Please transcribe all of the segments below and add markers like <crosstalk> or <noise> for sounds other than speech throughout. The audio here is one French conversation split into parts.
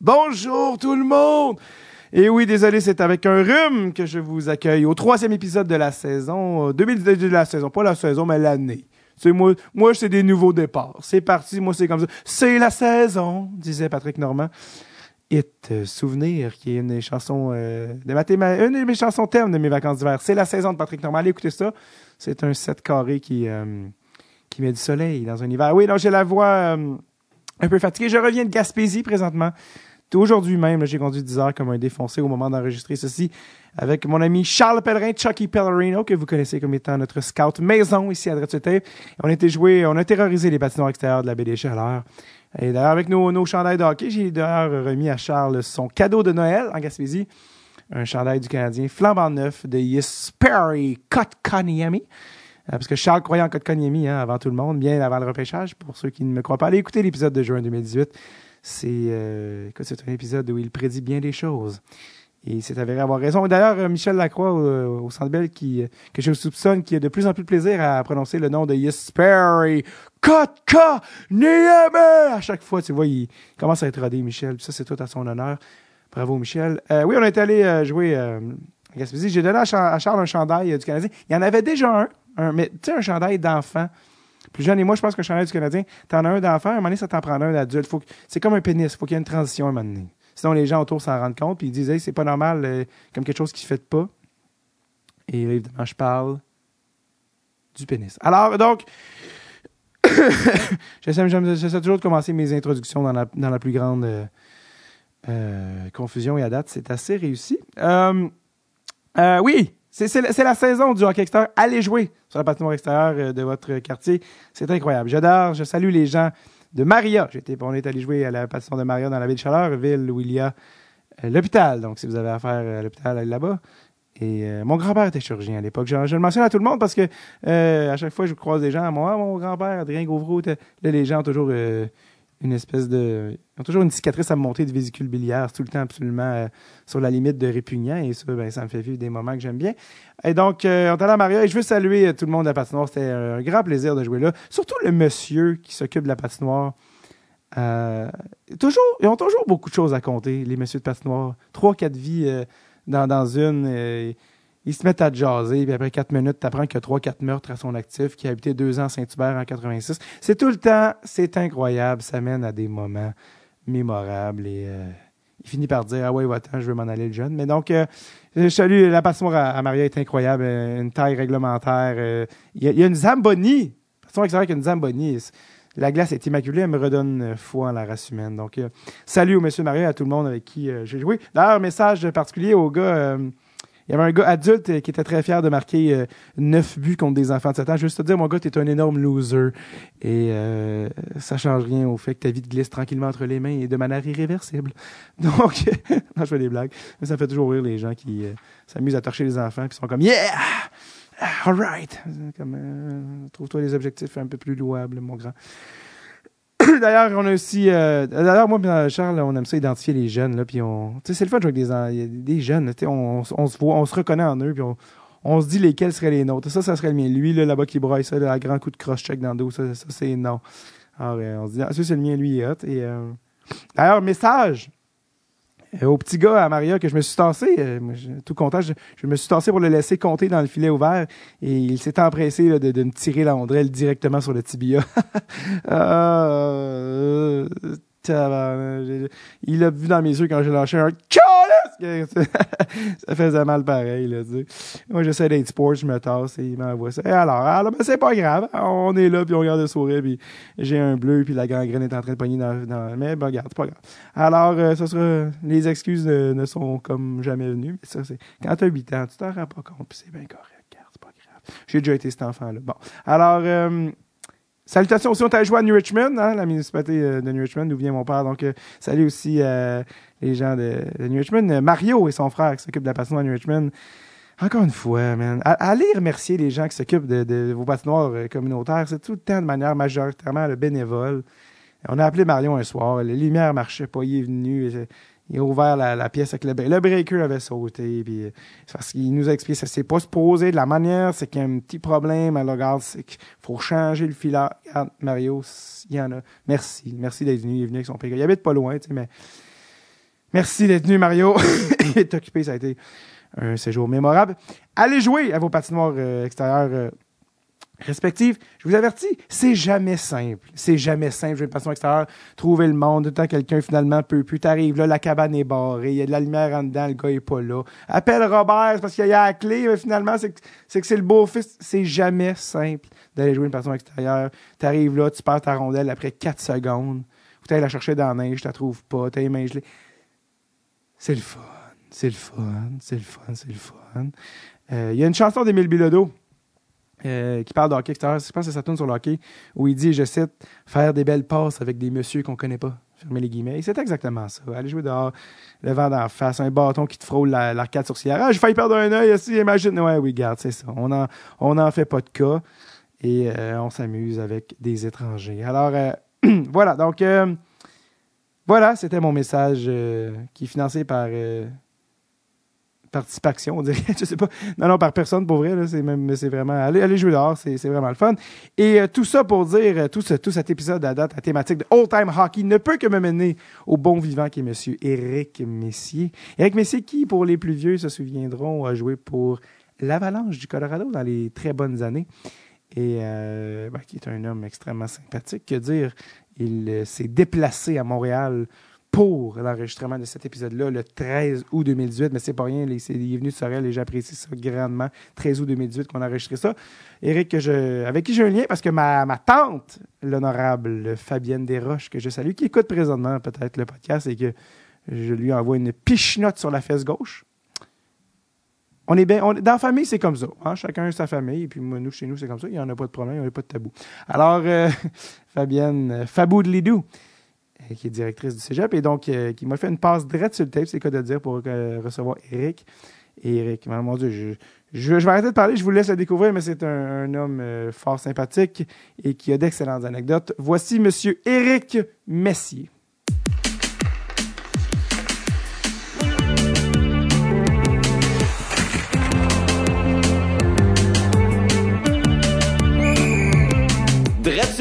Bonjour tout le monde! Et oui, désolé, c'est avec un rhume que je vous accueille au troisième épisode de la saison, euh, 2000 de la saison, pas la saison, mais l'année. C'est moi, moi, c'est des nouveaux départs. C'est parti, moi, c'est comme ça. C'est la saison, disait Patrick Normand. It euh, Souvenir, qui est une des chansons euh, de ma une de mes chansons thème de mes vacances d'hiver. C'est la saison de Patrick Normand. Allez écouter ça. C'est un set carré qui, euh, qui met du soleil dans un hiver. Oui, non, j'ai la voix euh, un peu fatiguée. Je reviens de Gaspésie présentement. Aujourd'hui même, j'ai conduit 10 heures comme un défoncé au moment d'enregistrer ceci avec mon ami Charles Pellerin, Chucky Pellerino, que vous connaissez comme étant notre scout maison ici à Dretsuté. On a été joué, on a terrorisé les patinoires extérieurs de la baie des Chaleurs. Et d'ailleurs, avec nos, nos chandails de hockey, j'ai d'ailleurs remis à Charles son cadeau de Noël en Gaspésie. Un chandail du Canadien flambant neuf de Yesperi Kotkaniemi. Euh, Parce que Charles croyait en Kotkaniemi hein, avant tout le monde, bien avant le repêchage. Pour ceux qui ne me croient pas, allez écouter l'épisode de juin 2018. C'est euh, un épisode où il prédit bien des choses. Et il s'est avéré avoir raison. D'ailleurs, euh, Michel Lacroix au, au Centre Bell, qui, euh, que je soupçonne, qui a de plus en plus de plaisir à prononcer le nom de Yesperi Kotka Nieme à chaque fois. Tu vois, il commence à être rodé, Michel. Puis ça, c'est tout à son honneur. Bravo, Michel. Euh, oui, on est allé euh, jouer euh, à Gaspésie. J'ai donné à, Cha- à Charles un chandail euh, du Canadien. Il y en avait déjà un, un mais tu sais, un chandail d'enfant. Plus jeune et moi, je pense que chandail du Canadien, t'en as un d'enfant, à un moment donné, ça t'en prend un d'adulte. C'est comme un pénis. Faut qu'il y ait une transition à un moment donné. Sinon, les gens autour s'en rendent compte, puis ils disent, hey, c'est pas normal, euh, comme quelque chose qui ne fait pas. Et là, évidemment, je parle du pénis. Alors, donc, <coughs> j'essaie, toujours de commencer mes introductions dans la, dans la plus grande euh, euh, confusion et à date, c'est assez réussi. Oui, c'est, la- la saison du hockey extérieur. Allez jouer sur la patinoire extérieure de votre quartier. C'est incroyable. J'adore. Je salue les gens de Maria. J'étais, on est allé jouer à la patinoire de Maria dans la ville de Chaleur, ville où il y a euh, l'hôpital. Donc, si vous avez affaire à l'hôpital, allez là-bas. Et euh, mon grand-père était chirurgien à l'époque. Je, le mentionne à tout le monde parce que euh, à chaque fois je croise des gens, moi, mon grand-père, Adrien Gauvreau, là, les gens ont toujours une espèce de. Ils ont toujours une cicatrice à monter de vésicule biliaire. Tout le temps absolument euh, sur la limite de répugnant. Et ça, ben, ça me fait vivre des moments que j'aime bien. Et donc, euh, à Maria et je veux saluer euh, tout le monde de la patinoire. C'était un grand plaisir de jouer là. Surtout le monsieur qui s'occupe de la patinoire. Euh, toujours, ils ont toujours beaucoup de choses à compter, les messieurs de patinoire. Trois, quatre vies dans, dans une. Ils se mettent à jaser, puis après quatre minutes, tu apprends qu'il y a trois, quatre meurtres à son actif, qui a habité deux ans à Saint-Hubert en 86. C'est tout le temps, c'est incroyable, ça mène à des moments mémorables et euh, il finit par dire Ah ouais, va-t'en, je veux m'en aller le jeune. Mais donc, euh, je salue, la patinoire à, à Maria est incroyable, euh, une taille réglementaire. euh, Il y, a- y a une Zamboni, patinoire extérieure avec une Zamboni. La glace est immaculée, elle me redonne foi en la race humaine. Donc, salut au monsieur Maria à tout le monde avec qui j'ai joué. D'ailleurs, message particulier au gars. Il y avait un gars adulte euh, qui était très fier de marquer euh, 9 buts contre des enfants de 7 ans. Juste te dire, mon gars, t'es un énorme loser. Et euh, ça change rien au fait que ta vie te glisse tranquillement entre les mains et de manière irréversible. <laughs> Donc, <laughs> je fais des blagues. Mais ça fait toujours rire les gens qui euh, s'amusent à torcher les enfants puis sont comme Yeah! All right! Euh, trouve-toi des objectifs un peu plus louables, mon grand. <coughs> D'ailleurs, on a aussi. euh, D'ailleurs, moi, et Charles, on aime ça identifier les jeunes. Là, puis on, c'est le fun de jouer avec des, des jeunes. là, on, on, se voit, on se reconnaît en eux, puis on, on se dit lesquels seraient les nôtres. Ça, ça serait le mien. Lui, là, là-bas, qui broye ça, là, à grand coup de cross-check dans le dos, ça, ça c'est non. Alors, euh, on se dit, ah, ça, c'est le mien, lui, il hot. Et, euh, D'ailleurs, message au petit gars à Maria que je me suis tassé, euh, tout content, je, me suis tassé pour le laisser compter dans le filet ouvert et il s'est empressé de, me tirer la rondelle directement sur le tibia. <laughs> Euh, il l'a vu dans mes yeux quand j'ai lâché un <laughs> ça faisait mal pareil, là, tu sais. Moi, j'essaie d'être sport, je me tasse et il m'envoie ça. Et alors, alors ben, c'est pas grave. On est là, puis on regarde le sourire, puis j'ai un bleu, puis la gangrène est en train de pogner dans... dans mais ben, regarde, c'est pas grave. Alors, euh, ça sera... Les excuses ne, ne sont comme jamais venues. Mais ça, c'est... Quand t'as 8 ans, tu t'en rends pas compte, puis c'est bien correct. Regarde, c'est pas grave. J'ai déjà été cet enfant-là. Bon. Alors... euh, Salutations aussi, on t'a joué à New Richmond, hein, la municipalité euh, de New Richmond, d'où vient mon père. Donc, euh, salut aussi euh, les gens de, New Richmond. Mario et son frère qui s'occupent de la patinoire à New Richmond. Encore une fois, man. Allez remercier les gens qui s'occupent de, vos patinoires communautaires. C'est tout le temps de manière majoritairement le bénévole. On a appelé Marion un soir. Les lumières marchaient pas. Il est venu. Il a ouvert la, pièce avec le breaker. Le breaker avait sauté. Puis, c'est parce qu'il nous a expliqué ça s'est pas supposé de la manière. C'est qu'il y a un petit problème. Alors, regarde, c'est qu'il faut changer le filet. Regarde, Mario, il y en a. Merci. Merci d'être venu. Il est venu avec son breaker. Il habite pas loin, tu sais, mais merci d'être venu, Mario. <coughs> il est occupé. Ça a été un séjour mémorable. Allez jouer à vos patinoires euh, extérieures. Euh, respectives. Je vous avertis, c'est jamais simple. C'est jamais simple. Jouer une passion extérieure, trouver le monde, tout temps quelqu'un finalement peut plus. T'arrives là, la cabane est barrée, il y a de la lumière en dedans, le gars est pas là. Appelle Robert, parce qu'il y a la clé, mais finalement, c'est que c'est le beau-fils. C'est jamais simple d'aller jouer une passion extérieure. T'arrives là, tu perds ta rondelle après 4 secondes. Ou t'allais la chercher dans la neige, tu la trouves pas, t'as les. C'est le fun. C'est le fun, c'est le fun, c'est le fun. Euh, il y a une chanson d'Émile Bilodeau euh, qui parle de hockey extérieur. Je pense que ça tourne sur le hockey, où il dit, je cite, faire des belles passes avec des messieurs qu'on connaît pas. Fermez les guillemets. c'est exactement ça. Aller jouer dehors, le vent d'en face, un bâton qui te frôle l'arcade sourcilière. Ah, j'ai failli perdre un œil aussi, imagine. Ouais, oui, garde, c'est ça. On n'en on en fait pas de cas et euh, on s'amuse avec des étrangers. Alors, euh, <clears throat> voilà. Donc, voilà, c'était mon message qui est financé par participation, on dirait, <laughs> je sais pas. Non, non, par personne, pour vrai, c'est même, c'est vraiment, allez, jouer dehors, c'est, vraiment le fun. Et euh, tout ça pour dire, euh, tout, ce, tout cet épisode à date, à thématique de Old Time Hockey ne peut que me mener au bon vivant qui est monsieur Éric Messier. Éric Messier qui, pour les plus vieux, se souviendront, a joué pour l'Avalanche du Colorado dans les très bonnes années. Et euh, ben, qui est un homme extrêmement sympathique. Que dire, il s'est déplacé à Montréal pour l'enregistrement de cet épisode-là le 13 août 2018, mais c'est pas rien, il est venu de Sorel et j'apprécie ça grandement. 13 août 2018 qu'on a enregistré ça. Eric, avec qui j'ai un lien parce que ma, ma tante, l'honorable Fabienne Desroches, que je salue, qui écoute présentement peut-être le podcast et que je lui envoie une pichenote sur la fesse gauche. On est bien, dans la famille, c'est comme ça. Hein? Chacun a sa famille. Et puis nous, chez nous, c'est comme ça. Il n'y en a pas de problème, il n'y a pas de tabou. Alors, euh, <laughs> Fabienne, Fabou de Lidou. Euh, qui est directrice du cégep, et donc euh, qui m'a fait une passe directe sur le tape, c'est quoi de dire, pour euh, recevoir Eric. Et Eric, mon Dieu, je, je, vais arrêter de parler, je vous laisse le découvrir, mais c'est un, homme fort sympathique et qui a d'excellentes anecdotes. Voici Monsieur Eric Messier.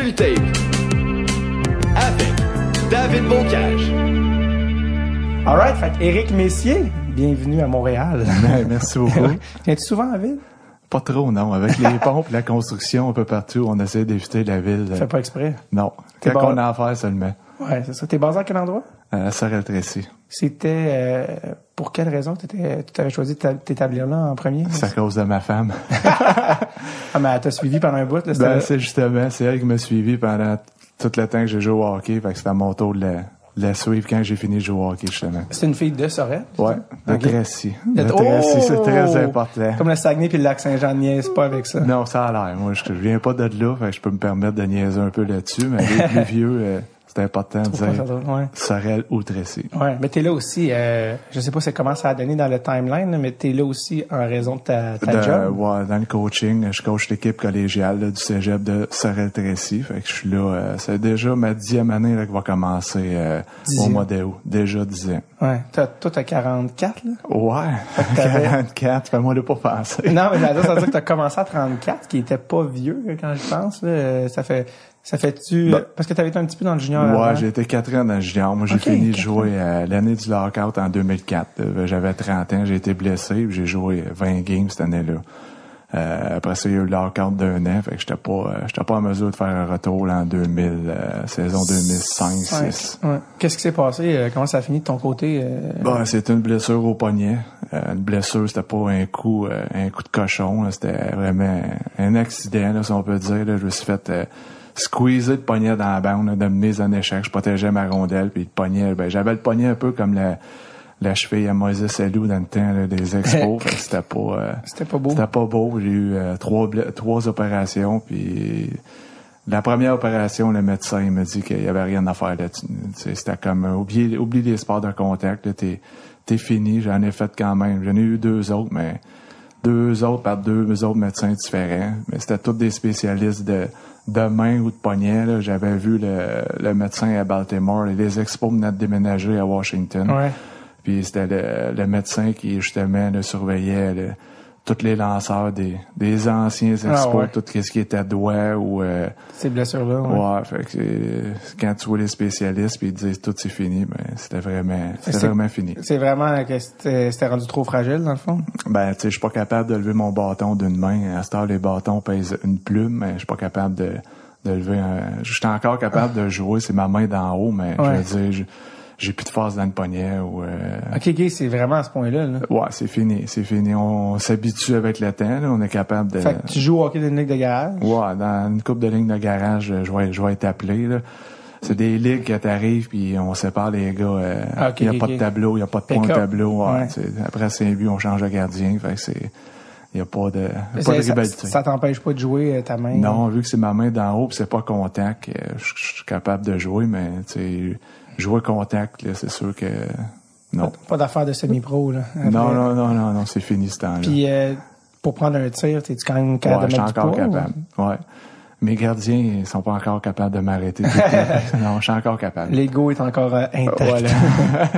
Le tape. Bocage. All right, fait Éric Messier, bienvenue à Montréal. <laughs> merci beaucoup. <laughs> Viens-tu souvent à la ville? Pas trop, non. Avec les <laughs> pompes et la construction un peu partout, on essaie d'éviter la ville. Fais pas exprès? Non. Quand on a affaire seulement. Ouais, c'est ça. T'es basé à quel endroit? À Sorel-Tracy. C'était euh, pour quelle raison tu avais choisi de t'établir là en premier? C'est à cause de ma femme. ah, mais elle t'a suivi pendant un bout? ben, c'est justement, c'est elle qui m'a suivi pendant tout le temps que j'ai joué au hockey. Fait que c'était à mon tour de la, suivre quand j'ai fini de jouer au hockey, justement. C'est une fille de Sorel? Ouais, de okay. Tracy. De Tracy, c'est très oh! important. Comme le Saguenay puis le lac Saint-Jean niaise pas avec ça. Non, ça a l'air. Moi, je, viens pas de là, fait que je peux me permettre de niaiser un peu là-dessus, mais les <laughs> plus vieux, euh, c'est important de dire ouais. Sorel ou Tracy. Ouais, mais t'es là aussi, euh, je sais pas comment ça a donné dans le timeline, mais t'es là aussi en raison de ta, ta job. Ouais, dans le coaching, je coach l'équipe collégiale du cégep de Sorel-Tracy. Fait que je suis là, euh, c'est déjà ma dixième année là, qui va commencer euh, au mois d'août. Déjà dixième. Ouais. toi, t'as 44, là? Ouais. 44, fais-moi le pas penser. non, mais ça veut dire que t'as commencé à 34, qui était pas vieux quand je pense. Là. Ça fait ça fait-tu... Bah. parce que tu avais été un petit peu dans le junior Ouais, j'ai été quatre ans dans le junior. Moi, j'ai fini de jouer à l'année du lockout en 2004. Euh, j'avais 30 ans, j'ai été blessé, j'ai joué 20 games cette année-là. Euh, après ça, il y a eu le lockout d'un an, fait que j'étais pas, euh, j'étais pas en mesure de faire un retour en 2000, saison 2005-6. Ouais. Qu'est-ce qui s'est passé? comment ça a fini de ton côté? Bah, c'était une blessure au poignet. une blessure, c'était pas un coup, un coup de cochon. C'était vraiment un accident, là, si on peut dire. Là. Je me suis fait squeezer le poignet dans la bande, de mise en échec. Je protégeais ma rondelle, puis le poignet, ben, j'avais le poignet un peu comme la, la cheville à Moïse Salou dans le temps des <laughs> expos. c'était pas, euh, c'était pas beau. C'était pas beau. J'ai eu euh, trois, trois opérations, puis la première opération, le médecin il m'a dit qu'il y avait rien à faire là-dessus. C'était comme euh, oublie, les sports de contact. T'es, t'es fini. J'en ai fait quand même. J'en ai eu deux autres, mais deux autres par deux autres médecins différents. Mais c'était tous des spécialistes de, de main ou de poignet. J'avais vu le, le médecin à Baltimore. et Les expos venaient de déménager à Washington. Ouais. Puis c'était le, le médecin qui justement là, surveillait le- tous les lanceurs des, des anciens expos, Ah ouais. tout ce qui était doigt ou euh, Ces blessures-là. ouais. ouais. fait que c'est- quand tu vois les spécialistes puis ils disent tout c'est fini, ben c'était vraiment c'était vraiment fini. C'est vraiment que c'était c'était rendu trop fragile, dans le fond? Ben tu sais, je suis pas capable de lever mon bâton d'une main. À cette heure, les bâtons pèsent une plume, mais je suis pas capable de de lever un. J'étais encore capable de jouer, c'est ma main d'en haut, mais Ouais. je veux dire, je- j'ai plus de force dans le poignet ou euh, OK, OK, c'est vraiment à ce point-là. Là. Ouais, c'est fini, c'est fini. On, s'habitue avec le temps, là. on est capable de. Fait que tu joues au hockey d'une ligue de garage? Ouais, dans une coupe de lignes de garage, je vais, je vais être appelé. Là. C'est des ligues que t'arrives puis on sépare les gars. euh, Ah, il y a ok, pas de tableau, il y a pas de point Pick-up. tableau. Ouais, Ouais. c'est- Après cinq buts, on change de gardien. Fait que c'est, il y a pas de, pas de ça- ça, rivalité. ça t'empêche pas de jouer euh, ta main. non, vu que c'est ma main d'en haut, c'est pas contact, euh, je je suis capable de jouer, mais tu sais, jouer contact, là, c'est sûr que non. Pas d'affaire de semi-pro. Là, après. Non, non, non, non, non, c'est fini ce temps-là. Puis euh, pour prendre un tir, t'es-tu quand même capable je de suis mettre du encore poids? ou- capable. Ouais. Mes gardiens, ils sont pas encore capables de m'arrêter. le <laughs> non, je suis encore capable. L'ego est encore euh, intact. Voilà. <laughs>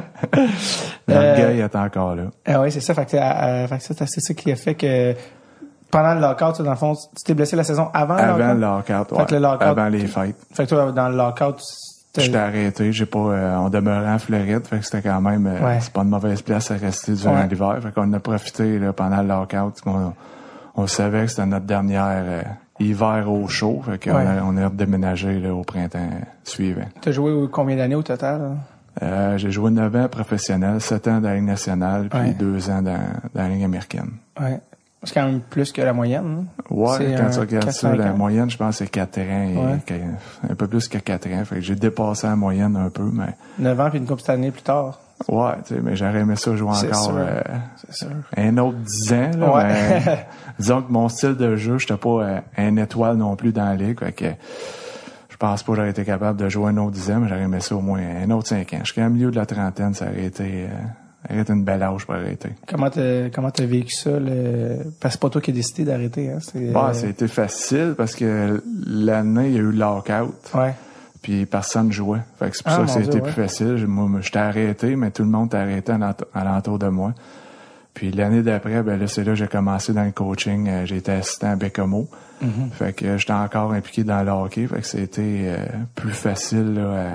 Euh, L'orgueil est encore là. Ah oui, c'est ça. Fait que, fait que ça, c'est ça qui a fait que pendant le lockout, tu- dans le fond, tu t'es blessé la saison avant, Avant le le lockout? lockout, Fait que ouais. le lockout- Avant les fêtes. Fait que toi, dans le lockout, J'étais arrêté, j'ai pas, euh, on demeurait en Floride, fait que c'était quand même, euh, Ouais. c'est pas une mauvaise place à rester durant Ouais. l'hiver, fait qu'on a profité, là, pendant le lockout, on, on savait que c'était notre dernière, euh, hiver au chaud, fait qu'on Ouais. a, on a redéménagé, là, au printemps suivant. t'as joué combien d'années au total? Euh, j'ai joué 9 ans professionnel, 7 ans dans la Ligue nationale, puis Ouais. 2 ans dans, dans la Ligue américaine. Ouais. C'est quand même plus que la moyenne. hein? Ouais, quand tu regardes 4-5 ça, la moyenne, je pense que c'est 4 ans et Ouais. un peu plus que 4 ans. Fait que j'ai dépassé la moyenne un peu, mais 9 ans puis une coupe cette année plus tard. ouais, tu sais, mais j'aurais aimé ça jouer encore sûr. euh, sûr. un autre 10 ans. Là, Ouais. mais <laughs> disons que mon style de jeu, j'étais pas euh, un étoile non plus dans la ligue. Fait que je pense pas que j'aurais été capable de jouer un autre 10 ans, mais j'aurais aimé ça au moins un autre 5 ans. Jusqu'à milieu de la trentaine, ça aurait été, euh, été une belle âge pour arrêter. Comment t'as comment t'as vécu ça? Le... Parce que c'est pas toi qui as décidé d'arrêter. Hein? C'est, Bah, euh, c'était facile parce que l'année, il y a eu le lockout. Ouais. puis personne jouait. Fait que c'est pour Ah, ça que c'était plus facile. Je- Moi, j'étais arrêté, mais tout le monde était arrêté alentour, alentour de moi. Puis l'année d'après, ben là, c'est là que j'ai commencé dans le coaching. Euh, J'ai été assistant à Bécamo. Mm-hmm. Fait que euh, j'étais encore impliqué dans le hockey. Fait que c'était euh, plus facile là,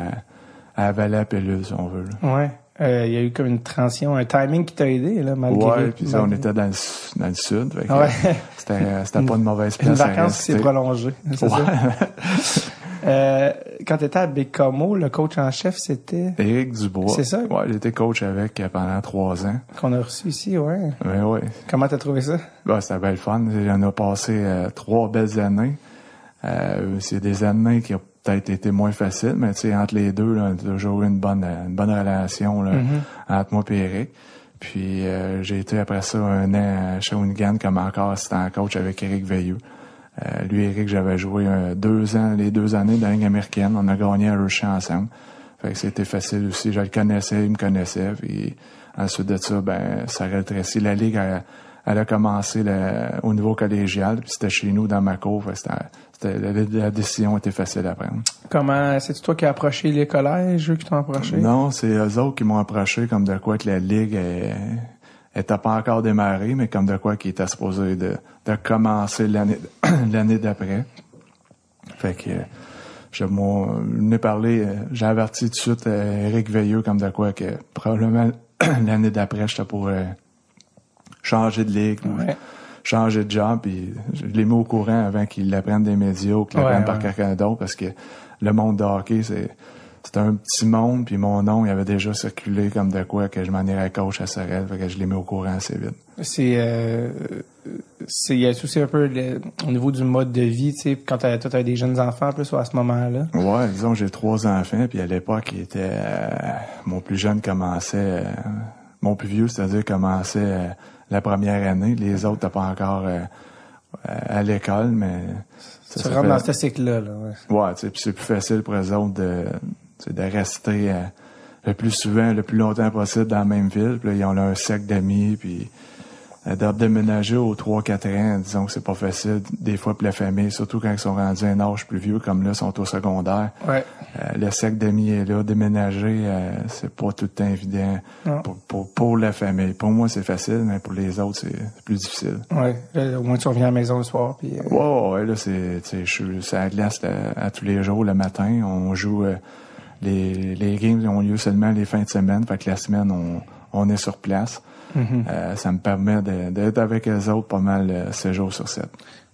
à, à avaler la pilule, si on veut. là. Ouais. Euh, Il y a eu comme une transition, un timing qui t'a aidé, là, malgré. Ouais, puis ça, on était dans le, dans le sud. Ouais. euh, C'était euh, c'était pas une mauvaise Une place à vacance qui s'est prolongée. C'est ça? <laughs> Euh, quand tu étais à Bécamo, le coach en chef, c'était? Éric Dubois. C'est ça? Ouais, j'étais coach avec euh, pendant trois ans. qu'on a reçu ici, ouais. Ouais, ouais. Comment t'as trouvé ça? Bah, c'était bien le fun. On a passé euh, trois belles années. Euh, c'est des années qui ont peut-être été moins faciles, mais tu sais, entre les deux, là, on a toujours eu une bonne, une bonne relation là, entre moi et Eric. Puis euh, j'ai été après ça un an à Shawinigan comme encore assistant coach avec Eric Veilleux. Euh, lui et Eric, j'avais joué euh, deux ans, les deux années dans la Ligue américaine. On a gagné un rush ensemble. Fait que c'était facile aussi. Je le connaissais, il me connaissait. Puis ensuite de ça, ben, ça a rétréci. La Ligue, elle, elle a commencé le- au niveau collégial. Puis c'était chez nous, dans ma cour. Fait que la, la décision était facile à prendre. Comment, c'est toi qui as approché les collèges, eux qui t'ont approché? Non, c'est eux autres qui m'ont approché comme de quoi que la Ligue est, était pas encore démarrée, mais comme de quoi qui était supposé de, de commencer l'année <clears throat> l'année d'après. Fait que je n'ai parlé, j'ai averti tout de suite euh, Eric Veilleux comme de quoi que probablement <clears throat> l'année d'après, j'étais pour euh, changer de ligue, ou. Changer de job, puis je l'ai mis au courant avant qu'il l'apprenne des médias ou qu'il Ouais, l'apprenne par ouais. quelqu'un d'autre, parce que le monde de hockey, c'est c'est un petit monde, puis mon nom, il avait déjà circulé comme de quoi que je m'en irais coach à Sorel, fait que je l'ai mis au courant assez vite. C'est, euh, c'est, il y a aussi un peu le- au niveau du mode de vie, tu sais, quand t'as, toi, t'as des jeunes enfants, plus à ce moment-là. Ouais, disons j'ai trois enfants, puis à l'époque, il était euh, mon plus jeune commençait euh, mon plus vieux, c'est-à-dire commençait euh, la première année. Les autres t'as pas encore euh, à l'école, mais ça, Tu ça rentres fait- dans ce cycle-là, là, ouais. Ouais, tu sais, puis c'est plus facile pour eux autres de, de rester euh, le plus souvent, le plus longtemps possible dans la même ville. Puis là, ils ont là un cercle d'amis, puis euh, de déménager aux 3-4 ans, disons que c'est pas facile des fois pour la famille, surtout quand ils sont rendus à un âge plus vieux comme là, sont au secondaire. Ouais. Euh, le cercle d'amis est là, déménager, euh, c'est pas tout le temps évident pour, pour, pour la famille. Pour moi, c'est facile, mais pour les autres, c'est plus difficile. Ouais. Là, au moins, tu reviens à la maison le soir. Puis, euh, Ouais, là, c'est, je suis la glace là, à tous les jours, le matin. On joue, euh, les, les games ont lieu seulement les fins de semaine. Fait que la semaine, on, on est sur place. Mhm. Euh, ça me permet d'être avec les autres pas mal euh, 7 jours sur 7.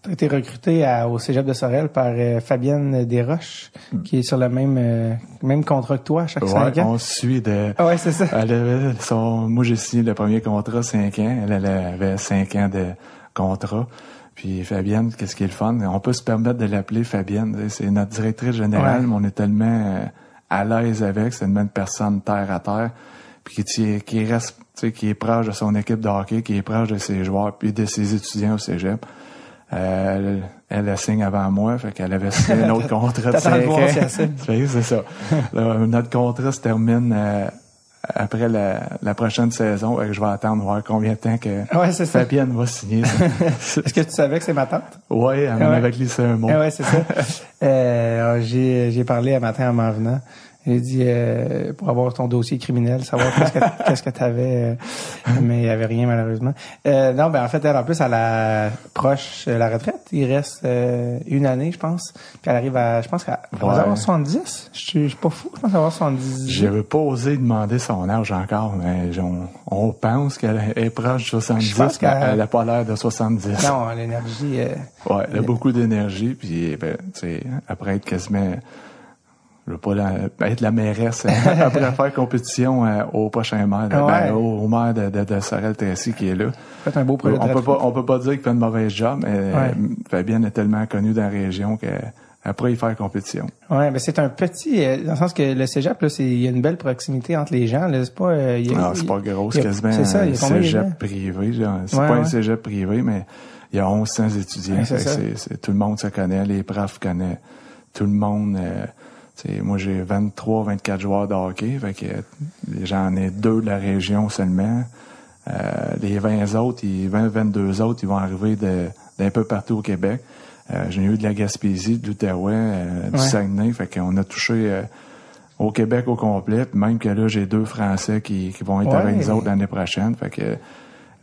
Tu as été recruté à- au Cégep de Sorel par euh, Fabienne Desroches, qui est sur le même, euh, même contrat que toi à chaque Ouais, cinq ans. on suit de... Ah ouais, c'est ça. Elle avait son, moi, j'ai signé le premier contrat 5 ans. Elle, elle avait 5 ans de contrat. Puis Fabienne, qu'est-ce qui est le fun? On peut se permettre de l'appeler Fabienne. C'est notre directrice générale, Ouais. mais on est tellement euh, à l'aise avec. C'est une personne terre à terre. Puis qui, qui reste, qui est proche de son équipe de hockey, qui est proche de ses joueurs, puis de ses étudiants au cégep. Euh, elle, elle, signe avant moi, fait qu'elle avait signé un autre <laughs> contrat de T'attends de 5 voir ans. si elle signe. <laughs> Fait que c'est ça. Là, notre contrat se termine euh, après la, la prochaine saison. Que je vais attendre voir combien de temps que Ouais. Fabienne va signer. <laughs> Est-ce que tu savais que c'est ma tante? ouais, elle m'en Ouais. avait glissé un mot. Ouais, c'est ça. Euh, j'ai, j'ai parlé un matin en m'en venant. J'ai dit euh, pour avoir ton dossier criminel, savoir qu'est-ce que <laughs> que t'avais, euh, mais il y avait rien malheureusement. Euh, non, ben en fait, elle en plus, elle a proche euh, la retraite. Il reste euh, une année, je pense. Puis elle arrive à, je pense qu'elle elle va Ouais. avoir 70. Je suis je suis pas fou, je pense qu'elle va avoir 70. J'avais pas osé demander son âge encore, mais on, on pense qu'elle est proche de 70, Je pense qu'elle- elle a pas l'air de 70. Non, l'énergie. euh, Ouais, elle a beaucoup d'énergie, puis ben, tu sais, après être quasiment, je veux pas la- être la mairesse, hein, <laughs> après faire compétition euh, au prochain maire, Ouais. ben, au, au maire de, de, de Sorel-Tracy qui est là. fait un beau projet On peut pas, on peut pas dire qu'il fait une mauvaise job, mais euh, Fabienne est tellement connue dans la région qu'elle pourrait y faire compétition. Ouais, mais c'est un petit, euh, dans le sens que le cégep, là, c'est, il y a une belle proximité entre les gens, là. C'est pas, euh, il y a- Non, c'est pas gros, c'est quasiment c'est ça, un cégep privé. genre. C'est Ouais, pas un cégep privé, mais il y a 1100 étudiants. Ouais, c'est- c'est- tout le monde se connaît, les profs connaissent tout le monde. euh, moi, j'ai 23, 24 joueurs de hockey. Fait que euh, j'en ai deux de la région seulement. Euh, les 20 autres, ils, 20, 22 autres, ils vont arriver d'un peu partout au Québec. Euh, J'en ai eu de la Gaspésie, de l'Outaouais, euh, du Ouais. Saguenay. Fait qu'on a touché euh, au Québec au complet. Puis même que là, j'ai deux Français qui, qui vont être Ouais. avec nous autres l'année prochaine. Fait que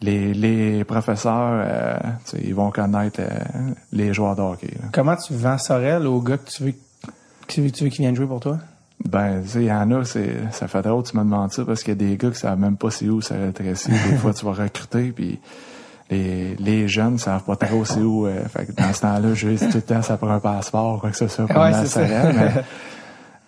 les, les professeurs, euh, ils vont connaître les joueurs de hockey. là. Comment tu vends Sorel aux gars que tu veux, tu veux, qu'ils viennent jouer pour toi? Ben, tu sais, il y en a, c'est, ça fait drôle, tu me demandes ça, parce qu'il y a des gars qui savent même pas c'est où ça rétrécit. Des <laughs> fois, tu vas recruter, puis les, les jeunes savent pas trop c'est où. euh, fait que dans ce temps-là, je tout le temps, ça prend un passeport, quoi que ce soit, pour Ouais, à <laughs> c'est ça. Sorel, mais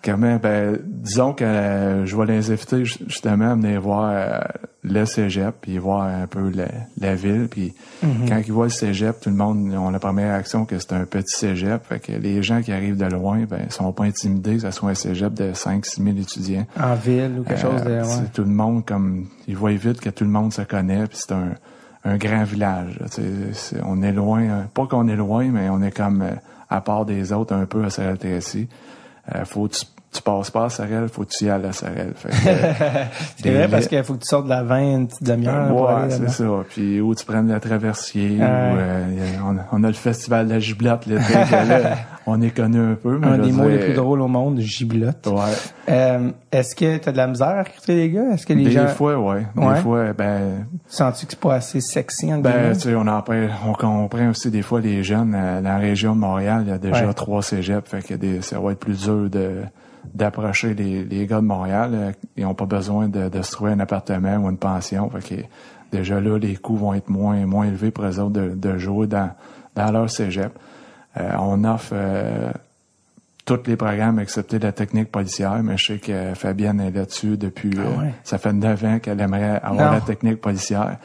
comment, ben, disons que euh, je vais les inviter ju- justement à venir voir euh, le cégep, puis voir un peu la, la ville, puis Mhm. quand ils voient le cégep, tout le monde a la première réaction que c'est un petit cégep, fait que les gens qui arrivent de loin, ben, sont pas intimidés que ce soit un cégep de 5-6 000 étudiants. En ville ou quelque chose de, Euh, ouais. c'est Tout le monde, comme, ils voient vite que tout le monde se connaît, puis c'est un, un grand village. là, on est loin, euh, pas qu'on est loin, mais on est comme euh, à part des autres un peu à Sorel-Tracy. Euh, faut que tu, tu passes pas à Sorel, faut que tu y ailles à Sorel. <laughs> Euh, C'est vrai parce qu'il faut que tu sortes de la vin une petite demi-heure pour Ouais, c'est ça. Puis où tu prennes la traversier, ou, euh, on, a- on a le festival de la giblotte l'été, <laughs> on est connu un peu. Mais Un des mots les plus drôles au monde, giblotte. Ouais. Euh, est-ce que tu as de la misère à recruter les gars? Est-ce que les Des gens fois, ouais. Ouais. Des fois, ben, sens-tu que c'est pas assez sexy en Ben, tu sais, on en prend, on comprend aussi des fois les jeunes dans la région de Montréal, il y a déjà Ouais. trois cégeps, fait que des, ça va être plus dur de d'approcher les, les gars de Montréal. euh, Ils ont pas besoin de, de se trouver un appartement ou une pension, fait que déjà là, les coûts vont être moins moins élevés pour eux autres de, de jouer dans dans leur cégep. Euh, on offre euh, tous les programmes excepté la technique policière, mais je sais que Fabienne est là-dessus depuis Ah euh, ça fait neuf ans qu'elle aimerait avoir Non. la technique policière.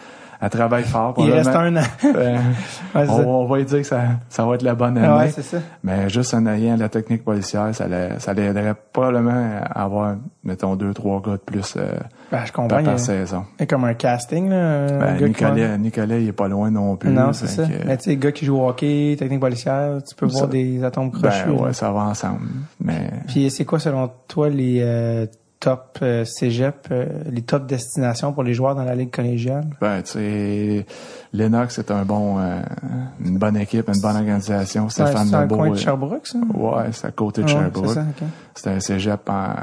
Elle travaille fort. Il reste un an. <laughs> Euh, <laughs> Ouais, on, on va lui dire que ça, ça va être la bonne année. Ah ouais, ça. mais juste en ayant la technique policière, ça, ça l'aiderait probablement à avoir, mettons, deux, trois gars de plus euh, Ben, je par, comprends. Par saison. a comme un casting, là. Ben, gars Nicolas, Nicolas, il est pas loin non plus. Non, c'est ça. que, Mais tu sais, gars qui joue au hockey, technique policière, tu peux voir des atomes crochus. ben là. ouais, ça va ensemble. Mais Puis c'est quoi, selon toi, les, euh, top euh, cégep, euh, les top destinations pour les joueurs dans la ligue collégiale? Ben, tu sais, Lennox est un bon, euh, une bonne équipe, une bonne organisation. Ouais, Stéphane c'est Lebeau. coin de Sherbrooke, ça? Ouais, c'est à côté de ouais, Sherbrooke. c'est. C'est un cégep en,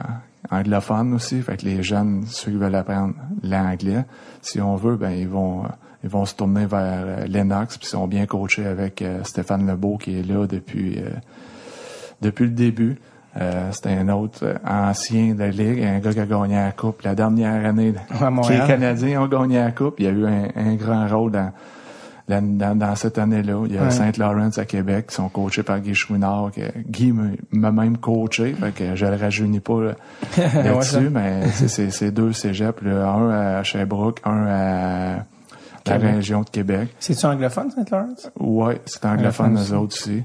anglophone aussi. Fait que les jeunes, ceux qui veulent apprendre l'anglais, si on veut, ben ils vont ils vont se tourner vers Lennox, puis ils sont bien coachés avec Stéphane Lebeau qui est là depuis depuis le début. Euh, C'était un autre euh, ancien de la Ligue, un gars qui a gagné la Coupe. La dernière année, les Canadiens ont gagné la Coupe. Il y a eu un, un grand rôle dans, dans, dans- cette année-là. Il y a Ouais. Saint-Laurent à Québec qui sont coachés par Guy Chouinard. Que Guy m'a même coaché, fait que je le rajeunis pas <laughs> là, ça. là-dessus, mais c'est- deux cégeps, là, un à Sherbrooke, un à la Québec. région de Québec. C'est-tu anglophone, Saint-Laurent? Ouais, c'est anglophone, aussi. eux autres aussi.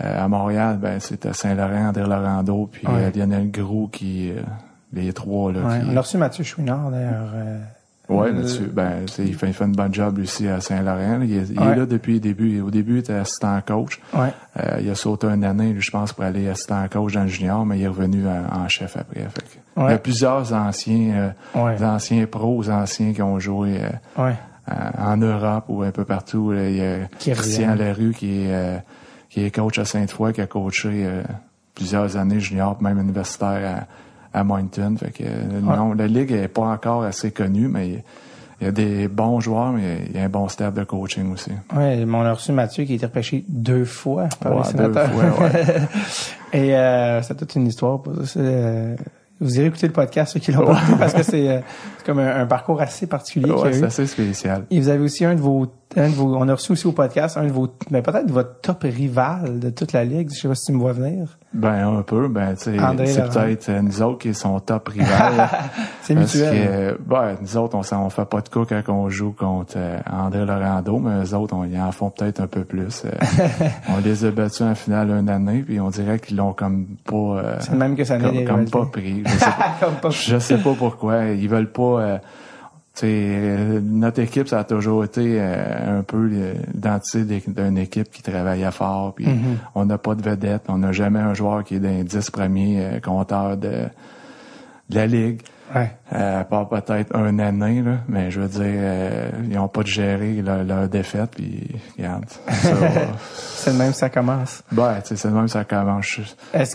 Euh, à Montréal, ben c'était Saint-Laurent, André Laurando, puis Ouais. euh, Lionel Groux qui euh, les trois là. Ouais, qui, on a reçu Mathieu Chouinard, d'ailleurs. euh, Ouais, euh, là-dessus. Ben, il fait, il fait une bonne job aussi à Saint-Laurent. Il, est, il Ouais. est là depuis le début. Au début, il était assistant coach. Ouais. Euh, il a sauté une année, je pense, pour aller assistant coach dans le junior, mais il est revenu en, en chef après. Fait que Il y a plusieurs anciens, euh, anciens pros, anciens qui ont joué euh, en Europe ou un peu partout. là. Il y a Christian. Larue qui est, euh, qui est coach à Sainte-Foy, qui a coaché euh, plusieurs années junior, même universitaire à, à Moncton. Fait que, euh, non, la ligue est pas encore assez connue, mais il y a- il y a des bons joueurs, mais il y a un bon staff de coaching aussi. Mais on a reçu Mathieu qui a été repêché deux fois par Ouais, les deux sénateurs. fois, ouais. <laughs> Et euh, c'est toute une histoire. Pour ça. Vous irez écouter le podcast, ceux qui l'ont pas écouté, parce que c'est, euh, comme un, un parcours assez particulier Ouais, c'est assez spécial. Et vous avez aussi un de vos, un de vos, on a reçu aussi au podcast un de vos, mais peut-être votre top rival de toute la ligue. Je sais pas si tu me vois venir. Ben, un peu, ben, tu sais, c'est peut-être euh, nous autres qui sont top rivales. <laughs> C'est Parce mutuel. que, euh, ben, nous autres, on, s'en- fait pas de coup quand on joue contre André Laurando, mais eux autres, on y en font peut-être un peu plus. <laughs> On les a battus en finale une année, puis on dirait qu'ils l'ont comme pas, C'est même que ça comme, pas pris. <laughs> Je sais pas, pourquoi. Ils veulent pas, euh, euh, notre équipe, ça a toujours été euh, un peu l'identité d'une équipe qui travaillait fort, puis Mm-hmm. on n'a pas de vedette, on n'a jamais un joueur qui est dans les 10 premiers compteurs de, de la ligue. Ouais. Euh, à part peut-être un année, là, mais je veux dire, euh, ils ont pas de gérer leur, leur défaite, puis regarde. <laughs> C'est le même, ça commence. ben, c'est de même ça commence.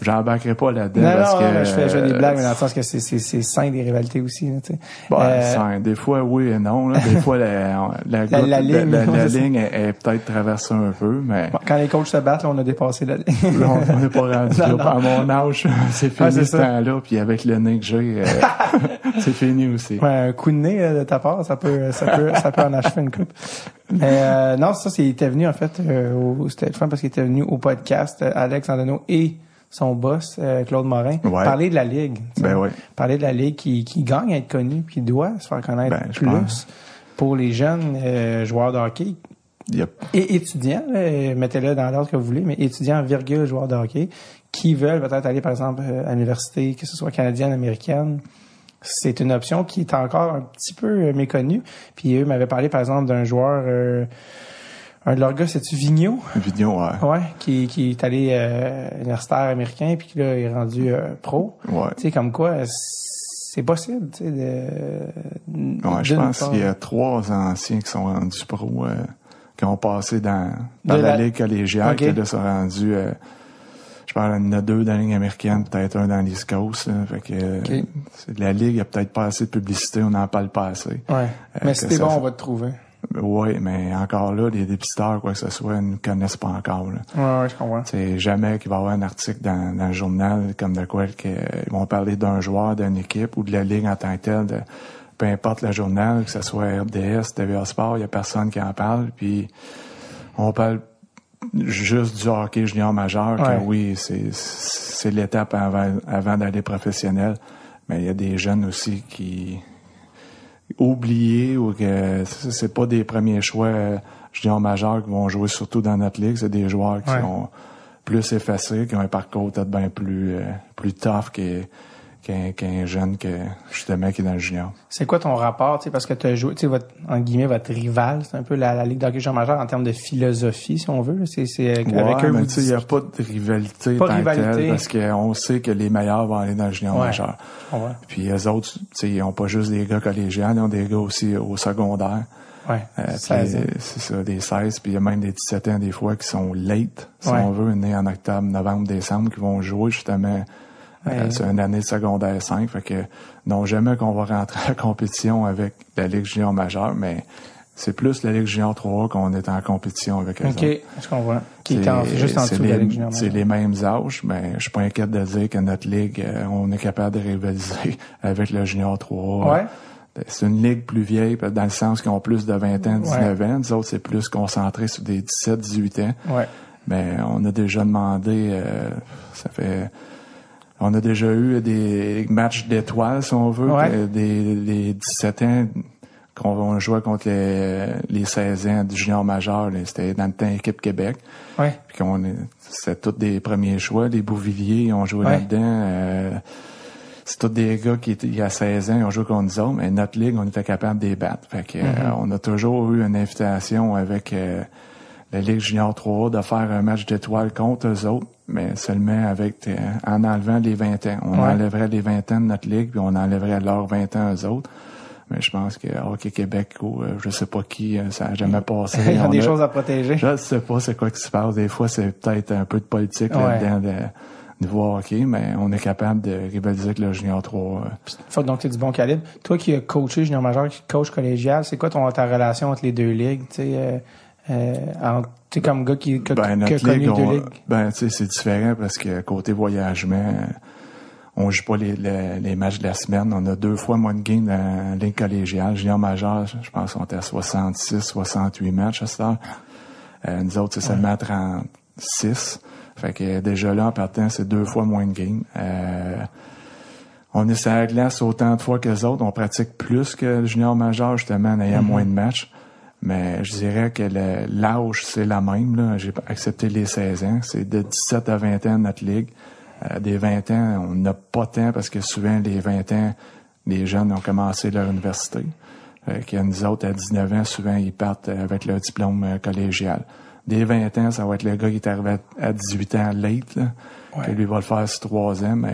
J'embarquerai pas là-dedans parce non, que. non, je fais, je fais des euh, blagues, mais dans le sens que c'est, sain des rivalités aussi, là. Ben, Euh, ça, des fois, oui et non. Là. Des fois, la, la, La- la <laughs> ligne, est, est peut-être traversée un peu, mais Bon, Quand les coachs se battent, là, on a dépassé la ligne. <laughs> on n'est pas rendu Non, là. À mon âge, c'est fini c'est ce temps-là. Puis avec le nez que j'ai, euh, <laughs> c'est fini aussi. Ouais, un coup de nez euh, de ta part, ça peut, ça peut, ça peut en achever une coupe. Mais euh, non, ça, c'est, il était venu en fait, euh, au, c'était le fun parce qu'il était venu au podcast, euh, Alex Andano et son boss, euh, Claude Morin, Ouais. parler de la ligue. Ben. Parler de la ligue qui, qui gagne à être connue, qui doit se faire connaître Ben, plus pense. pour les jeunes euh, joueurs de hockey et étudiants, mettez-le dans l'ordre que vous voulez, mais étudiants, virgule, joueurs de hockey, qui veulent peut-être aller, par exemple, euh, à l'université, que ce soit canadienne, américaine, c'est une option qui est encore un petit peu euh, méconnue. Puis eux m'avaient parlé, par exemple, d'un joueur, euh, un de leurs gars, c'est-tu Vigneault? vidéo, ouais. Ouais, qui, qui est allé euh, universitaire américain, puis qui là, est rendu euh, pro. Ouais. Tu sais, comme quoi, c'est possible, tu sais, de... Ouais, je pense qu'il y a trois anciens qui sont rendus pro, euh, qui ont passé dans, dans De la, la- ligue collégiale, Ok. qui là sont rendus, je parle, il y en a deux dans la ligue américaine, peut-être un dans l'East Coast, là. fait que, euh, la ligue, a peut-être pas assez de publicité, on n'en parle pas assez. Ouais. Mais Euh, si que t'es bon, fait- on va te trouver. Oui, mais encore là, les dépisteurs, quoi que ce soit, ne nous connaissent pas encore, là. Ouais, ouais, je comprends. C'est jamais qu'il va y avoir un article dans, dans le journal comme de quoi ils vont parler d'un joueur, d'une équipe ou de la ligue en tant que telle. de- peu importe le journal, que ce soit RDS, TVA Sport, il y a personne qui en parle. Puis on parle juste du hockey junior majeur, Ouais. que oui, c'est l'étape avant, avant d'aller professionnel. Mais il y a des jeunes aussi qui oubliés ou que c'est pas des premiers choix euh, junior majeurs qui vont jouer surtout dans notre ligue, c'est des joueurs qui Ouais. sont plus effacés, qui ont un parcours peut-être bien plus euh, plus tough, qui qu'un jeune que justement qui est dans le junior. C'est quoi ton rapport, parce que tu as joué, tu sais, votre, en guillemets, votre rival, c'est un peu la, la Ligue d'hockey junior majeur en termes de philosophie, si on veut. C'est, avec Ouais, eux, mais il n'y a pas de rivalité Pas de tant telle, rivalité. parce qu'on sait que les meilleurs vont aller dans le junior Ouais. majeur. Ouais. Puis eux autres, tu sais, ils n'ont pas juste des gars collégiens, ils ont des gars aussi au secondaire. Ouais. Euh, puis, 16 ans. c'est ça, des 16, puis il y a même des 17 ans des fois qui sont late, si on veut, nés en octobre, novembre, décembre, qui vont jouer justement Ouais. sur une année de secondaire 5. Fait que non jamais qu'on va rentrer en compétition avec la Ligue junior majeure, mais c'est plus la Ligue junior 3 qu'on est en compétition avec eux OK, autres. je comprends. Qui est en, juste en c'est dessous de la Ligue junior C'est les mêmes âges, mais je suis pas inquiète de dire que notre ligue, euh, on est capable de rivaliser <laughs> avec le junior 3. Ouais. C'est une ligue plus vieille, dans le sens qu'ils ont plus de 20 ans, 19 ans. Nous autres, c'est plus concentré sur des 17, 18 ans. Ouais. Mais on a déjà demandé, euh, ça fait... On a déjà eu des matchs d'étoiles, si on veut, Ouais. des, des 17 ans qu'on on jouait contre les, les 16 ans du junior majeur. C'était dans le temps équipe Québec. Ouais. Puis qu'on c'était tous des premiers choix. Les Bouvilliers, ont joué Ouais. là-dedans. Euh, c'est tous des gars qui étaient, il y a 16 ans, ils ont joué contre nous autres, mais notre ligue, on était capable de les battre. Fait que, euh, on a toujours eu une invitation avec euh, la Ligue Junior 3 de faire un match d'étoiles contre eux autres, mais seulement avec euh, en enlevant les 20 ans. On Ouais. enlèverait les 20 ans de notre ligue, puis on enlèverait leurs 20 ans eux autres. Mais je pense que Hockey Québec ou euh, je sais pas qui, euh, ça a jamais <laughs> passé. Il y a des choses à protéger. je sais pas c'est quoi qui se passe. Des fois, c'est peut-être un peu de politique Ouais. là-dedans de, de voir hockey, mais on est capable de rivaliser avec le Junior 3. euh. Faut donc tu du bon calibre. Toi qui as coaché junior majeur, qui coach collégial, c'est quoi ton ta relation entre les deux ligues, tu sais euh, tu sais comme gars qui, qui, Ben, qui a connu ligue, deux ligues. ben, tu sais, c'est différent parce que côté voyagement, on joue pas les, les, les matchs de la semaine. On a deux fois moins de games dans la ligue collégiale. Junior majeur, je pense qu'on était à 66, 68 matchs à cette heure. Euh, nous autres, c'est seulement 36. Fait que déjà là, en partant, c'est deux fois moins de games. Euh, on est sur la glace autant de fois que les autres. On pratique plus que le junior majeur, justement, en ayant moins de matchs. Mais je dirais que l'âge, c'est la même. J'ai accepté les 16 ans. C'est de 17 à 20 ans notre ligue. Euh, des 20 ans, on n'a pas tant parce que souvent, les 20 ans, les jeunes ont commencé leur université. Fait que nous autres, à 19 ans, souvent, ils partent avec leur diplôme euh, collégial. Des 20 ans, ça va être le gars qui est arrivé à 18 ans late, là, que lui va le faire sur 3 ans, mais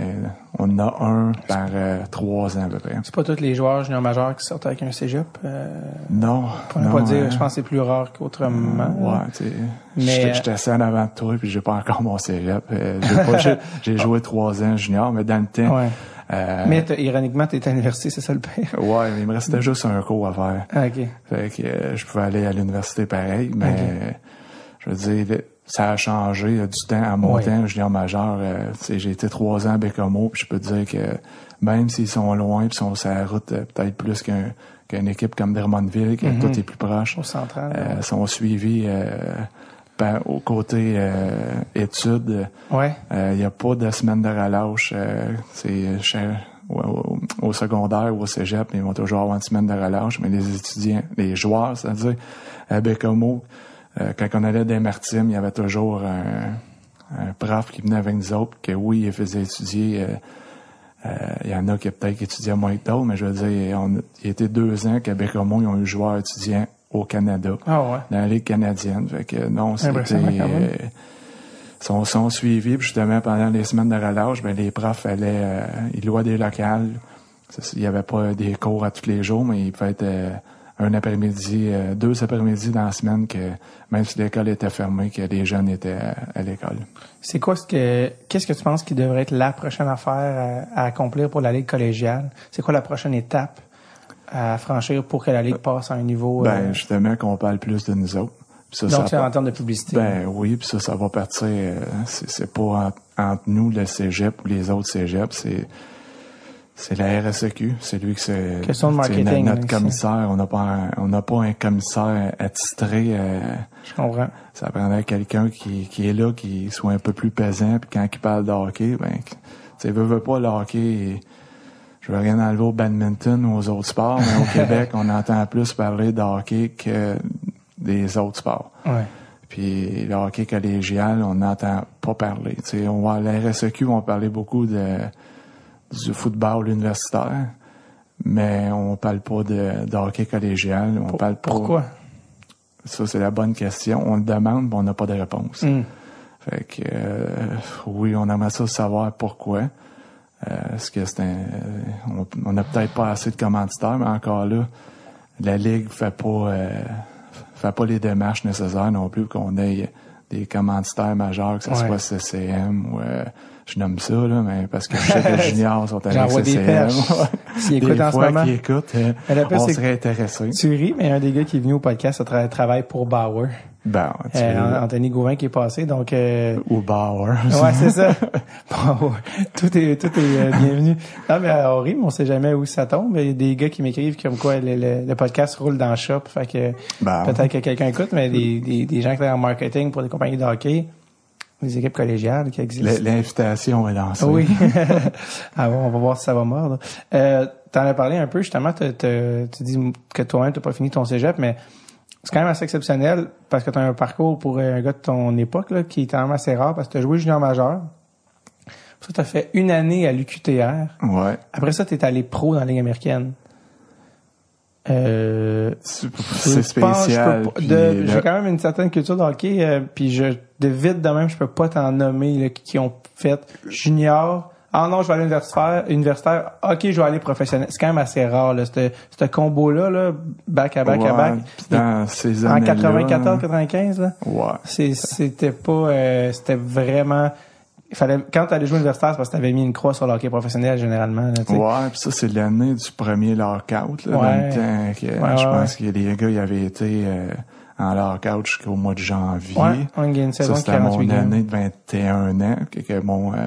on en a un par 3 ans à peu près. C'est pas tous les joueurs junior majeurs qui sortent avec un cégep. Euh, Non, pour ne pas dire, hein. je pense que c'est plus rare qu'autrement. Ouais, tu sais. Mais, J'étais- euh, J'étais assis en avant de toi, puis j'ai pas encore mon cégep. Euh, <laughs> J'ai joué trois ans junior, mais dans le temps... Ouais. euh, Mais ironiquement, t'es à l'université, c'est ça le pire? <laughs> ouais, il me restait juste un cours à faire. Ah, OK. Fait que euh, je pouvais aller à l'université pareil, mais je veux dire, ça a changé euh, du temps à mon temps, junior majeur. euh, j'ai été trois ans à Bécomo, puis je peux te dire que même s'ils sont loin, puis sont sur la route euh, peut-être plus qu'un- qu'une équipe comme Drummondville, que tout est plus proche, Au central. euh, sont suivis euh, au côté euh, études. ouais. Il n'y a pas de semaine de relâche. euh, c'est cher. Au, au- au secondaire ou au cégep, ils vont toujours avoir une semaine de relâche, mais les étudiants, les joueurs, c'est-à-dire, à Bécomo, euh, quand on allait des il y avait toujours un, un prof qui venait avec nous autres, que oui, il faisait étudier. euh, euh, il y en a qui peut-être qui étudiaient moins que d'autres, mais je veux dire, on, il y été deux ans qu'à Bécomo, ils ont eu joueurs étudiants au Canada Ah ouais. dans la Ligue canadienne. Fait que non, c'était... Euh, sont, sont suivis, puis justement, pendant les semaines de relâche, ben, les profs allaient... Euh, ils louaient des locales. Il n'y avait pas des cours à tous les jours, mais il pouvait être euh, un après-midi, euh, deux après-midi dans la semaine, que même si l'école était fermée, que les jeunes étaient à, à l'école. C'est quoi ce que qu'est-ce que tu penses qui devrait être la prochaine affaire à, à accomplir pour la ligue collégiale? C'est quoi la prochaine étape à franchir pour que la ligue passe à un niveau euh, Ben, justement, qu'on parle plus de nous autres. Ça, donc ça c'est en termes de publicité. Ben oui, puis ça, ça va partir. euh, c'est, pas entre, entre nous, le cégep ou les autres cégeps, c'est c'est la RSEQ. C'est lui que c'est. Question de marketing, no- notre commissaire. On n'a pas un, on n'a pas un commissaire attitré. euh, Je comprends. ça prendrait quelqu'un qui, qui est là, qui soit un peu plus pesant, puis quand il parle de hockey, ben, tu sais, veut, veut pas le hockey. Je veux rien enlever au badminton ou aux autres sports, mais au <laughs> Québec, on entend plus parler de hockey que des autres sports. Ouais. Puis le hockey collégial, on n'entend pas parler. Tu sais, on à la RSEQ, on va parler beaucoup de, du football universitaire, mais on parle pas de, de hockey collégial. On parle pas- Pourquoi? Ça, c'est la bonne question. On le demande, mais on n'a pas de réponse. Hmm. Fait que euh, oui, on aimerait ça savoir pourquoi. Euh, Est-ce que c'est un. On n'a peut-être pas assez de commanditaires, mais encore là, la Ligue fait pas euh, fait pas les démarches nécessaires non plus pour qu'on ait des commanditaires majeurs, que ce Ouais. soit CCM ou euh, je nomme ça, là, mais parce que je sais que les <laughs> juniors sont avec CCM. <laughs> S'ils écoutent en ce moment. qu'ils écoutent, euh, on serait intéressé. Tu ris, mais un des gars qui est venu au podcast tra- travaille pour Bauer. Ben, tu Euh, Anthony Gauvin qui est passé, donc... euh, ou Bauer. Ouais, <laughs> c'est ça. Ouais. tout est, tout est euh, bienvenu. Non, mais euh, on rit, mais on sait jamais où ça tombe. Il y a des gars qui m'écrivent comme quoi le, le- le podcast roule dans le shop. Fait que Ben, peut-être que quelqu'un écoute, mais des, des, des gens qui travaillent en marketing pour des compagnies de hockey, des équipes collégiales qui existent. L'invitation est lancée. Oui. <laughs> <laughs> ah bon, on va voir si ça va mordre. Euh, T'en as parlé un peu, justement, tu dis que toi-même, t'as pas fini ton cégep, mais c'est quand même assez exceptionnel parce que tu as un parcours pour un gars de ton époque là, qui est quand même assez rare parce que tu as joué junior majeur. Ça, tu as fait une année à l'UQTR. Ouais. Après ça, tu es allé pro dans la Ligue américaine. Euh, C'est spécial. J'ai quand même une certaine culture de hockey, euh, puis je de vite de même, je peux pas t'en nommer là, qui ont fait junior. Ah non, je vais aller universitaire, universitaire. Ok, je vais aller professionnel. C'est quand même assez rare là, ce combo-là, là, back à back à Ouais, back. puis dans ces En années-là, 94, 95, là. Ouais. C'était pas, euh, c'était vraiment. Il fallait quand t'allais jouer universitaire, c'est parce que t'avais mis une croix sur le hockey professionnel généralement. Là, tu. Ouais, puis ça, c'est l'année du premier lockout, là, Ouais. dans le temps que Ouais, je ouais, pense que les gars, ils avaient été euh, en lockout jusqu'au mois de janvier. Ouais, on gagne une saison ça, c'était 48 mon année de 21 ans, que, que mon, euh,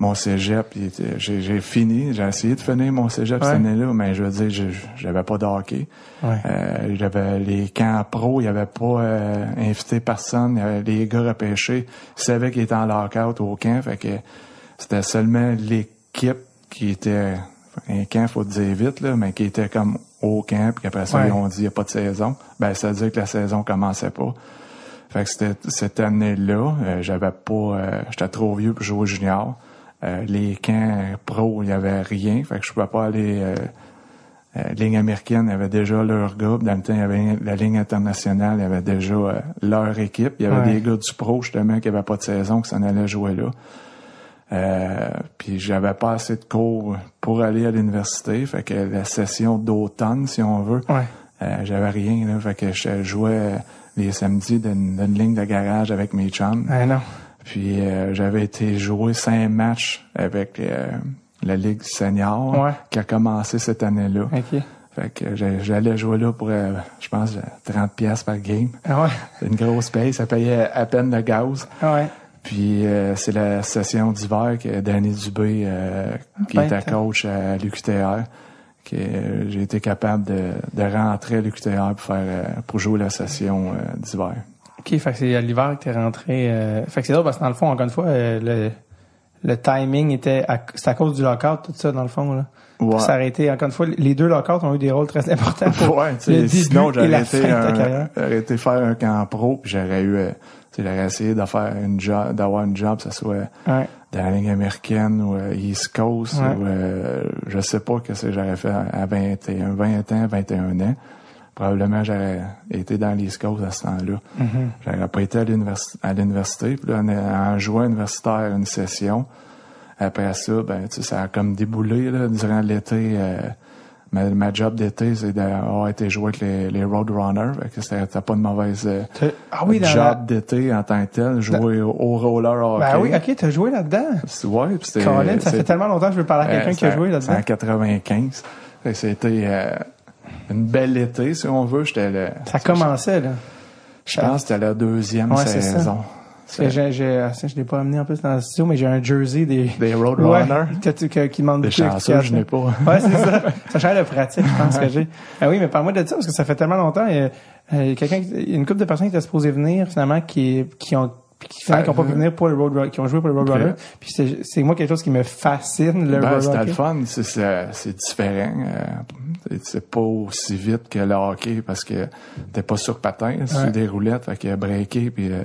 mon cégep, j'ai fini, j'ai essayé de finir mon cégep Ouais. cette année-là, mais je veux dire, j'avais pas de hockey. Ouais. Euh, j'avais les camps pro, il n'y avait pas euh, invité personne. Y avait les gars repêchés. Ils savaient qu'ils étaient en lockout au camp. Fait que c'était seulement l'équipe qui était un camp, faut dire vite, là, mais qui était comme au camp, puis après ça, Ouais. ils ont dit il n'y a pas de saison. Ben, ça veut dire que la saison commençait pas. Fait que c'était cette année-là, euh, j'avais pas euh, j'étais trop vieux pour jouer junior. Euh, les camps pro, il y avait rien. Fait que je pouvais pas aller euh, euh, ligne américaine, il y avait déjà leur gars. Dans le temps, il y avait la ligne internationale, il y avait déjà euh, leur équipe. Il y avait Ouais. des gars du pro, justement, qui n'avaient pas de saison, qui s'en allaient jouer là. Euh, puis j'avais pas assez de cours pour aller à l'université. Fait que la session d'automne, si on veut, Ouais. euh, j'avais rien. Là, fait que je jouais les samedis d'une d'une ligne de garage avec mes chums. Ah non. Puis euh, j'avais été jouer cinq matchs avec euh, la Ligue senior Ouais. qui a commencé cette année-là. OK. Fait que j'allais jouer là pour, euh, je pense, euh, 30 pièces par game. Ah ouais. Une grosse paye, ça payait à peine le gaz. Ah ouais. Puis c'est la session d'hiver que Danny Dubé, qui Ben, était coach à l'UQTR, que j'ai été capable de, de rentrer à l'UQTR pour faire pour jouer la session d'hiver. OK, fait que c'est à l'hiver que t'es rentré. euh, Fait que c'est drôle parce que dans le fond, encore une fois, euh, le, le timing était à, c'est à cause du lockout, tout ça, dans le fond, là. Ouais. Ça encore une fois, les deux lockouts ont eu des rôles très importants pour <laughs> Ouais, tu le sais, début sinon et j'aurais la été, fin de ta un- carrière. j'aurais été faire un camp pro, puis j'aurais eu, euh, j'aurais essayé de faire une job, d'avoir une job, que ce soit Ouais. dans la ligne américaine ou euh, East Coast ou euh, je sais pas que c'est j'aurais fait à 21, 20 ans, 21 ans. Probablement j'aurais été dans l'East Coast à ce temps-là. Mm-hmm. J'aurais pas été à l'université. Puis là, en, en jouant universitaire une session, après ça, ben tu sais, ça a comme déboulé là, durant l'été. euh, ma, ma job d'été, c'est d'avoir été joué avec les, les Roadrunners. C'était pas une mauvaise euh, Ah oui, job la... d'été en tant que tel, jouer au, au roller hockey. Ben oui, OK, t'as joué là-dedans. Ouais, puis c'était. Colin, ça fait tellement longtemps que je veux parler à quelqu'un euh, qui a joué C'est en là-dedans. 95. Fait que C'était euh, une belle été, si on veut. J'étais le. Ça commençait, là. Je pense que c'était la deuxième Ouais, c'est saison. Que j'ai, j'ai, ah, je l'ai pas amené en plus dans le studio, mais j'ai un jersey des, Des Roadrunners. <laughs> Ouais, qui demande Des chanceux, je n'ai pas. Ouais, c'est ça. <laughs> Ça change de pratique, je pense que j'ai. Ah oui, mais parle-moi de ça, parce que ça fait tellement longtemps. euh, euh, quelqu'un, il y a une couple de personnes qui étaient supposées venir, finalement, qui, qui ont, qui, finalement, qui ont pas pu venir pour le Road qui ont joué pour le Roadrunner. Puis c'est, c'est moi quelque chose qui me fascine, le Ben, c'était le fun. C'est- différent. euh, c'est- pas aussi vite que le hockey parce que t'es pas sur patin, c'est Ouais. des roulettes. Fait que breaker puis euh,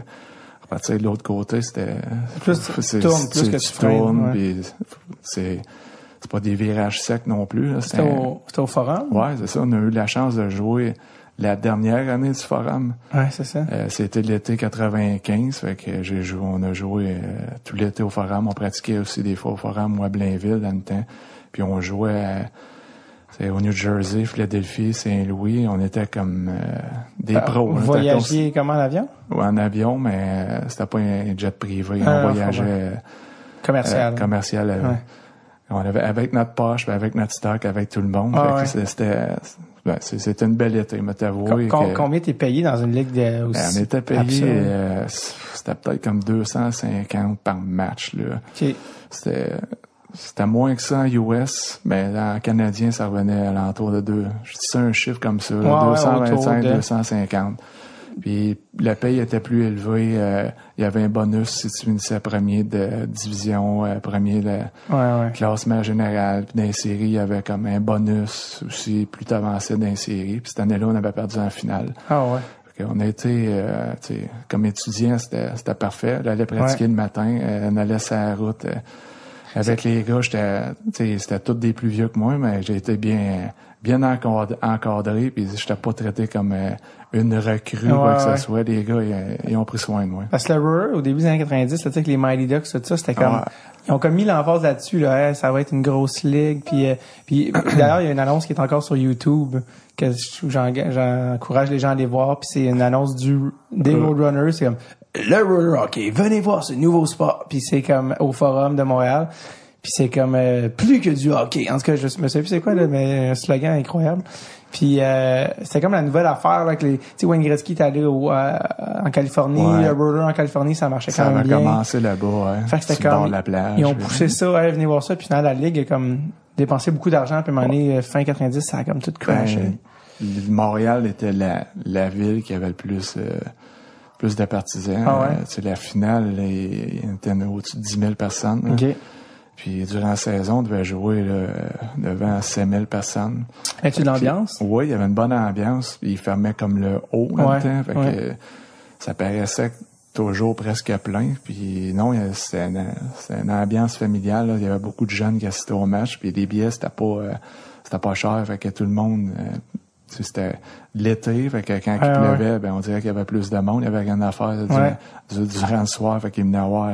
sais, de l'autre côté, c'était. Plus tu tournes, plus que tu tournes, ouais. c'est. C'est pas des virages secs non plus. C'était au, au forum? Ouais, c'est ça. On a eu la chance de jouer la dernière année du forum. Ouais, c'est ça. Euh, c'était l'été 95, fait que j'ai joué, on a joué euh, tout l'été au forum. On pratiquait aussi des fois au forum ou à Blainville dans le temps. Puis on jouait à- c'est au New Jersey, Philadelphie, Saint-Louis. On était comme euh, des pros. Vous voyagiez comment en avion? en avion, mais c'était pas un jet privé. Ah, on non, voyageait Commercial. commercial. Ouais. On avait avec notre poche, avec notre stock, avec tout le monde. Ah, ouais. C'était ben, c'est- c'était une belle été, mais t'avouer com- que- Combien t'es payé dans une ligue de aussi? ben, on était payé, euh, c'était peut-être comme 250 par match. Là. C'était, c'était moins que ça en US, mais en canadien, ça revenait à l'entour de deux. Je dis ça un chiffre comme ça, Ouais, ouais, 225, autour de- 250. Puis la paye était plus élevée. euh, il y avait un bonus si tu finissais premier de division, euh, premier de Ouais, ouais. classement général. Puis dans les séries, il y avait comme un bonus aussi plus t'avançais dans les séries. Puis cette année-là, on avait perdu en finale. Ah ouais. Qu'on a été, euh, tu sais, comme étudiant, c'était, c'était parfait. On allait pratiquer le matin, euh, on allait sur la route. euh, avec les gars, j'étais, tu sais, c'était tous des plus vieux que moi, mais j'ai été bien, bien encad- encadré, puis j'étais pas traité comme euh, une recrue quoi que ouais. ce soit. Les gars, ils, ils ont pris soin de moi. Parce que le Roar, au début des années 90, là, tu sais, avec les Mighty Ducks, tout ça, c'était comme... Ouais. Ils ont comme mis l'emphase là-dessus, là, Hey, ça va être une grosse ligue. Puis, euh, puis <clears throat> d'ailleurs, il y a une annonce qui est encore sur YouTube que je- j'en- j'encourage les gens à aller voir. Puis c'est une annonce du des Euh. Roadrunners. C'est comme le Roller Hockey, venez voir ce nouveau sport. Puis c'est comme au Forum de Montréal. Puis c'est comme euh, plus que du hockey. En tout cas, je me souviens plus c'est quoi, là, mais un slogan incroyable. Puis euh, c'était comme la nouvelle affaire là, que les, tu sais, Wayne Gretzky est allé au, euh, en Californie, Ouais. le Roller en Californie, ça marchait Ça quand même avait bien. commencé là-bas, ouais. Fait que c'était comme la plage. ils ont poussé ça, ouais, venez voir ça, puis finalement la ligue a comme dépensé beaucoup d'argent, puis à un moment euh, fin 90, ça a comme tout crashé. Ben, Montréal était la, la ville qui avait le plus euh, plus de partisans. Ah ouais? Euh, tu sais, la finale, il il était au-dessus de 10 000 personnes. là. OK. Puis durant la saison, on devait jouer là, euh, devant 5 000 personnes. As-tu de l'ambiance? Oui, il y avait une bonne ambiance. Puis il fermait comme le haut en Ouais, même temps. Fait ouais. que ça paraissait toujours presque plein. Puis non, c'était une, ambiance familiale. là. Il y avait beaucoup de jeunes qui assistaient au match. Puis les billets, c'était pas euh, c'était pas cher. Fait que tout le monde... euh, c'était l'été, fait que quand il ouais. pleuvait, ben on dirait qu'il y avait plus de monde, il y avait rien à faire du- Ouais. du- durant le soir, fait qu'il venait voir.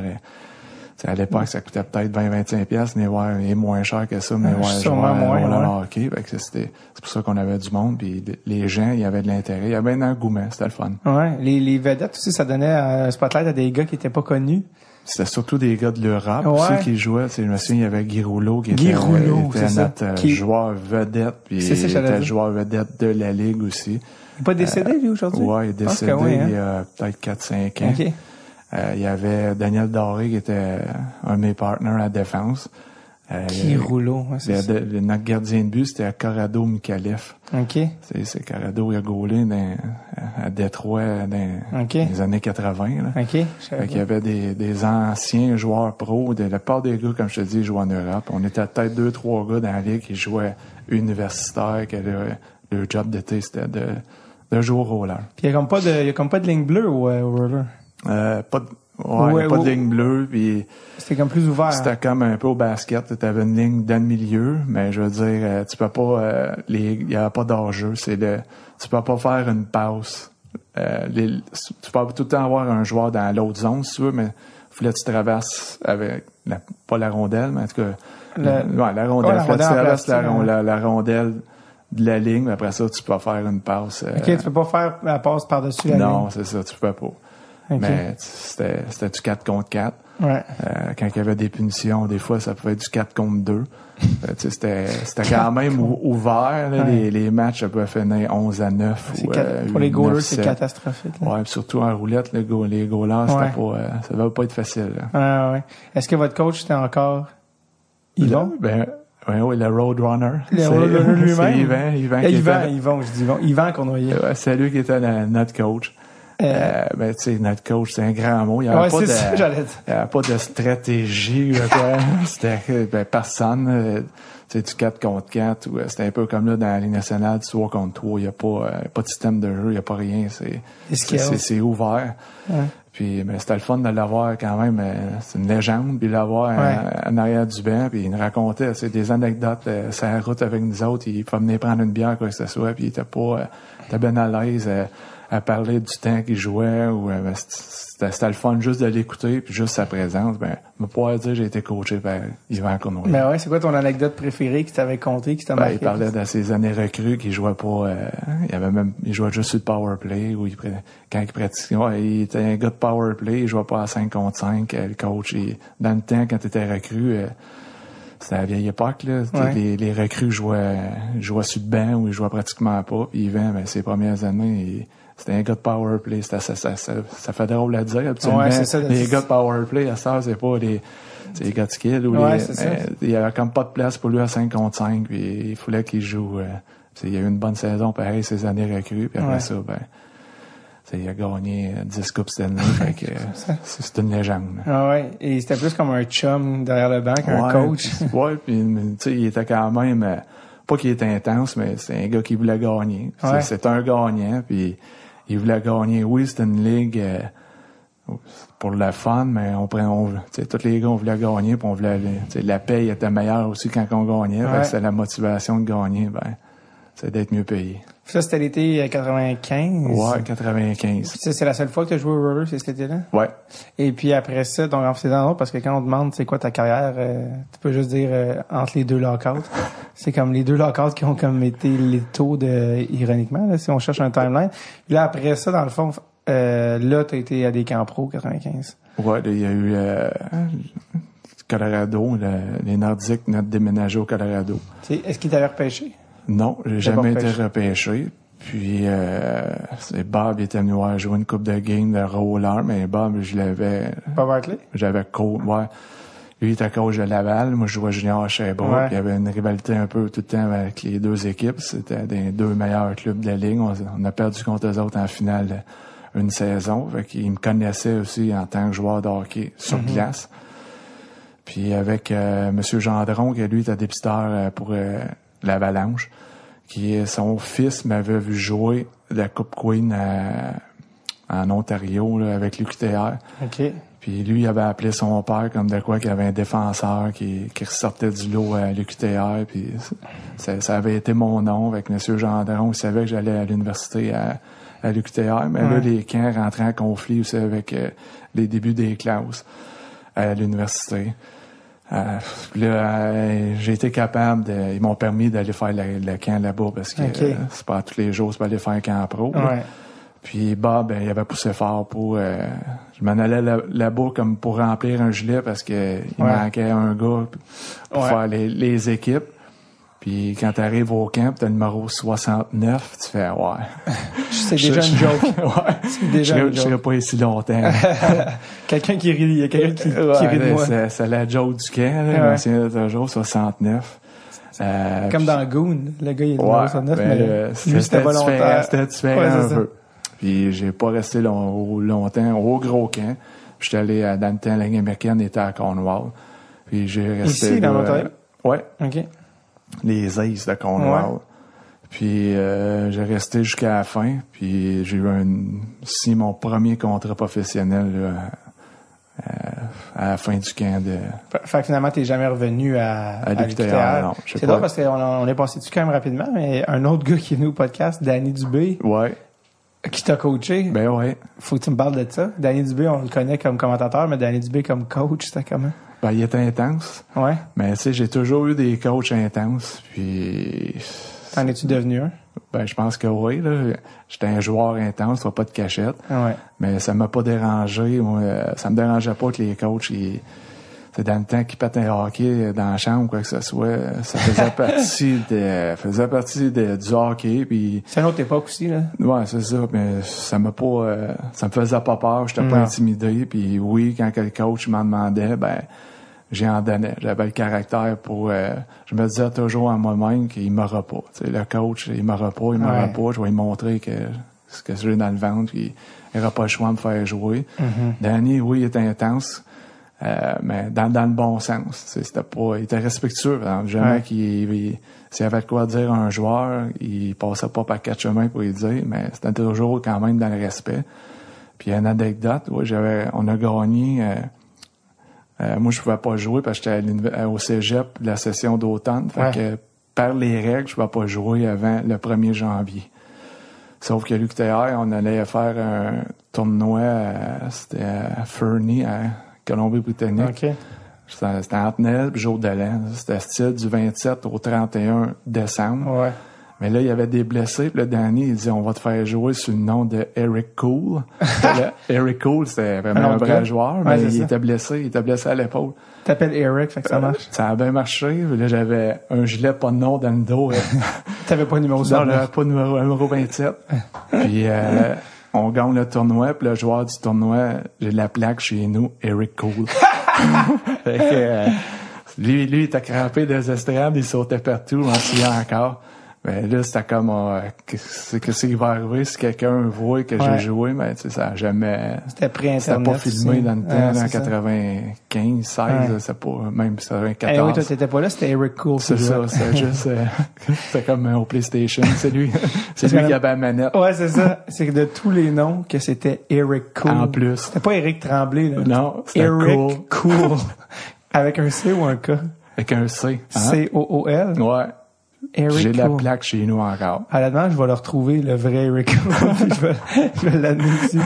Euh, à l'époque, ça coûtait peut-être 20-25 pièces, mais voir est moins cher que ça, mais Ouais, voir sûrement moins, ouais. hockey. Fait que c'était, c'est pour ça qu'on avait du monde, puis les gens, il y avait de l'intérêt, il y avait un engouement, c'était le fun. Ouais. Les, les vedettes aussi, ça donnait un spotlight à des gars qui étaient pas connus. C'était surtout des gars de l'Europe Ouais. aussi qui jouaient. Je me souviens, il y avait Guy Rouleau qui Guy était, Rouleau, était notre euh, Qui- joueur vedette, puis C'est ça, il était joueur vedette de la Ligue aussi. Il est pas décédé, lui, aujourd'hui? Ouais, il est que décédé oui, hein? il y a peut-être 4-5 ans. OK. Euh, il y avait Daniel Doré qui était un de mes partenaires à défense. Euh, Qui rouleau, ouais, c'est le- ça. le- notre gardien de but, c'était Corrado Mikalev. OK. C'est, c'est Corrado, il a gaulé dans, à Détroit dans les années 80. Là. OK. Fait qu'il y avait des, des anciens joueurs pros. De, la part des gars, comme je te dis, jouaient en Europe. On était peut-être deux, trois gars dans la ligue qui jouaient universitaire, que leur, leur job d'été, c'était de, de jouer au roller. Puis il y a comme pas de, y a comme pas de ligne bleue au, euh, au roller. Euh, pas de, ouais, Ouais, pas de ligne bleue, puis C'était comme plus ouvert. c'était comme un peu au basket. Tu avais une ligne dans le milieu, mais je veux dire, euh, tu peux pas, euh, il y a pas d'enjeu. C'est tu peux pas faire une passe. Euh, les- tu peux tout le temps avoir un joueur dans l'autre zone, si tu veux, mais faut que tu traverses avec, la, pas la rondelle, mais en tout cas, Le- ouais, la rondelle. Ouais, la tu traverses la, hein. la, la rondelle de la ligne, mais après ça, tu peux faire une passe. euh, OK, tu peux pas faire la passe par-dessus la non, c'est ça, tu peux pas. Mais c'était, c'était du 4 contre 4. Ouais. Euh, quand il y avait des punitions, des fois, ça pouvait être du 4 contre 2. Euh, c'était, c'était quand même ou- ouvert. là, Ouais. les, les matchs, ça pouvait finir 11 à 9. C'est ou, euh, pour les 8, goalers, 9, c'est 7. catastrophique. là. Ouais, surtout en roulette, les, go- les goalers, c'était Ouais. pas, euh, ça devait pas être facile. Est-ce que votre coach était encore Yvon? Ben, ouais, oui, le Roadrunner. Le C'est- Roadrunner <laughs> lui-même? C'est Yvan, Yvan, Eh, Yvan, Yvon, je dis Yvon. Yvan qu'on c'est lui qui était la- notre coach. Euh, Euh, ben, tu sais, notre coach, c'est un grand mot. Il y avait ouais, pas c'est de, ça, dire. Il n'y avait pas de stratégie. ou quoi. <laughs> C'était ben, personne. euh, Tu sais, du 4 contre 4. ou, euh, C'était un peu comme là dans la Ligue nationale, du 3 contre 3. Il n'y a pas, euh, pas de système de jeu, il n'y a pas rien. C'est c'est- c'est- c'est ouvert. Ouais. Puis mais c'était le fun de l'avoir quand même. euh, c'est une légende, puis l'avoir Ouais. euh, en arrière du banc. Puis il nous racontait c'est des anecdotes euh, sur la route avec nous autres. Il pouvait venir prendre une bière, quoi que ce soit. Puis il était pas... euh, était bien à l'aise à parler du temps qu'il jouait. ou euh, ben, c'était, c'était le fun juste de l'écouter. Puis juste sa présence. Ben, me pouvoir dire j'ai été coaché par Yvan Conroy. Mais ouais, c'est quoi ton anecdote préférée qui t'avait compté, qui t'a Ben, marqué? il parlait de ses années recrues qu'il jouait pas euh, il avait même il jouait juste sur le power play ou il quand il pratiquait ouais, il était un gars de power play il jouait pas à 5 contre 5 euh, le coach il- dans le temps quand tu étais recrue euh, c'était à la vieille époque là Ouais. les, les recrues jouaient jouaient sur le banc ou ils jouaient pratiquement pas puis Yvan ben, ses premières années il- c'était un gars de power play C'était- ça, ça, ça, ça fait drôle à dire habituellement Ouais, ça, les gars de power play à ça c'est pas les c'est les gars de skill ou Ouais, les, mais il y avait comme pas de place pour lui à 5 contre 5 puis il fallait qu'il joue euh, il y a eu une bonne saison pareil ces années recrues puis après Ouais. ça ben il a gagné euh, 10 coupes Stanley <laughs> fait que euh, c'est une légende. Ah ouais, et c'était plus comme un chum derrière le banc qu'un Ouais, coach. <laughs> ouais puis il était quand même euh, pas qu'il était intense mais c'est un gars qui voulait gagner. Ouais. c'est un gagnant puis il voulait gagner oui c'était une ligue euh, pour le fun, mais on prend, on, tous les gars, on voulait gagner, puis on voulait aller, la paye était meilleure aussi quand on gagnait, Ouais. c'était la motivation de gagner, ben, c'est d'être mieux payé. Ça, c'était l'été euh, 95. Ouais, 95. Ça, c'est la seule fois que tu as joué au roller, c'est cet été-là? Ouais. Et puis après ça, donc en faisant autre, parce que quand on demande c'est quoi ta carrière, euh, tu peux juste dire euh, entre les deux lockouts. <laughs> c'est comme les deux lockouts qui ont comme été les taux de ironiquement, là, si on cherche un timeline. Puis là, après ça, dans le fond, euh, là, tu as été à des camps pro 95. Ouais, là, il y a eu, euh, Colorado, le- les Nordiques, notre déménagé au Colorado. Est-ce qu'ils t'avaient repêché? Non, j'ai jamais été repêché. Puis euh, Bob il était venu voir jouer une coupe de game de roller, mais Bob, je l'avais Pas Barkley? J'avais coach, ouais. Lui, il était coach de Laval. Moi, je jouais junior à Sherbrooke. Ouais. Il y avait une rivalité un peu tout le temps avec les deux équipes. C'était des deux meilleurs clubs de la ligue. On, on a perdu contre eux autres en finale une saison. Fait qu'il me connaissait aussi en tant que joueur de hockey sur glace. Puis avec euh, Monsieur Gendron, qui lui était dépisteur euh, pour euh, l'Avalanche, qui est son fils m'avait vu jouer la Coupe Queen à- en Ontario là, avec l'UQTR. OK. Puis lui, il avait appelé son père comme de quoi qu'il y avait un défenseur qui, qui ressortait du lot à l'UQTR. Puis ça, ça avait été mon nom avec M. Gendron. Il savait que j'allais à l'université à, à l'UQTR. Mais là, les camps rentraient en conflit aussi avec euh, les débuts des classes à l'université. Euh, euh, j'ai été capable de... Ils m'ont permis d'aller faire le, le camp là-bas parce que euh, c'est pas tous les jours, c'est pas aller faire un camp pro. Ouais. Puis Bob, ben, il avait poussé fort pour... euh, je m'en allais là- là-bas comme pour remplir un gilet parce que il Ouais. manquait un gars pour Ouais. faire les, les équipes. Puis quand tu arrives au camp, t'as le numéro 69, tu fais « <laughs> <laughs> Ouais, C'est déjà une joke. ouais. C'est je déjà serais- une je serais joke. pas ici longtemps. <laughs> Quelqu'un qui rit, il y a quelqu'un qui, qui Ouais, rit de moi. c'est, la joke du camp, là, je m'en souviens toujours, 69. Euh, Comme dans Goon. Le gars, il est Ouais, numéro 69, ben, mais euh, lui, c'était volontaire. C'était différent Ouais, un ça. peu. Puis j'ai pas resté long- longtemps au gros camp. J'étais allé à, dans le temps, la américaine était à Cornwall. Puis j'ai resté Ici, dans l'Ontario? euh, ouais, OK. Les Aces de Cornwall. Puis euh, j'ai resté jusqu'à la fin. Puis j'ai eu un, si mon premier contrat professionnel là, euh, à la fin du camp de. Fait- que finalement, t'es jamais revenu à, À C'est drôle parce qu'on on est passé dessus quand même rapidement, mais un autre gars qui est venu au podcast, Danny Dubé, Ouais, qui t'a coaché, ben ouais. faut que tu me parles de ça. Danny Dubé, on le connaît comme commentateur, mais Danny Dubé comme coach, c'était comment? Ben il était intense. Ouais. Mais tu sais, j'ai toujours eu des coachs intenses. Puis T'en es-tu devenu un? Ben, je pense que oui. Là. J'étais un joueur intense, pas de cachette. Ouais. Mais ça m'a pas dérangé. Moi, ça me dérangeait pas que les coachs, ils- dans le temps qu'ils un hockey dans la chambre, quoi que ce soit. Ça faisait partie <laughs> de, faisait partie de- du hockey. Puis, C'est une autre époque aussi, là. ouais, c'est ça. Mais ça m'a pas, euh, ça me faisait pas peur. J'étais pas intimidé. Puis oui, quand le coach m'en demandait, ben, j'y en donnais. J'avais le caractère pour... euh, je me disais toujours à moi-même qu'il m'aura pas. Le coach, il m'aura pas, il m'aura Ouais. pas. Je vais lui montrer que ce que j'ai dans le ventre, puis il n'aura pas le choix de me faire jouer. Mm-hmm. Danny, oui, il était intense, euh, mais dans, dans le bon sens. C'était pas, il était respectueux. par. Jamais Ouais. qu'il... il- S'il avait quoi dire à un joueur, il passait pas par quatre chemins pour lui dire, mais c'était toujours quand même dans le respect. Puis une anecdote, ouais, j'avais, on a gagné. euh, euh, moi, je pouvais pas jouer parce que j'étais au cégep de la session d'automne. Fait Ouais. que par les règles, je pouvais pas jouer avant le 1er janvier. Sauf que l'UQTR, on allait faire un tournoi, à- c'était à Fernie, à Colombie-Britannique. C'était entre Noël et Jour de l'An. C'était style du 27 au 31 décembre. Ouais. Mais là, il y avait des blessés. Puis le dernier, il dit, on va te faire jouer sous le nom de Eric Cool. <laughs> Là, Eric Cool, c'était vraiment Un un vrai joueur, mais il ça. était blessé. Il était blessé à l'épaule. T'appelles Eric, fait que ça marche. Ça a bien marché. Là, j'avais un gilet pas de nom dans le dos. euh, <laughs> T'avais pas de numéro non, sur j'avais pas de numéro, numéro 27. <laughs> Puis euh, on gagne le tournoi. Puis le joueur du tournoi, j'ai la plaque chez nous, Eric Cool. <laughs> Fait que, euh, lui, lui, il était crampé des estrades, il sautait partout, on s'y encore. Mais là, c'était comme, euh, qu'est-ce qui va arriver si quelqu'un voit que Ouais. j'ai joué, mais tu sais, ça a jamais, C'était c'était pré-internet. pas filmé aussi. dans le temps, en c'est ça. 95, 16, Ouais. c'est pas, même Eh 94. oui, toi, t'étais pas là, c'était Eric Cool. c'est ça, c'est juste, euh, <laughs> c'est comme euh, au PlayStation, c'est lui, <laughs> c'est lui qui avait la manette. Ouais, c'est ça. C'est que de tous les noms, que c'était Eric Cool. En plus. C'était pas Eric Tremblay, là. Non, c'était Eric cool. Cool. <laughs> Avec un C ou un K? Avec un C. hein? C-O-O-L. Ouais. Eric J'ai la plaque chez nous encore. À la demande, je vais le retrouver, le vrai Eric <laughs> je vais, je vais l'amener ici.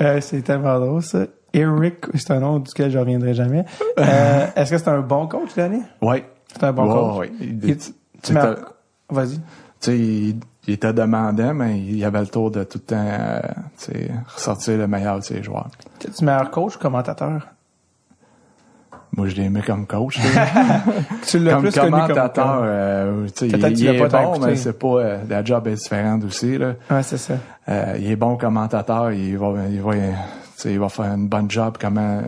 Euh, c'est tellement drôle, ça. Eric, c'est un nom duquel je reviendrai jamais. Euh, est-ce que c'est un bon coach, Danny? Ouais. C'est un bon coach. Il- tu- Vas-y. tu sais, il, il était demandant, mais il avait le tour de tout le temps, euh, tu sais, ressortir le meilleur de ses joueurs. Tu meilleur coach ou commentateur? Moi, je l'ai aimé comme coach. là. <laughs> Tu l'as plus connu comme commentateur, euh, tu sais, il, il est bon, mais c'est pas, euh, la job est différente aussi, là. Ouais, c'est ça. Euh, il est bon commentateur, il va, il va, il va faire une bonne job comment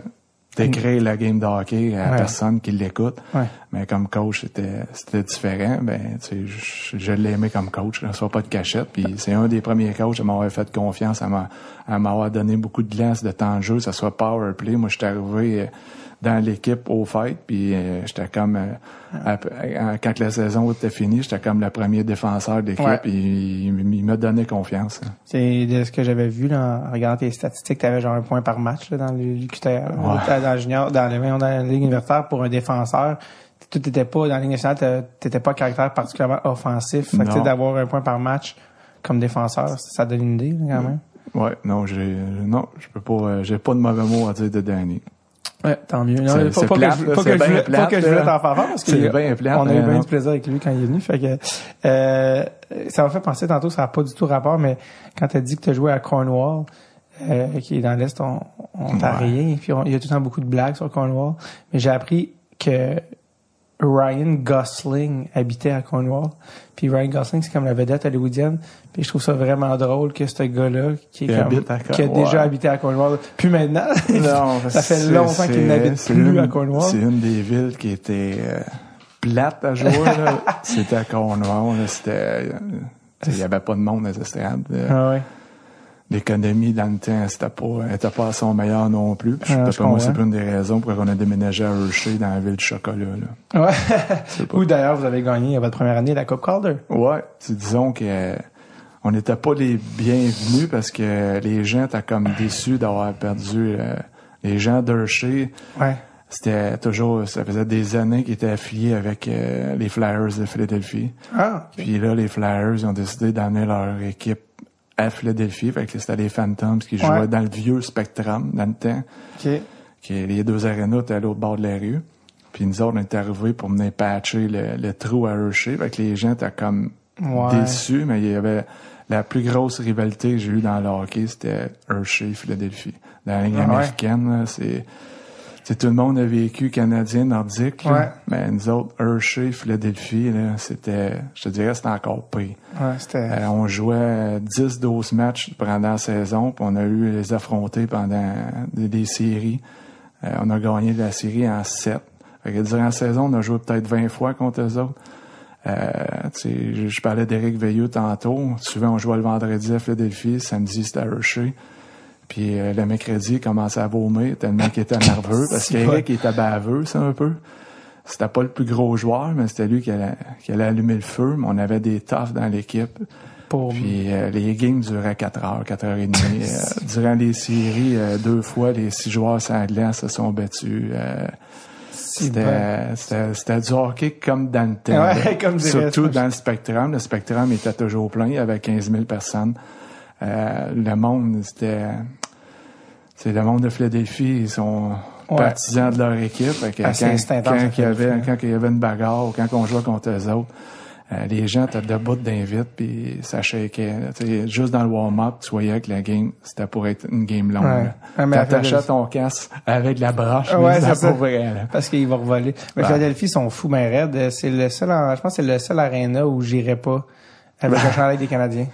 décrire la game de hockey à la Ouais. personne qui l'écoute. Ouais. Mais comme coach, c'était, c'était différent. Ben, tu sais, je, je l'ai aimé comme coach. Je reçois pas de cachette. Puis c'est un des premiers coachs à m'avoir fait confiance, à m'a- à m'avoir donné beaucoup de glace, de temps de jeu, que ce soit power play. Moi, je suis arrivé dans l'équipe au fight, puis euh, j'étais comme euh, euh, quand la saison était finie, j'étais comme le premier défenseur de l'équipe. Ouais. puis il, il m'a donné confiance. hein. C'est de ce que j'avais vu là, en regardant tes statistiques, tu avais genre un point par match là, dans le l'UQTR, Ouais. dans le junior, dans, le, dans la ligue universitaire pour un défenseur. Tu n'étais pas dans la ligue nationale, t'étais pas caractère particulièrement offensif. Fait d'avoir un point par match comme défenseur, ça donne une idée quand même. Ouais, non, j'ai non, je peux pas euh, j'ai pas de mauvais mots à dire de Danny. Ouais, tant mieux. Non, C'est- pas, c'est pas plate, que je, pas que je voulais, pas que je voulais là. t'en faire parce C'est que bien plate, on a eu bien non. du plaisir avec lui quand il est venu. Fait que, euh, ça m'a fait penser tantôt, ça n'a pas du tout rapport, mais quand tu as dit que tu as joué à Cornwall, euh, qui est dans l'Est, on, on t'a Ouais. rien. Puis il y a tout le temps beaucoup de blagues sur Cornwall. Mais j'ai appris que Ryan Gosling habitait à Cornwall. Puis Ryan Gosling, c'est comme la vedette hollywoodienne. Puis je trouve ça vraiment drôle que ce gars-là, qui, est Qui comme- habite à qui a déjà habité à Cornwall, puis maintenant, <laughs> Non, ça fait longtemps qu'il n'habite plus une- à Cornwall. C'est une des villes qui était euh, plate à jouer. <laughs> C'était à Cornwall. C'était, euh, il y avait pas de monde dans les estrades. Ah ouais. L'économie dans le temps, c'était pas, était pas à son meilleur non plus. Puis, Ah, moi, c'est une des raisons pour qu'on a déménagé à Hershey dans la ville du chocolat. Là. Ouais. Ou d'ailleurs, vous avez gagné à votre première année la Coupe Calder. Ouais, disons que euh, on n'était pas les bienvenus parce que les gens étaient comme déçus d'avoir perdu. euh, les gens d'Hershey, Ouais. c'était toujours, ça faisait des années qu'ils étaient affiliés avec euh, les Flyers de Philadelphie. Ah. Puis là, les Flyers ils ont décidé d'amener leur équipe à Philadelphie. Fait que c'était les Phantoms qui jouaient Ouais. dans le vieux Spectrum dans le temps. ok. Que les deux arénas étaient à l'autre bord de la rue. Puis nous autres, on est arrivés pour venir patcher le, le trou à Hershey. Fait que les gens étaient comme Ouais. déçus, mais il y avait la plus grosse rivalité que j'ai eue dans le hockey, c'était Hershey, Philadelphie. Dans la ligne Ah ouais. américaine, c'est tout le monde a vécu canadien, nordique, là. Mais nous autres, Hershey, Philadelphie, là, c'était, je te dirais, c'était encore pire. Ouais, c'était. Euh, on jouait 10-12 matchs pendant la saison, puis on a eu les affronter pendant des, des séries. Euh, on a gagné la série en 7. Fait que durant la saison, on a joué peut-être 20 fois contre eux autres. Euh, je parlais d'Éric Veilleux tantôt. Souvent, on jouait le vendredi à Philadelphie, samedi, c'était à Hershey. Puis euh, le mercredi, il commençait à vomir tellement qu'il était nerveux, parce <laughs> qu'Éric il était baveux, ça, un peu. C'était pas le plus gros joueur, mais c'était lui qui allait, qui allait allumer le feu. Mais on avait des toughs dans l'équipe. Pour... Puis euh, les games duraient 4 heures, 4 heures et demie. <laughs> Euh, durant les séries, euh, deux fois, les six joueurs glace se sont battus. Euh, c'était, du hockey comme dans le temps. Ouais, comme Surtout dans le Spectrum. Le Spectrum était toujours plein. Il y avait 15 000 personnes. Euh, le monde, c'était... C'est le monde de Philadelphie, ils sont Ouais. partisans de leur équipe. Fait que Ah, quand, quand il y avait, quand il y avait une bagarre ou quand on jouait contre eux autres, euh, les gens étaient debout d'invite puis ça shakeait. là. Tu sais, juste dans le warm-up, tu voyais que la game, c'était pour être une game longue. Ouais. Ah, Philadelphie- ton casque avec la broche, Ouais, mais ça. vrai. là. Parce qu'il va revoler. Mais. Philadelphie sont fous, mais raides. C'est le seul, en- je pense que c'est le seul aréna où j'irais pas avec le <laughs> chandail des Canadiens.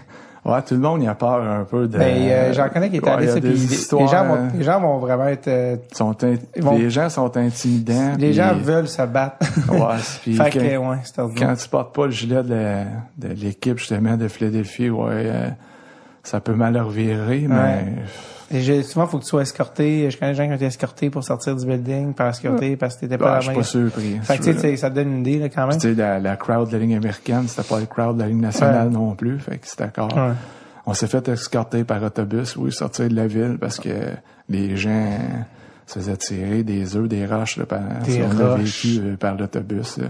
Ouais, tout le monde y a peur un peu de. Ben, euh, j'en connais qui est allé, ça, puis les- gens vont, euh, les gens vont vraiment être, euh, sont in- vont- Les gens sont intimidants. les gens veulent se battre. <laughs> Ouais, puis fait que, quand- ouais, quand tu portes pas le gilet de l'équipe justement de Philadelphie, ouais, euh, ça peut mal revirer, mais Et j'ai- souvent, faut que tu sois escorté. Je connais des gens qui ont été escortés pour sortir du building, par escorté, parce que t'étais pas à je suis pas surpris. Fait que, tu sais, c'est- ça te donne une idée, là, quand même. Tu sais, la, la crowd de la Ligue américaine, c'était pas le crowd de la Ligue nationale Ouais. non plus. Fait que encore. Ouais. On s'est fait escorter par autobus, oui, sortir de la ville parce que les gens se faisaient tirer des œufs, des roches, là, par, Des roches. vécu euh, par l'autobus. là.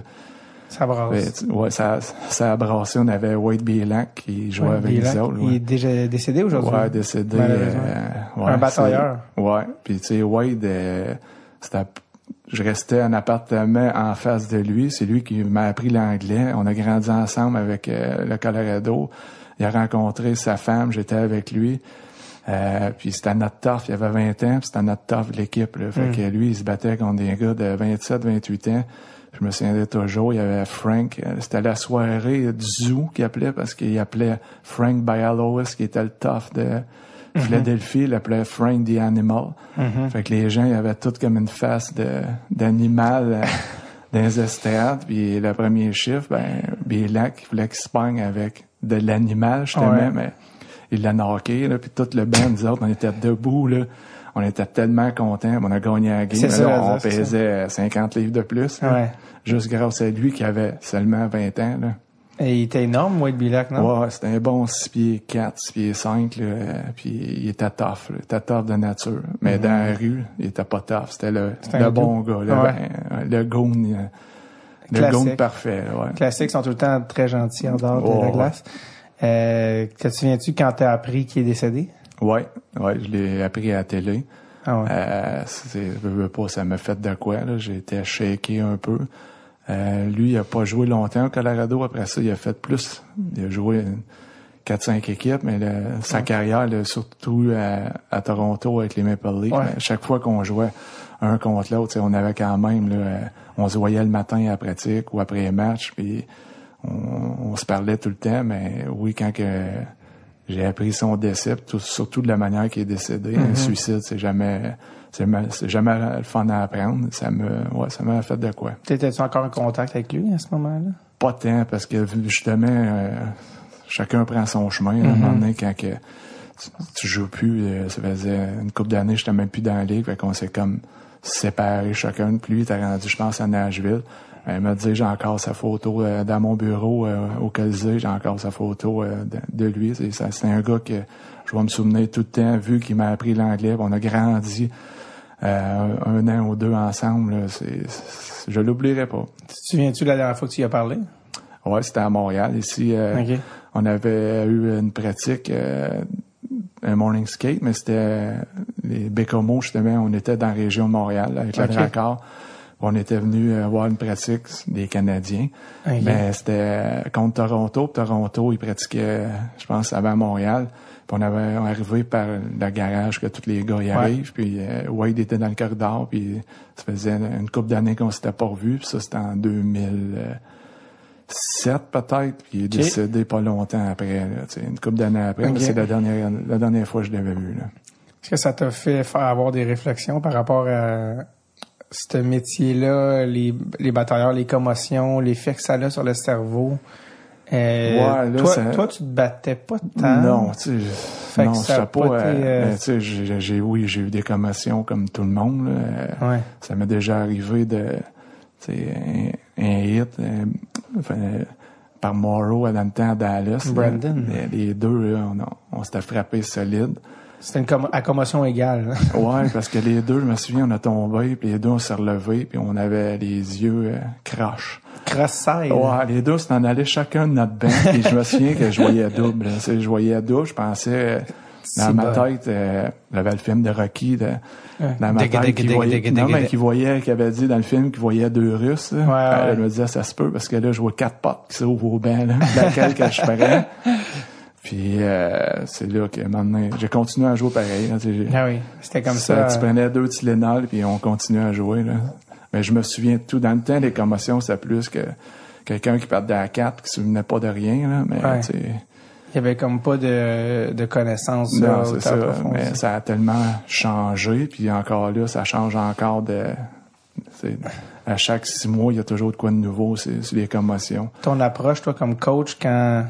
Ça brasse. Ouais, ça, ça a brassé. On avait Wade Bielac qui jouait avec nous autres. Il est déjà décédé aujourd'hui. Ouais, décédé. Euh, ouais, Un batailleur. Ouais. Puis tu sais, Wade, euh, c'était, je restais en appartement en face de lui. C'est lui qui m'a appris l'anglais. On a grandi ensemble avec euh, le Colorado. Il a rencontré sa femme. J'étais avec lui. Euh, puis c'était notre tough. Il avait 20 ans. puis C'était notre de l'équipe. Fait Mm. que lui, il se battait contre des gars de 27, 28 ans. Je me souviendrai toujours, il y avait Frank, euh, c'était la soirée du zoo qu'il appelait parce qu'il appelait Frank Bialois, qui était le tough de Philadelphie, il l'appelait Frank the Animal. Mhm. Fait que les gens, ils avaient tout comme une face d'animal euh, <laughs> dans les estrades. Puis le premier chiffre, ben, Bielac, il voulait qu'il se pogne avec de l'animal, justement, Ouais. mais il l'a knocké, là, puis tout le band, nous autres, on était debout, là. On était tellement contents, on a gagné la game. Ça, là, on ça. pesait 50 livres de plus. là. Ouais. Juste grâce à lui qui avait seulement 20 ans. Là. Et il était énorme, Wade Bilac, non? Ouais, c'était un bon 6 pieds 4, 6 pieds 5, là, euh, puis il était tough, là. il était tough de nature. Mais dans la rue, il était pas tough, c'était le, le bon gars, le, Ouais. ben, le goon, euh, le goon parfait, ouais. Classiques sont tout le temps très gentils en dehors de Oh, la ouais. glace. Euh, te souviens-tu quand t'as appris qu'il est décédé? Ouais, ouais, je l'ai appris à la télé. Ah ouais. Euh, c'est, je veux pas, ça m'a fait de quoi, là. J'ai été shaké un peu. Euh, lui, il a pas joué longtemps au Colorado. Après ça, il a fait plus. Il a joué une 4-5 équipes, mais le- sa carrière, là, surtout à, à Toronto avec les Maple Leafs, Ouais. ben, chaque fois qu'on jouait un contre l'autre, on avait quand même, là, euh, on se voyait le matin à pratique ou après les matchs, puis on, on se parlait tout le temps, mais oui, quand que j'ai appris son décès, tout- surtout de la manière qu'il est décédé, un suicide, c'est jamais, c'est ma- c'est jamais le fun à apprendre. Ça me, ouais, ça m'a fait de quoi. T'étais-tu encore en contact avec lui à ce moment-là? Pas tant, parce que justement, euh, chacun prend son chemin. À un moment donné, quand que tu, tu joues plus, euh, ça faisait une couple d'années, j'étais même plus dans la ligue, fait qu'on s'est comme séparés chacun. Puis lui, il était rendu, je pense, à Nashville. M'a dit, j'ai encore sa photo euh, dans mon bureau euh, au Colisée, j'ai encore sa photo euh, de, de lui. C'est, un gars que je vais me souvenir tout le temps, vu qu'il m'a appris l'anglais. On a grandi euh, un an ou deux ensemble. là. C'est, je l'oublierai pas. Tu te souviens-tu de la dernière fois que tu y as parlé? Ouais, c'était à Montréal. Ici, euh, on avait eu une pratique, euh, un morning skate, mais c'était les Bécomo, justement. On était dans la région de Montréal avec le Ok. Dracard. On était venu euh, voir une pratique des Canadiens. Mais c'était euh, contre Toronto. Toronto, ils pratiquaient, je pense, avant Montréal. Puis on avait on arrivé par le garage que tous les gars y arrivent. Puis euh, Wade était dans le corridor. Puis ça faisait une couple d'années qu'on s'était pas revus. Puis ça, c'était en 2007 peut-être. Puis il est décédé pas longtemps après. Là, une couple d'années après. C'est la dernière, la dernière fois que je l'avais vu. Là. Est-ce que ça t'a fait faire avoir des réflexions par rapport à ce métier-là, les, les batailleurs, les commotions, l'effet que ça a sur le cerveau? Euh, Ouais, là, toi, ça- toi, tu te battais pas tant. Non, tu sais, non, ça pas euh, euh, tu sais, j'ai, oui, j'ai eu des commotions comme tout le monde. là. Euh, Ouais. Ça m'est déjà arrivé de, tu sais, un, un hit, enfin, euh, par Morrow dans le temps à Dallas. Brandon. Les, les deux, là, on, on s'était frappé solide. C'était une à commotion égale. hein. <laughs> Ouais, parce que les deux, je me souviens, on a tombé, puis les deux, on s'est relevés, puis on avait les yeux euh, croches. Cross-side. Ouais, les deux, s'en allaient chacun de notre banc, puis je me souviens que je voyais double. sais, Je voyais double, je pensais... euh, Dans ma bon. tête, euh, j'avais le film de Rocky, de, dans ma tête, qui voyait, non, mais qui voyait, qui avait dit dans le film qu'il voyait deux Russes. là. Ouais, ouais. Elle me disait, ça se peut, parce que là, je vois quatre potes qui s'ouvrent au banc, là, laquelle que je ferais. <laughs> Puis, euh, c'est là que maintenant, j'ai continué à jouer pareil. là, Ah oui, c'était comme ça, ça. tu prenais deux Tylenol, puis on continuait à jouer. Là. Mais je me souviens de tout. Dans le temps, les commotions, c'était plus que quelqu'un qui perdait à quatre, qui se souvenait pas de rien. Là, mais Ouais. Il y avait comme pas de, de connaissances. non, c'est ça. Mais ça a tellement changé. Puis encore là, ça change encore de... c'est- À chaque six mois, il y a toujours de quoi de nouveau c'est sur les commotions. Ton approche, toi, comme coach, quand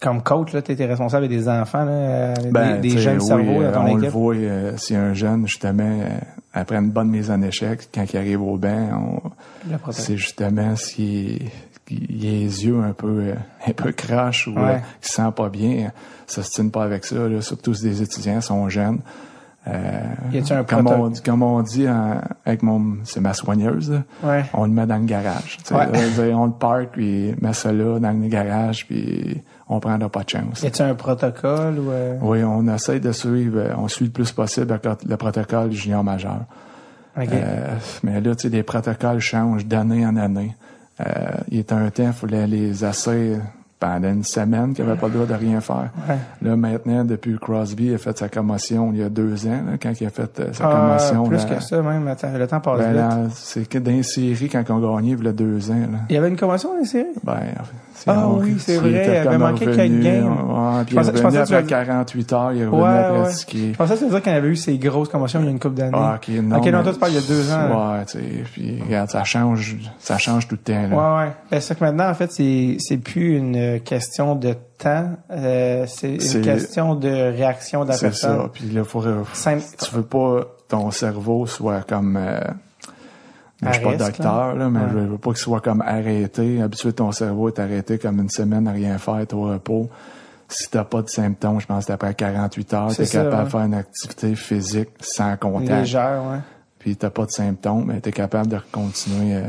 comme coach, là, t'étais responsable des enfants, là, avec Ben, des, tu jeunes oui, cerveaux euh, dans ton on le voit, euh, si un jeune, justement, euh, après une bonne mise en échec, quand il arrive au banc, c'est justement s'il il a les yeux un peu euh, un peu crash ou Ouais. euh, qu'il se sent pas bien, ça se tient pas avec ça. Là, surtout si des étudiants sont jeunes. Euh, Y a-tu un comme, on, dit- comme on dit en- avec mon c'est ma soigneuse, Ouais. on le met dans le garage. tu. Ouais. Là, on le parque puis met ça là dans le garage puis on prend pas de chance. Y a-tu un protocole ou euh, Oui, on essaie de suivre, euh, on suit le plus possible le protocole junior majeur. Euh, mais là, tu sais, les protocoles changent d'année en année. Euh, il est un temps, il fallait les essais pendant une semaine qu'il avait pas le droit de rien faire. Ouais. Là, maintenant, depuis que Crosby a fait sa commotion il y a deux ans, là, quand il a fait euh, sa Ah, commotion. plus là, que ça même. Attends, le temps passe ben, vite. c'est que dans les séries, quand on gagnait, il y a deux ans. Là. Il y avait une commotion dans les séries? Ben, c'est- Ah oui, c'est vrai, il avait manqué quelques games. Ouais, puis Je il pensais- après vas- 48 heures, il est revenu à pratiquer. Je pensais que dire qu'il avait eu ces grosses commotions il y a une couple d'années. Ah, ok, non. ok, non, toi, tu parles il y a deux ans. Ouais, tu sais, puis regarde, ça change, ça change tout le temps, là. Ouais, ouais. Ben, c'est que maintenant, en fait, c'est, c'est plus une question de temps, euh, c'est C'est- une question de réaction de la C'est personne. ça. Puis là, faut, Simple. tu veux pas ton cerveau soit comme, euh, je suis pas docteur, là, mais Ouais. je veux pas qu'il soit comme arrêté. Habitué, ton cerveau est arrêté comme une semaine à rien faire, être au repos. Si t'as pas de symptômes, je pense que après 48 heures, t'es capable ouais. de faire une activité physique sans contact. Légère, ouais. Puis t'as pas de symptômes, mais t'es capable de continuer. euh,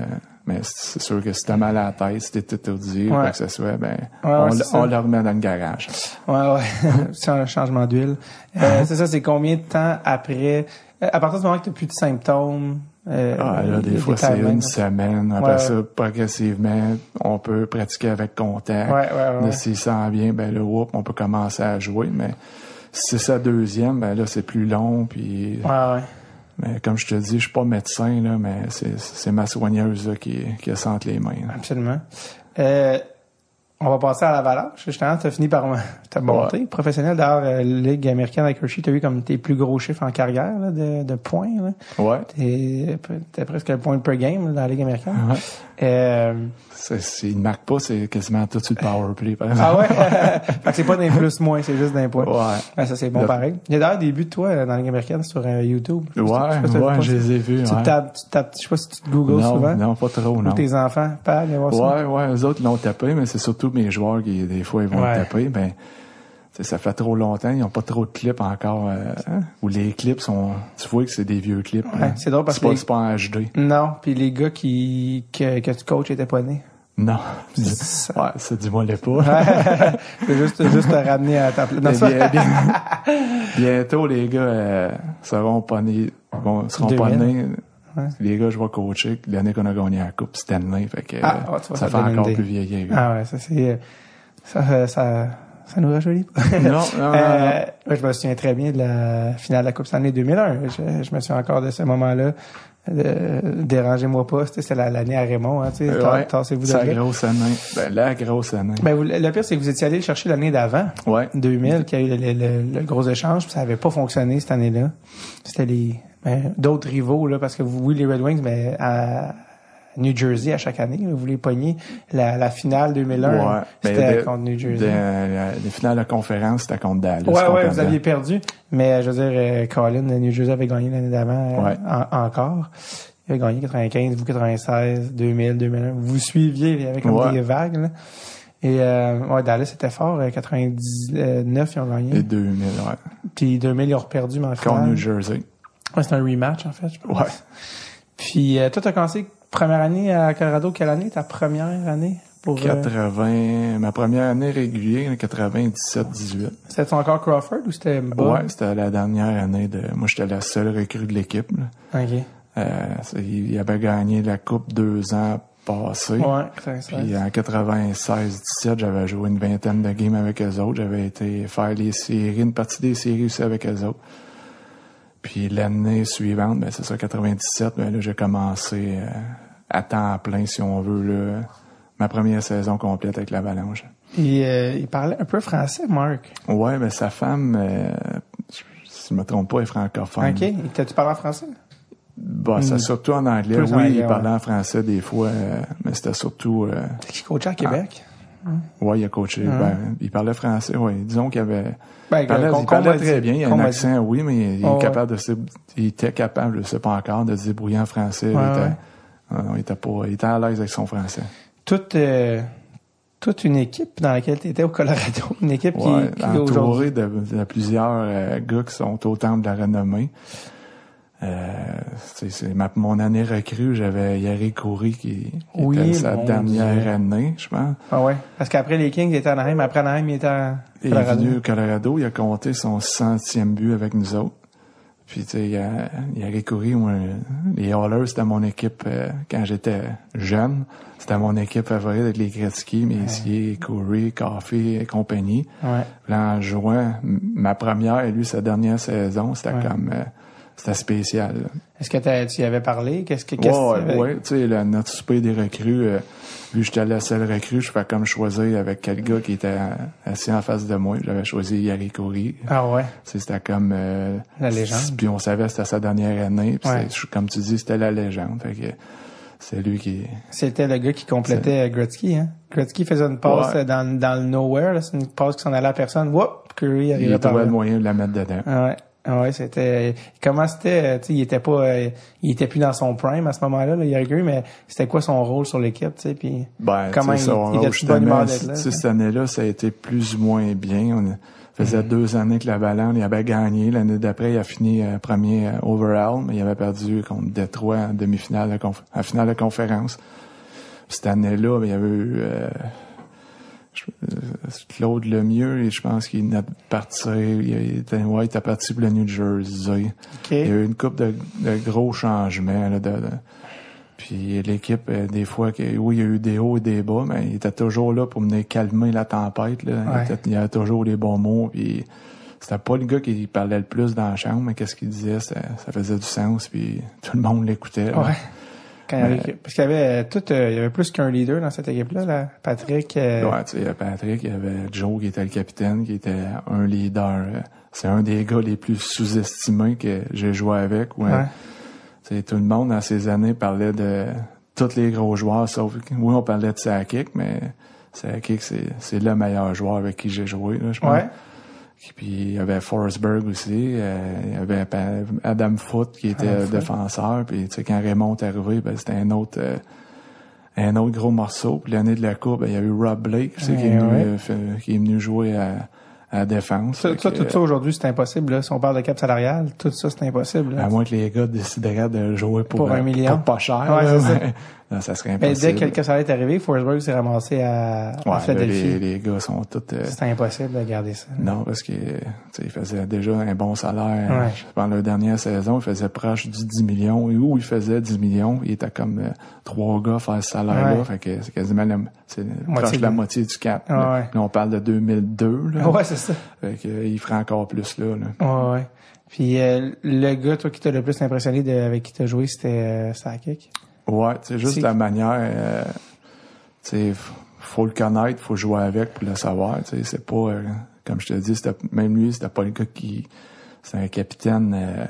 mais c'est sûr que si t'as mal à la tête, si t'es étourdi ou Ouais. quoi que ce soit, ben, Ouais, ouais, on, le- ça. on le remet dans le garage. Ouais, ouais. <laughs> c'est un changement d'huile. Euh, <laughs> c'est ça, c'est combien de temps après, euh, à partir du moment que tu n'as plus de symptômes, euh, Ah, là, des fois, c'est une semaine. Après Ouais, ça, progressivement, on peut pratiquer avec contact. Ouais, ouais, S'il sent bien, ben là, whoop, on peut commencer à jouer. Mais si c'est sa deuxième, ben là, c'est plus long. Puis, Ouais, ouais. mais comme je te dis, je suis pas médecin, là, mais c'est, ma soigneuse là, qui, qui a senti les mains. là. Absolument. Euh, on va passer à l'avalanche. Justement, tu as fini par ta montée professionnelle. D'ailleurs, euh, Ligue américaine avec Hershey, tu as eu comme tes plus gros chiffres en carrière là, de, de points. Là? Ouais. T'es, presque le point per game là, dans la Ligue américaine. Ouais. Euh, C'est, c'est, il ne marque pas, c'est quasiment tout de suite power play, par exemple. ah ouais? <laughs> fait que c'est pas d'un plus moins, c'est juste d'un point. Ouais. Ah, ça, c'est bon Le- pareil. Il y a d'ailleurs des buts de toi euh, dans la Ligue américaine sur euh, YouTube. Si- je sais Ouais, ouais, je les ai vus. Tu ouais. tapes, tu tapes, je sais pas si tu te googles non, souvent. non, pas trop, Ou non. tes enfants, pas aller voir ça. Ouais, ouais, eux autres l'ont tapé, mais c'est surtout mes joueurs qui, des fois, ils vont Ouais. taper. Ben, ça fait trop longtemps, ils n'ont pas trop de clips encore. Euh, Ou les clips sont. Tu vois que c'est des vieux clips. Ouais, là. c'est drôle parce c'est pas, que- c'est pas en HD. Non, puis les gars qui que, que tu coaches étaient pas nés. Non. <laughs> <laughs> Ça- ouais, ça dis-moi les pas. <laughs> C'est juste, juste te ramener à ta place. Bien- bien- bientôt, les gars euh, seront pas nés. Bon, seront pas 2000. nés. Ouais. Les gars, je vais coacher l'année qu'on a gagné la Coupe Stanley. Fait que, Ah, euh, vois, ça, ça fait encore plus vieillir. Ah ouais, ça c'est euh, ça, ça, ça, nous rajeunit pas. non, non, <laughs> non, non. Euh, ouais, je me souviens très bien de la finale de la Coupe Stanley 2001. Je, je me souviens encore de ce moment-là. Euh, Dérangez-moi pas, c'était la- l'année à Raymond. Hein, tu sais, ta- Ouais, tassez-vous de là. grosse année. Ben, la grosse année. Ben, vous- le pire, c'est que vous étiez allé le chercher l'année d'avant, ouais. 2000, qui a eu le, le- le- le gros échange, puis ça avait pas fonctionné cette année-là. C'était les d'autres rivaux, là, parce que vous, oui, les Red Wings, mais à New Jersey, à chaque année, là, vous les pogniez. La, la finale 2001, Ouais. c'était Ben, contre New Jersey. la- les finales de conférence, c'était contre Dallas. Ouais, ouais, vous aviez perdu. Mais je veux dire, euh, Colin, New Jersey avait gagné l'année d'avant euh, Ouais. en- encore. Il avait gagné 95, vous 96, 2000, 2001. Vous suiviez avec comme Ouais. des vagues. Là. Et euh, ouais, Dallas était fort. euh, 99, ils ont gagné. Et 2000, ouais. Puis 2000, ils ont perdu, mais en Contre finale. New Jersey. Ouais, c'était un rematch, en fait, je pense. Ouais. Puis euh, toi, t'as commencé première année à Colorado. Quelle année? Ta première année? Pour, euh, 80, ma première année régulière, 97-18. C'était encore Crawford ou c'était Bob? Ouais, c'était la dernière année de, moi j'étais la seule recrue de l'équipe. OK. Euh, c'est- il avait gagné la coupe deux ans passés. Ouais, c'est. Puis en 96-17, j'avais joué une vingtaine de games avec eux autres. J'avais été faire les séries, une partie des séries aussi avec eux autres. Puis l'année suivante, ben c'est ça, 97, ben là, j'ai commencé euh, à temps plein, si on veut, là, ma première saison complète avec l'Avalanche. Il, euh, il parlait un peu français, Marc. Ouais, mais sa femme, euh, si je me trompe pas, est francophone. OK. Et T'as-tu parlé en français? Bah, c'est surtout en anglais. Plus en oui, anglais, il parlait ouais. en français des fois, euh, mais c'était surtout... euh, qui coachait à Québec? Ouais, il a coaché. Ben, il parlait français, ouais. Disons qu'il avait... Ben, Il parlait, il très bien. Il a un accent, oui, mais il, est ouais. capable de se, il était capable, je sais pas encore, de se débrouiller en français. il, était, ouais. Ah non, il était pas, il était à l'aise avec son français. toute, euh, toute une équipe dans laquelle tu étais au Colorado. <laughs> Une équipe qui, qui est aujourd'hui. entouré de, de plusieurs euh, gars qui sont au temple de la renommée. Euh, c'est, ma, mon année recrue, j'avais Yari Coury qui, qui Oui, était sa dernière Dieu. année, je pense. Ah ouais. Parce qu'après les Kings, il était à Anaheim. Après Anaheim, il était à Il est Colorado. venu au Colorado, il a compté son centième but avec nous autres. Puis, tu sais, récouru, moi, les Hallers, c'était mon équipe euh, quand j'étais jeune. C'était mon équipe favorite avec les Gretzky, Messier, Coury, Coffee et compagnie. Ouais. Là, en juin, ma première et lui, sa dernière saison, c'était Ouais. comme... euh, c'était spécial. là. Est-ce que tu y avais parlé? Qu'est-ce que, qu'est-ce que tu avais- ouais, tu sais, notre souper des recrues, euh, vu que j'étais la seule recrue, je fais comme choisir avec quel gars qui était euh, assis en face de moi. J'avais choisi Yari Coury. Ah ouais? Tu sais, C'était comme... euh, La légende. Puis on savait que c'était sa dernière année. Puis Ouais. c'est- comme tu dis, c'était la légende. Fait que c'est lui qui... C'était le gars qui complétait Gretzky, hein? Gretzky faisait une passe Ouais. euh, dans, dans le nowhere, là. C'est une passe qui s'en allait à personne. Whoop! Curry Il arrivait par trouvait là. le moyen de la mettre dedans. Ah ouais. Ah ouais, c'était comment c'était euh, tu sais il était pas euh, il était plus dans son prime à ce moment-là là, il y a eu mais c'était quoi son rôle sur l'équipe, tu sais puis Ben, Comment il- il était bonne humeur d'être là, cette année-là, ça a été plus ou moins bien. On faisait Mm-hmm. deux années que la Valence, il avait gagné. L'année d'après, il a fini euh, premier euh, overall, mais il avait perdu contre Détroit en demi-finale, de conf- en finale de conférence. Cette année-là, ben, il y avait eu euh, Claude Lemieux, et je pense qu'il venait de partir. Il était, ouais, il était parti pour le New Jersey. OK. Il y a eu une couple de, de gros changements. Là, de, de- puis l'équipe, euh, des fois, que, oui, il y a eu des hauts et des bas, mais il était toujours là pour venir calmer la tempête. Là. Il, était- il y avait toujours les bons mots. Puis c'était pas le gars qui parlait le plus dans la chambre, mais qu'est-ce qu'il disait, ça, ça faisait du sens. Puis tout le monde l'écoutait. Ouais. Quand il y avait- parce qu'il y avait euh, tout euh, il y avait plus qu'un leader dans cette équipe là. Patrick euh, Ouais, tu sais, il y a Patrick, il y avait Joe qui était le capitaine, qui était un leader. euh, C'est un des gars les plus sous-estimés que j'ai joué avec. Ouais. Ouais. Tu sais, tout le monde dans ces années parlait de tous les gros joueurs, sauf que, oui, on parlait de Sakic, mais Sakic, c'est, c'est le meilleur joueur avec qui j'ai joué, là, je pense. Ouais. Puis il y avait Forsberg aussi, euh, il y avait Adam Foote qui était Adam défenseur, puis tu sais quand Raymond est arrivé, ben c'était un autre euh, un autre gros morceau. Puis l'année de la coupe, ben, il y a eu Rob Blake aussi, qui, est Ouais, venu, ouais. euh, qui est venu jouer à, à la défense. Ça, Fait ça, que, tout ça aujourd'hui, c'est impossible. Là. Si on parle de cap salarial, tout ça, c'est impossible. là. à moins que les gars décideraient de jouer pour, Pour un euh, million. pour pas cher. Ouais, là, <laughs> non, ça serait Mais impossible. dès que le salaire est arrivé, Forsberg s'est ramassé à, à Ouais, là, Philadelphie. les, les gars sont tous... euh, C'était impossible de garder ça. non, parce que ils faisaient déjà un bon salaire. Ouais. Pendant leur dernière saison, ils faisaient proche du 10 millions. Et où ils faisaient 10 millions, il était comme euh, trois gars à faire ce salaire-là. Ouais. Fait que c'est quasiment la, c'est proche Moitié de la de- moitié du cap. Ouais, là. Là, on parle de 2002. Là. Ouais, c'est ça. Fait que, euh, il ferait encore plus là. là. Ouais, ouais. Puis euh, le gars, toi, qui t'a le plus impressionné de, avec qui t'as joué, c'était euh, Sakic. Ouais, c'est juste la manière. Euh, tu faut le connaître, faut jouer avec pour le savoir. Tu sais, c'est pas euh, comme je te dis, c'était même lui, c'était pas le gars qui, c'est un capitaine. Euh,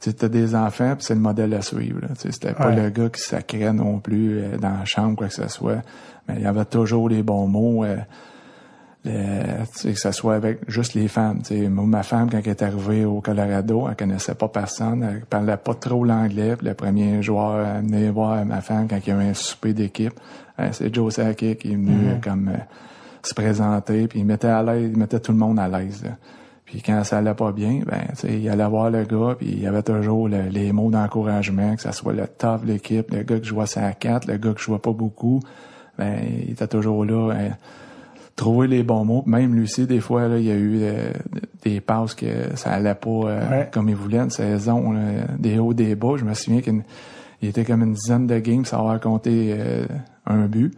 tu sais, t'as des enfants, puis c'est le modèle à suivre. là. Tu sais, c'était pas le gars qui sacrait non plus euh, dans la chambre quoi que ce soit. Mais il y avait toujours les bons mots. euh, sais, que ce soit avec juste les femmes. Tu sais, moi, ma femme, quand elle est arrivée au Colorado, elle connaissait pas personne, elle parlait pas trop l'anglais. Le premier joueur à venir voir ma femme quand il y avait un souper d'équipe, euh, c'est Joe Sakic qui est venu Mhm. euh, comme... euh, se présenter, puis il mettait à l'aise, il mettait tout le monde à l'aise. Puis quand ça allait pas bien, ben, il allait voir le gars, puis il y avait toujours le- les mots d'encouragement, que ça soit le top de l'équipe, le gars qui jouait à 4, le gars qui jouait pas beaucoup, ben, il était toujours là. hein, trouver les bons mots. Même Lucie, des fois, là, il y a eu euh, des passes que ça allait pas euh, Ouais. comme il voulait, une saison, là, des hauts, des bas. Je me souviens qu'il était comme une dizaine de games sans avoir compté euh, un but.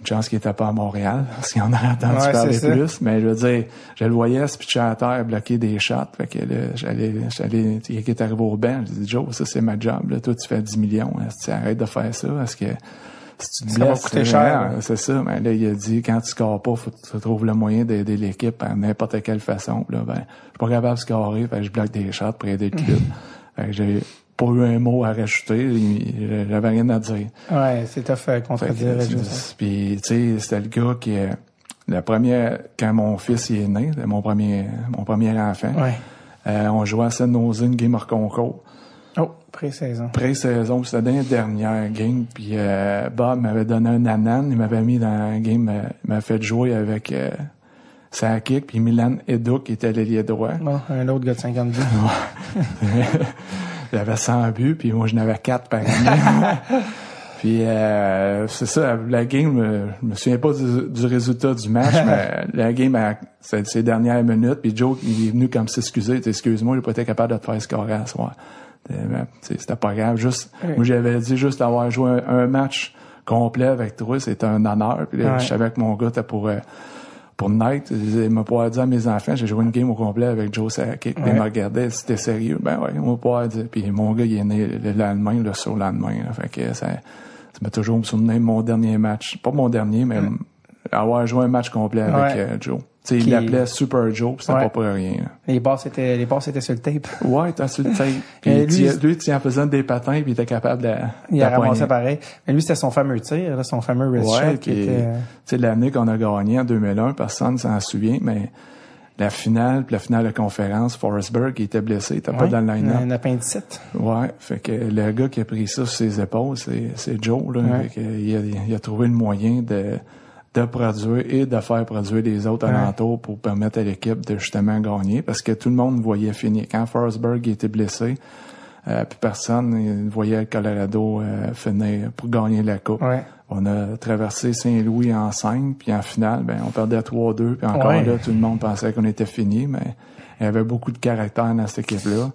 Une chance qu'il était pas à Montréal, <laughs> parce qu'il en aurait entendu Ouais, parler plus. Mais je veux dire, je le voyais se pitcher à terre, bloquer des shots. Fait que là, j'allais, j'allais, il est arrivé au banc, je dis, Joe, ça c'est ma job. Là. Toi, tu fais 10 millions. Tu arrêtes de faire ça? Est-ce que si tu te Ça va blesses, coûter euh, cher, là. c'est ça. Mais là, il a dit, quand tu scores pas, faut que tu trouves le moyen d'aider l'équipe à n'importe quelle façon. Là, ben, je suis pas capable de scorer, fait que je bloque des shots pour aider le club. <laughs> fait que j'ai pas eu un mot à rajouter. J'avais rien à dire. Ouais, c'est tough euh, Fait contredire. ça. Puis, tu sais, c'était le gars qui... euh, La première... Quand mon fils il est né, mon premier, mon premier enfant, Ouais. euh, on jouait à Saint-Nosé, une game hors concours. Pré-saison. Pré-saison, c'était dans les dernières games. Puis euh, Bob m'avait donné un anan. Il m'avait mis dans un game... euh, il m'a fait jouer avec... Euh, Sakic, puis Milan Eduk, qui était l'ailier droit. Bon, un autre gars de 52. <laughs> <laughs> Il avait 100 buts, puis moi, j'en avais 4 par année. <laughs> puis euh, c'est ça, la game, euh, je me souviens pas du, du résultat du match, mais la game, a, c'est ses dernières minutes, puis Joe, il est venu comme s'excuser. Excuse-moi, j'ai pas été capable de te faire scorer à soir. Euh, C'était pas grave. Juste, Ouais. Moi, j'avais dit juste d'avoir joué un, un match complet avec toi, c'était un honneur. Puis là, Ouais. je savais que mon gars était pour... euh, pour Night, il m'a pas dit à mes enfants, j'ai joué une game au complet avec Joe Sakic. Ouais. Ils me regardaient, c'était sérieux. Ben ouais, on va pas dire. Puis mon gars, il est né le lendemain, le sur lendemain. là. Fait que ça, ça m'a toujours me souvenir de mon dernier match. Pas mon dernier, mais avoir joué un match complet avec Ouais. euh, Joe. Tu sais, Qui- il l'appelait Super Joe, puis c'était Ouais. pas pour rien. là. Les passes étaient, les étaient sur le tape. Ouais, t'as su le tape. <laughs> Puis Et lui, lui, lui, lui, tu en faisant des patins, puis il était capable de. Il a ramassé pareil. Mais lui, c'était son fameux tir, là, son fameux wrist Ouais, shot qui était... sais, l'année qu'on a gagné en 2001, personne s'en souvient, mais la finale, puis la finale de conférence, Forrestburg, il était blessé, il était pas dans le line-up. Un appendicite. Ouais, fait que le gars qui a pris ça sur ses épaules, c'est, c'est Joe, là. Ouais. Fait que il, a, il a trouvé le moyen de, de produire et de faire produire les autres Ouais. alentours pour permettre à l'équipe de justement gagner parce que tout le monde voyait finir. Quand Forsberg était blessé, euh, puis personne il voyait le Colorado euh, finir pour gagner la coupe. Ouais. On a traversé Saint-Louis en 5, puis en finale, ben, on perdait 3-2, puis encore Ouais. là, tout le monde pensait qu'on était fini, mais il y avait beaucoup de caractère dans cette équipe-là.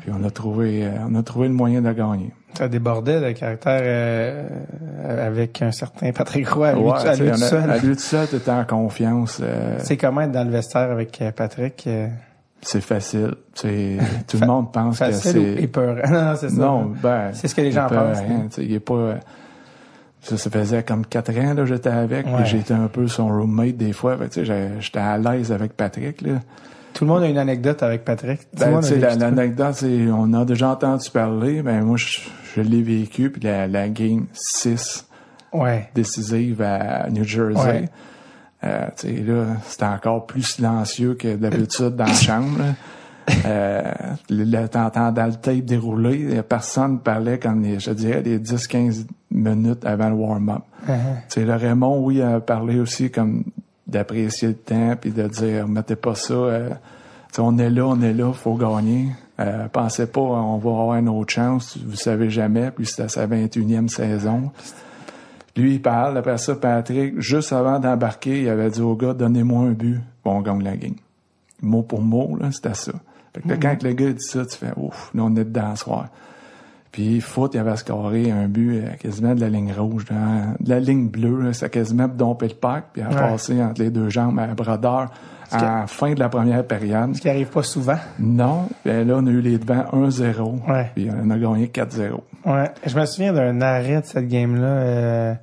Puis on a trouvé, euh, on a trouvé le moyen de gagner. ça débordait de caractère euh, avec un certain Patrick Roy à lui, Ouais, à lui tout seul. à lui tout seul, t'étais en confiance. euh, C'est comment être dans le vestiaire avec Patrick? euh, c'est facile. C'est <laughs> tout le monde pense que c'est. épeurant? <laughs> Non, non, c'est ça. Non, ben. C'est ce que les gens pensent, hein. Il est pas. Ça, ça faisait comme quatre ans là j'étais avec, Ouais. j'étais un peu son roommate des fois. J'ai- j'étais à l'aise avec Patrick là. Tout le monde a une anecdote avec Patrick. Ben, l'anecdote, c'est on a déjà entendu parler. Ben moi, je, je l'ai vécu. Puis la, la game 6 Ouais. décisive à New Jersey. Ouais. Euh, là, c'était encore plus silencieux que d'habitude dans la <laughs> chambre. là. Euh, le, le- t'entendais le tape dérouler. Personne parlait comme, les, je dirais, les 10-15 minutes avant le warm-up. Uh-huh. Tu sais, le Raymond, oui, a parlé aussi comme d'apprécier le temps puis de dire, mettez pas ça. euh, on est là, on est là, faut gagner. Euh, pensez pas, on va avoir une autre chance, vous savez jamais. Puis c'était sa 21e saison. Lui, il parle. Après ça, Patrick, juste avant d'embarquer, il avait dit au gars, donnez-moi un but. Bon, on gagne la game. Mot pour mot, là, c'était ça. Fait que là, quand le gars dit ça, tu fais, ouf, là, on est dedans ce soir. Puis, foot, il avait scoré un but euh, quasiment de la ligne rouge, de la ligne bleue. C'était quasiment de domper le parc, puis à Ouais. passer entre les deux jambes à brodeur en fin de la première période. Ce qui arrive pas souvent. Non, ben là, on a eu les devants 1-0, Ouais. puis on a gagné 4-0. Ouais. Je me souviens d'un arrêt de cette game-là. euh,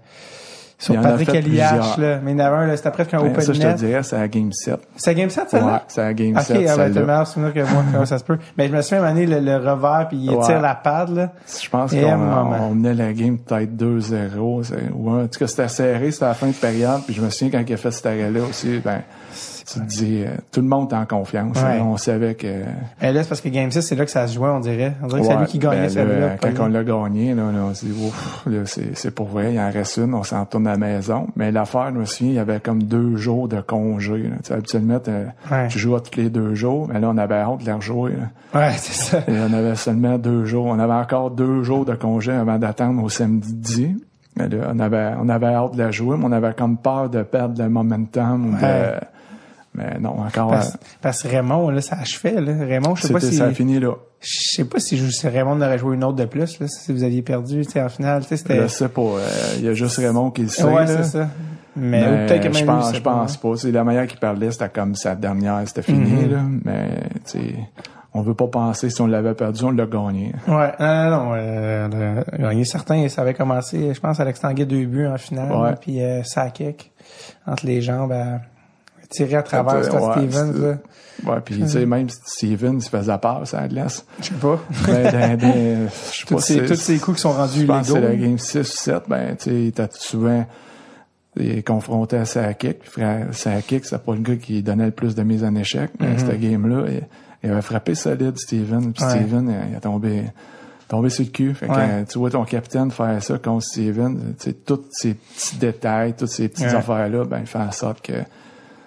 sur Patrick plusieurs. là. Mais il y en avait un, là, c'était presque un Ben, open ça, je te net. dirais, c'est la game 7. C'est Game 7, Ouais, celle-là? c'est la game Ok, 7, ah, ben, t'as meilleur souvenir que moi, <laughs> comment ça se peut. Mais je me souviens, à donné, le, le revers, puis il Ouais. tire la pad, là. Je pense qu'on menait la game peut-être 2-0. c'est- Ou en tout cas, c'était serré, c'était la fin de période. Puis je me souviens quand il a fait cet arrêt-là aussi, ben, tu te dis, euh, tout le monde est en confiance. Ouais. hein. On savait que. Mais là, c'est parce que Game 6, c'est là que ça se jouait, on dirait. On dirait que c'est Ouais, lui qui gagnait ben Quand on l'a gagné, là, là, on s'est dit, ouf, là, c'est, c'est pour vrai, il en reste une, on s'en retourne à la maison. Mais l'affaire, je me souviens, il y avait comme deux jours de congé. Là. Tu sais, habituellement, Ouais. tu joues à tous les deux jours, mais là, on avait hâte de la rejouer. là. Ouais, <laughs> c'est ça. Et on avait seulement deux jours. On avait encore deux jours de congé avant d'attendre au samedi. Mais là, on avait, on avait hâte de la jouer, mais on avait comme peur de perdre le momentum. ou de- Ouais. Mais non, encore. Parce, euh, parce que Raymond, là, ça achevait, là. Raymond, je sais pas si. ça a fini là. Je sais pas si, je- si Raymond aurait joué une autre de plus, là, si vous aviez perdu, tu sais, en finale, tu sais, c'était. Je sais pas. euh, Il y a juste Raymond qui le sait. ouais, c'est ça. Mais, peut-être que même je pense, je pense pas. C'est la manière qu'il parlait, c'était comme sa dernière, c'était fini, Mhm. là. Mais, tu sais, on veut pas penser si on l'avait perdu, on l'a gagné. Ouais, non, non, non. Euh, gagner certains, ça avait commencé, je pense, Alex Tanguay deux buts en finale, Ouais. puis euh, Sakic entre les jambes à tirer à travers Ouais, c'était Stevens, là. Ouais, puis tu sais, même Steven, il faisait peur, ça. Je sais pas. Ben, dans- <laughs> dans- je sais pas ces, tous ces coups qui sont rendus Je pense que c'est la illégaux. game 6 ou 7, ben, tu sais, il était souvent il est confronté à Sakic. Puis frère, Sakic, c'est pas le gars qui donnait le plus de mise en échec. Mais cette game-là, il, il avait frappé solide Steven. Puis Ouais. Steven, il, il a tombé, tombé sur le cul. Fait que, Ouais. tu vois ton capitaine faire ça contre Steven, tu sais, tous ces petits détails, toutes ces petites Ouais. affaires-là, ben, il fait en sorte que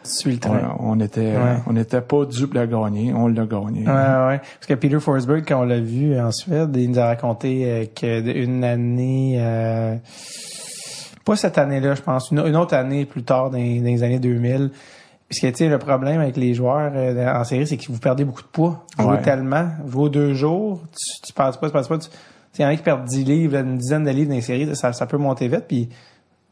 suis le on, train. on était, Ouais. on n'était pas dupe à gagner. On l'a gagné. Ouais, ouais. Parce que Peter Forsberg, quand on l'a vu en Suède, il nous a raconté euh, que une année, euh, pas cette année-là, je pense, une, une autre année plus tard, dans, les- dans les années 2000. Parce que, tu sais, le problème avec les joueurs euh, en série, c'est que vous perdez beaucoup de poids. Vous Ouais. tellement. Jouez deux jours, tu, tu passes pas, tu passes pas. Tu, il y en a qui perdent 10 livres, une dizaine de livres dans les séries, ça, ça peut monter vite. Puis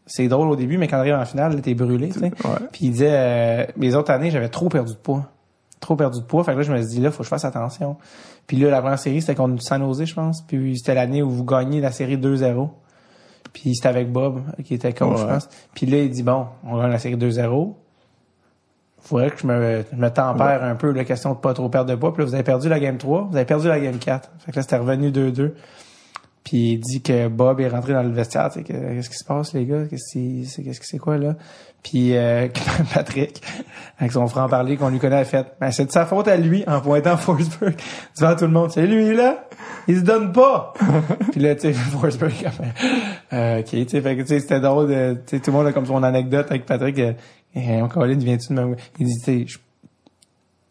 c'est drôle au début, mais quand on arrive en finale, t'es brûlé, tu sais. Ouais. Puis il disait, euh, les autres années, j'avais trop perdu de poids. Trop perdu de poids. Fait que là, je me suis dit, là, faut que je fasse attention. Puis là, la première série, c'était contre San Jose, je pense. Puis c'était l'année où vous gagnez la série 2-0. Puis c'était avec Bob, qui était coach, je pense. Puis là, il dit, bon, on gagne la série 2-0. Faudrait que je me, je me tempère un peu, la question de pas trop perdre de poids. Puis là, vous avez perdu la game 3, vous avez perdu la game 4. Fait que là, c'était revenu 2-2. Puis il dit que Bob est rentré dans le vestiaire, tu sais, que- qu'est-ce qui se passe, les gars? Qu'est-ce qui c'est, qu'est-ce que c'est quoi, là? Puis euh, <laughs> Patrick, avec son franc-parler qu'on lui connaît, a fait, ben, c'est de sa faute à lui, en pointant Forsberg <laughs> devant tout le monde. C'est lui, là? Il se donne pas! <laughs> Puis là, tu sais, Forsberg, euh, OK, tu sais, fait que, tu sais, c'était drôle de, tu sais, tout le monde a comme son anecdote avec Patrick, euh, mon Colin, viens-tu de me... Il dit, tu sais, je,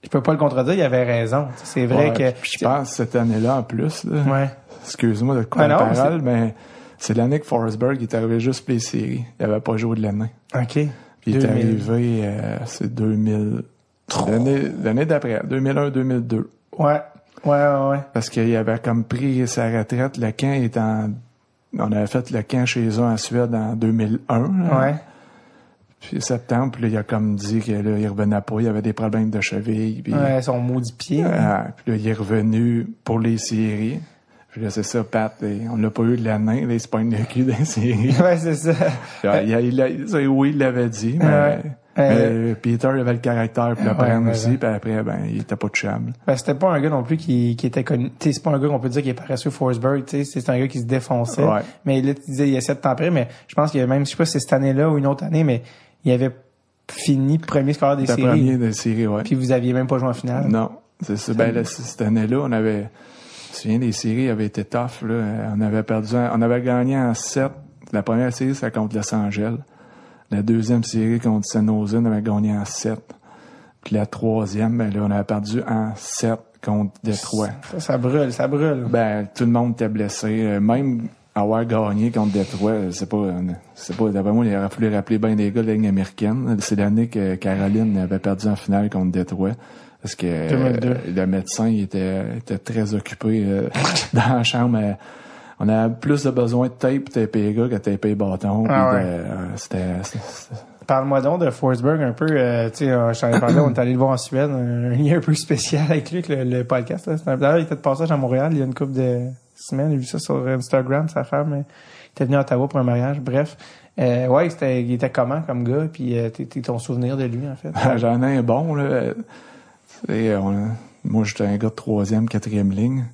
je peux pas le contredire, il avait raison. C'est vrai Ouais, que... puis je pense cette année-là, en plus, là, Ouais. Excuse-moi de couper non, la parole, mais c'est l'année que Forsberg est arrivé juste pour les séries. Il avait pas joué de l'année. OK. Puis il est 2000. arrivé, euh, c'est 2000... L'année l'année d'après, 2001-2002. Ouais. Ouais, ouais, ouais. Parce qu'il avait comme pris sa retraite. Le camp est en... On avait fait le camp chez eux en Suède en 2001. là. Ouais. Puis septembre, puis là, il a comme dit que là, il revenait pas. Il avait des problèmes de cheville. Puis, Ouais, son maudit pied. Ah, puis là, il est revenu pour les séries. Puis là, c'est ça, Pat. on l'a pas eu de l'année. Là, il se pogne le cul dans les séries. <laughs> Ouais, c'est ça. Ah, il, a- il a- c'est- oui, il l'avait dit, mais, Ouais. mais Peter avait le caractère pour le prendre ouais, aussi, puis après, ben, il était pas de chable. Ben, c'était pas un gars non plus qui, qui était connu. C'est pas un gars qu'on peut dire qui est paresseux Forsberg, tu sais. C'est un gars qui se défonçait. Ouais. Mais là, tu disais, il essaie de tempérer, mais je pense qu'il y a même, je sais pas si c'est cette année-là ou une autre année, mais il avait fini premier scoreur des séries. premier des séries, ouais. Puis vous aviez même pas joué en finale. Non, c'est ça. Ben, là, cette année-là, on avait, je souviens, les séries avaient été tough, là. On avait perdu, on avait gagné en 7. La première série, c'était contre Los Angeles. La deuxième série contre San Jose, on avait gagné en 7. Puis la troisième, ben là, on avait perdu en 7 contre Détroit. Ça, ça brûle, ça brûle. Ben, tout le monde était blessé. Euh, Même avoir gagné contre Détroit, euh, c'est pas, euh, c'est pas, d'après moi, il aurait fallu rappeler bien des gars de la Ligue américaine. C'est l'année que Caroline avait perdu en finale contre Détroit. Parce que euh, 2002. le médecin il était, était très occupé euh, <laughs> dans la chambre. euh, on avait plus de besoin de tape taper les gars que taper les bâtons. Ah ouais. de- euh, c'était, Parle-moi donc de Forsberg un peu. euh, tu sais, je t'en ai parlé, on est allé le voir en Suède. Un lien un peu spécial avec lui, le, le podcast. D'ailleurs, il était de passage à Montréal il y a une couple de semaines. J'ai vu ça sur Instagram, sa femme. euh, Il était venu à Ottawa pour un mariage. Bref. Euh, ouais, c'était, il était comment comme gars? Puis euh, t'es ton souvenir de lui, en fait? <laughs> J'en ai un bon, là. Sais, on- moi, j'étais un gars de troisième, quatrième ligne.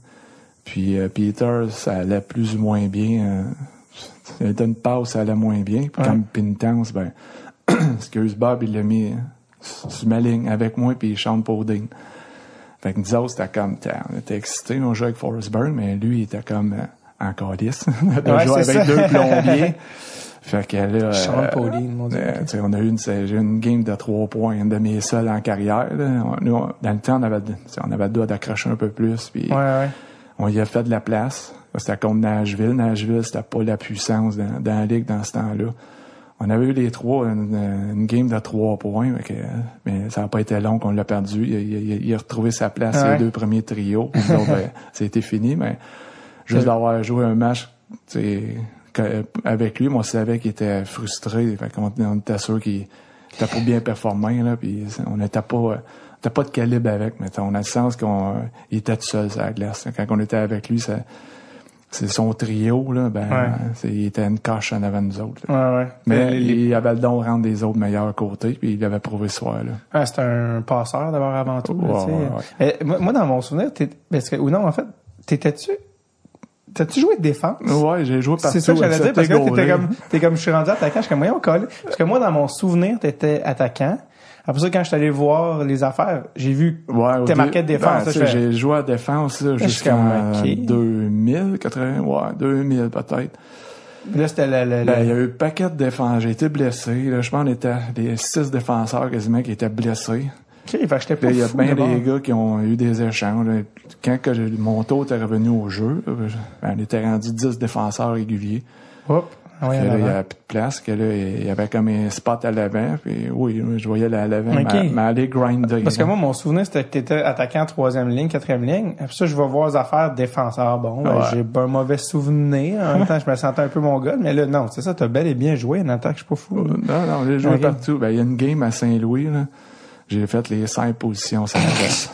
Puis euh, Peter, ça allait plus ou moins bien. euh, il était une passe, ça allait moins bien. Puis Ouais. comme Pintance, ben, <coughs> excuse Bob, il l'a mis sur ma ligne avec moi, puis Sean Poding. Fait que nous autres, c'était comme, on était excités, on jouait avec Forrest Burn, mais lui, il était comme euh, en calice. <laughs> de Ouais, c'est avec ça. deux plombiers. <laughs> fait que là, Sean euh, Pauline, mon Dieu. euh, on a eu une, j'ai une game de trois points, une de mes seuls en carrière. là. On- nous, on- dans le temps, on avait, on avait le doigt d'accrocher un peu plus, puis Ouais, ouais. on y a fait de la place. C'était contre Nashville. Nashville, c'était pas la puissance dans, dans la ligue dans ce temps-là. On avait eu les trois, une, une game de trois points, que, mais ça n'a pas été long qu'on l'a perdu. Il, il- il a retrouvé sa place ouais. les deux premiers trios. <laughs> Autres, ben, fini, mais juste d'avoir joué un match avec lui, on savait qu'il était frustré. Fait on était sûr qu'il était pas bien performant, là, puis on n'était pas... était pas de calibre avec, mais on a le sens qu'on il était tout seul sur la glace. Quand on était avec lui, ça, c'est son trio, là, ben, Ouais. c'est- il était une coche en avant de nous autres. Ouais, ouais. Mais Les- les- il avait le don de rendre des autres meilleurs côtés, puis il l'avait prouvé ce soir, là. Ah, c'est un passeur d'abord avant tout. là, moi, moi, dans mon souvenir, t'es, parce que, ou non, en fait, t'étais-tu, t'as-tu joué de défense? Ouais, j'ai joué partout. C'est ça que j'allais dire, parce que t'étais comme, t'es comme, je suis rendu attaquant, je suis comme, voyons, collé. Parce que moi, dans mon souvenir, t'étais attaquant. Après ça, quand je suis allé voir les affaires, j'ai vu, Ouais, t'es marqué de défense. ben, fais- J'ai joué à défense là, suis jusqu'en comme, ok. 2000, 80, ouais, 2000 peut-être. là, c'était le, le- Ben, le- il y a eu un paquet de défenses. J'ai été blessé. Là, je pense qu'on était des six défenseurs quasiment qui étaient blessés. Ok, pas Là, il y a bien des gars qui ont eu des échanges. Quand que mon tour était revenu au jeu, là, ben, on était rendu 10 défenseurs réguliers. Hop. Ah Puis là, il y avant. avait plus de place. Que là, il y avait comme un spot à l'avant. Puis oui, je voyais à l'avant, Ok. mais, aller grinder. Parce que moi, mon souvenir, c'était que t'étais attaquant troisième ligne, quatrième ligne. Après ça, je vais voir les affaires défenseur. Bon, ben, j'ai un mauvais souvenir. En même temps, je me sentais un peu mon gars. Mais là, non, c'est ça, t'as bel et bien joué en attaque, je suis pas fou. Non, non, j'ai joué partout. Ben, il y a une game à Saint-Louis, là. J'ai fait les cinq positions sur la glace.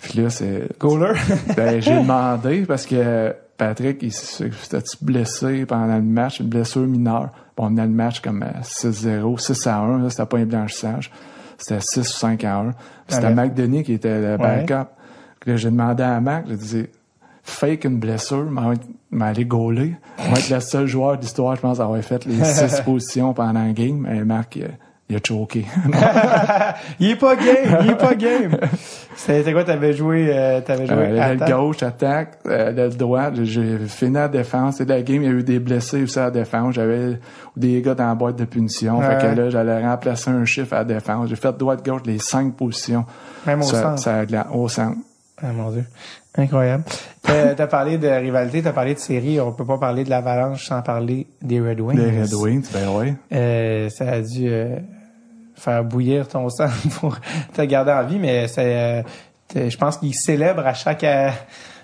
Puis là, c'est... Goaler. <laughs> Ben, j'ai demandé parce que Patrick, il s'était blessé pendant le match, une blessure mineure? Bon, on menait le match comme à 6-0, 6 à 1, là, c'était pas un blanchissage. C'était 6 ou 5 à 1. Puis C'était Mac Denis qui était le Ouais. backup. Puis là, j'ai demandé à Mac, j'ai dit, fake une blessure, mais aller gauler. Moi, être le seul joueur d'histoire, je pense, à avoir fait les <laughs> 6 positions pendant le game. Mais Mac, il, a- choqué. <laughs> il est pas game, il est pas game. C'était quoi, t'avais joué, euh, t'avais joué Euh, attaque? gauche, attaque, euh, droite, j'ai fini la défense. Et la game, il y a eu des blessés aussi à la défense. J'avais des gars dans la boîte de punition. Ouais. Fait que là, j'allais remplacer un chiffre à la défense. J'ai fait droite-gauche les cinq positions. Même au Ça- centre. ça- au centre. Ah, mon Dieu. Incroyable. T'as t'as parlé de rivalité, t'as parlé de série. On peut pas parler de l'Avalanche sans parler des Red Wings. Les Red Wings, ben oui. Euh, ça a dû euh, faire bouillir ton sang <laughs> pour te garder en vie, mais c'est, euh, je pense qu'ils célèbrent à chaque euh,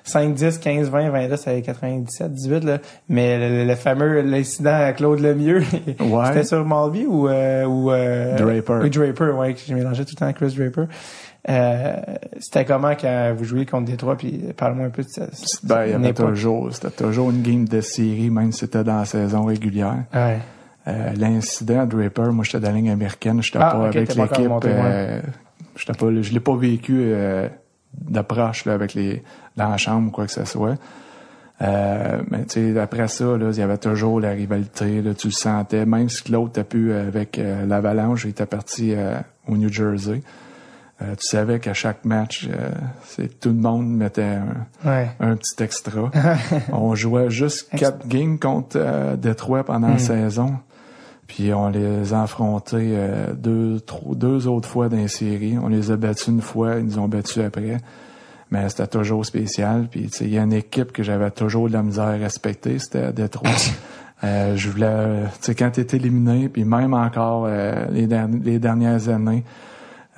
5, 10, 15, 20, 20, là, c'est 97, 18, là. Mais le, le fameux, l'incident à Claude Lemieux, <laughs> Ouais. c'était sur Malby ou, euh, ou, euh, Draper. Oui, Draper, ouais, que j'ai mélangé tout le temps Chris Draper. Euh, c'était comment quand vous jouiez contre Détroit, puis parle-moi un peu de ça. Ben, il y avait toujours, c'était toujours une game de série, même si c'était dans la saison régulière. Ouais. Euh, L'incident à Draper, moi, j'étais dans la ligne américaine. J'étais Ah, pas avec l'équipe. euh, j'étais pas, je l'ai pas vécu de proche là, avec les dans la chambre ou quoi que ce soit. Euh, mais tu sais, après ça, là, il y avait toujours la rivalité. Là, tu le sentais. Même si Claude t'a pu avec euh, l'Avalanche, il était parti euh, au New Jersey. Euh, tu savais qu'à chaque match, euh, c'est tout le monde mettait un, Ouais. un petit extra. <laughs> on jouait juste quatre games contre euh, Détroit pendant la saison. Puis on les a affrontés euh, deux, trois- deux autres fois dans les séries. On les a battus une fois, ils nous ont battus après. Mais c'était toujours spécial. Puis il y a une équipe que j'avais toujours de la misère à respecter, c'était Détroit. <laughs> Je voulais, tu sais, quand t'es éliminé, puis même encore les, derni- les dernières années,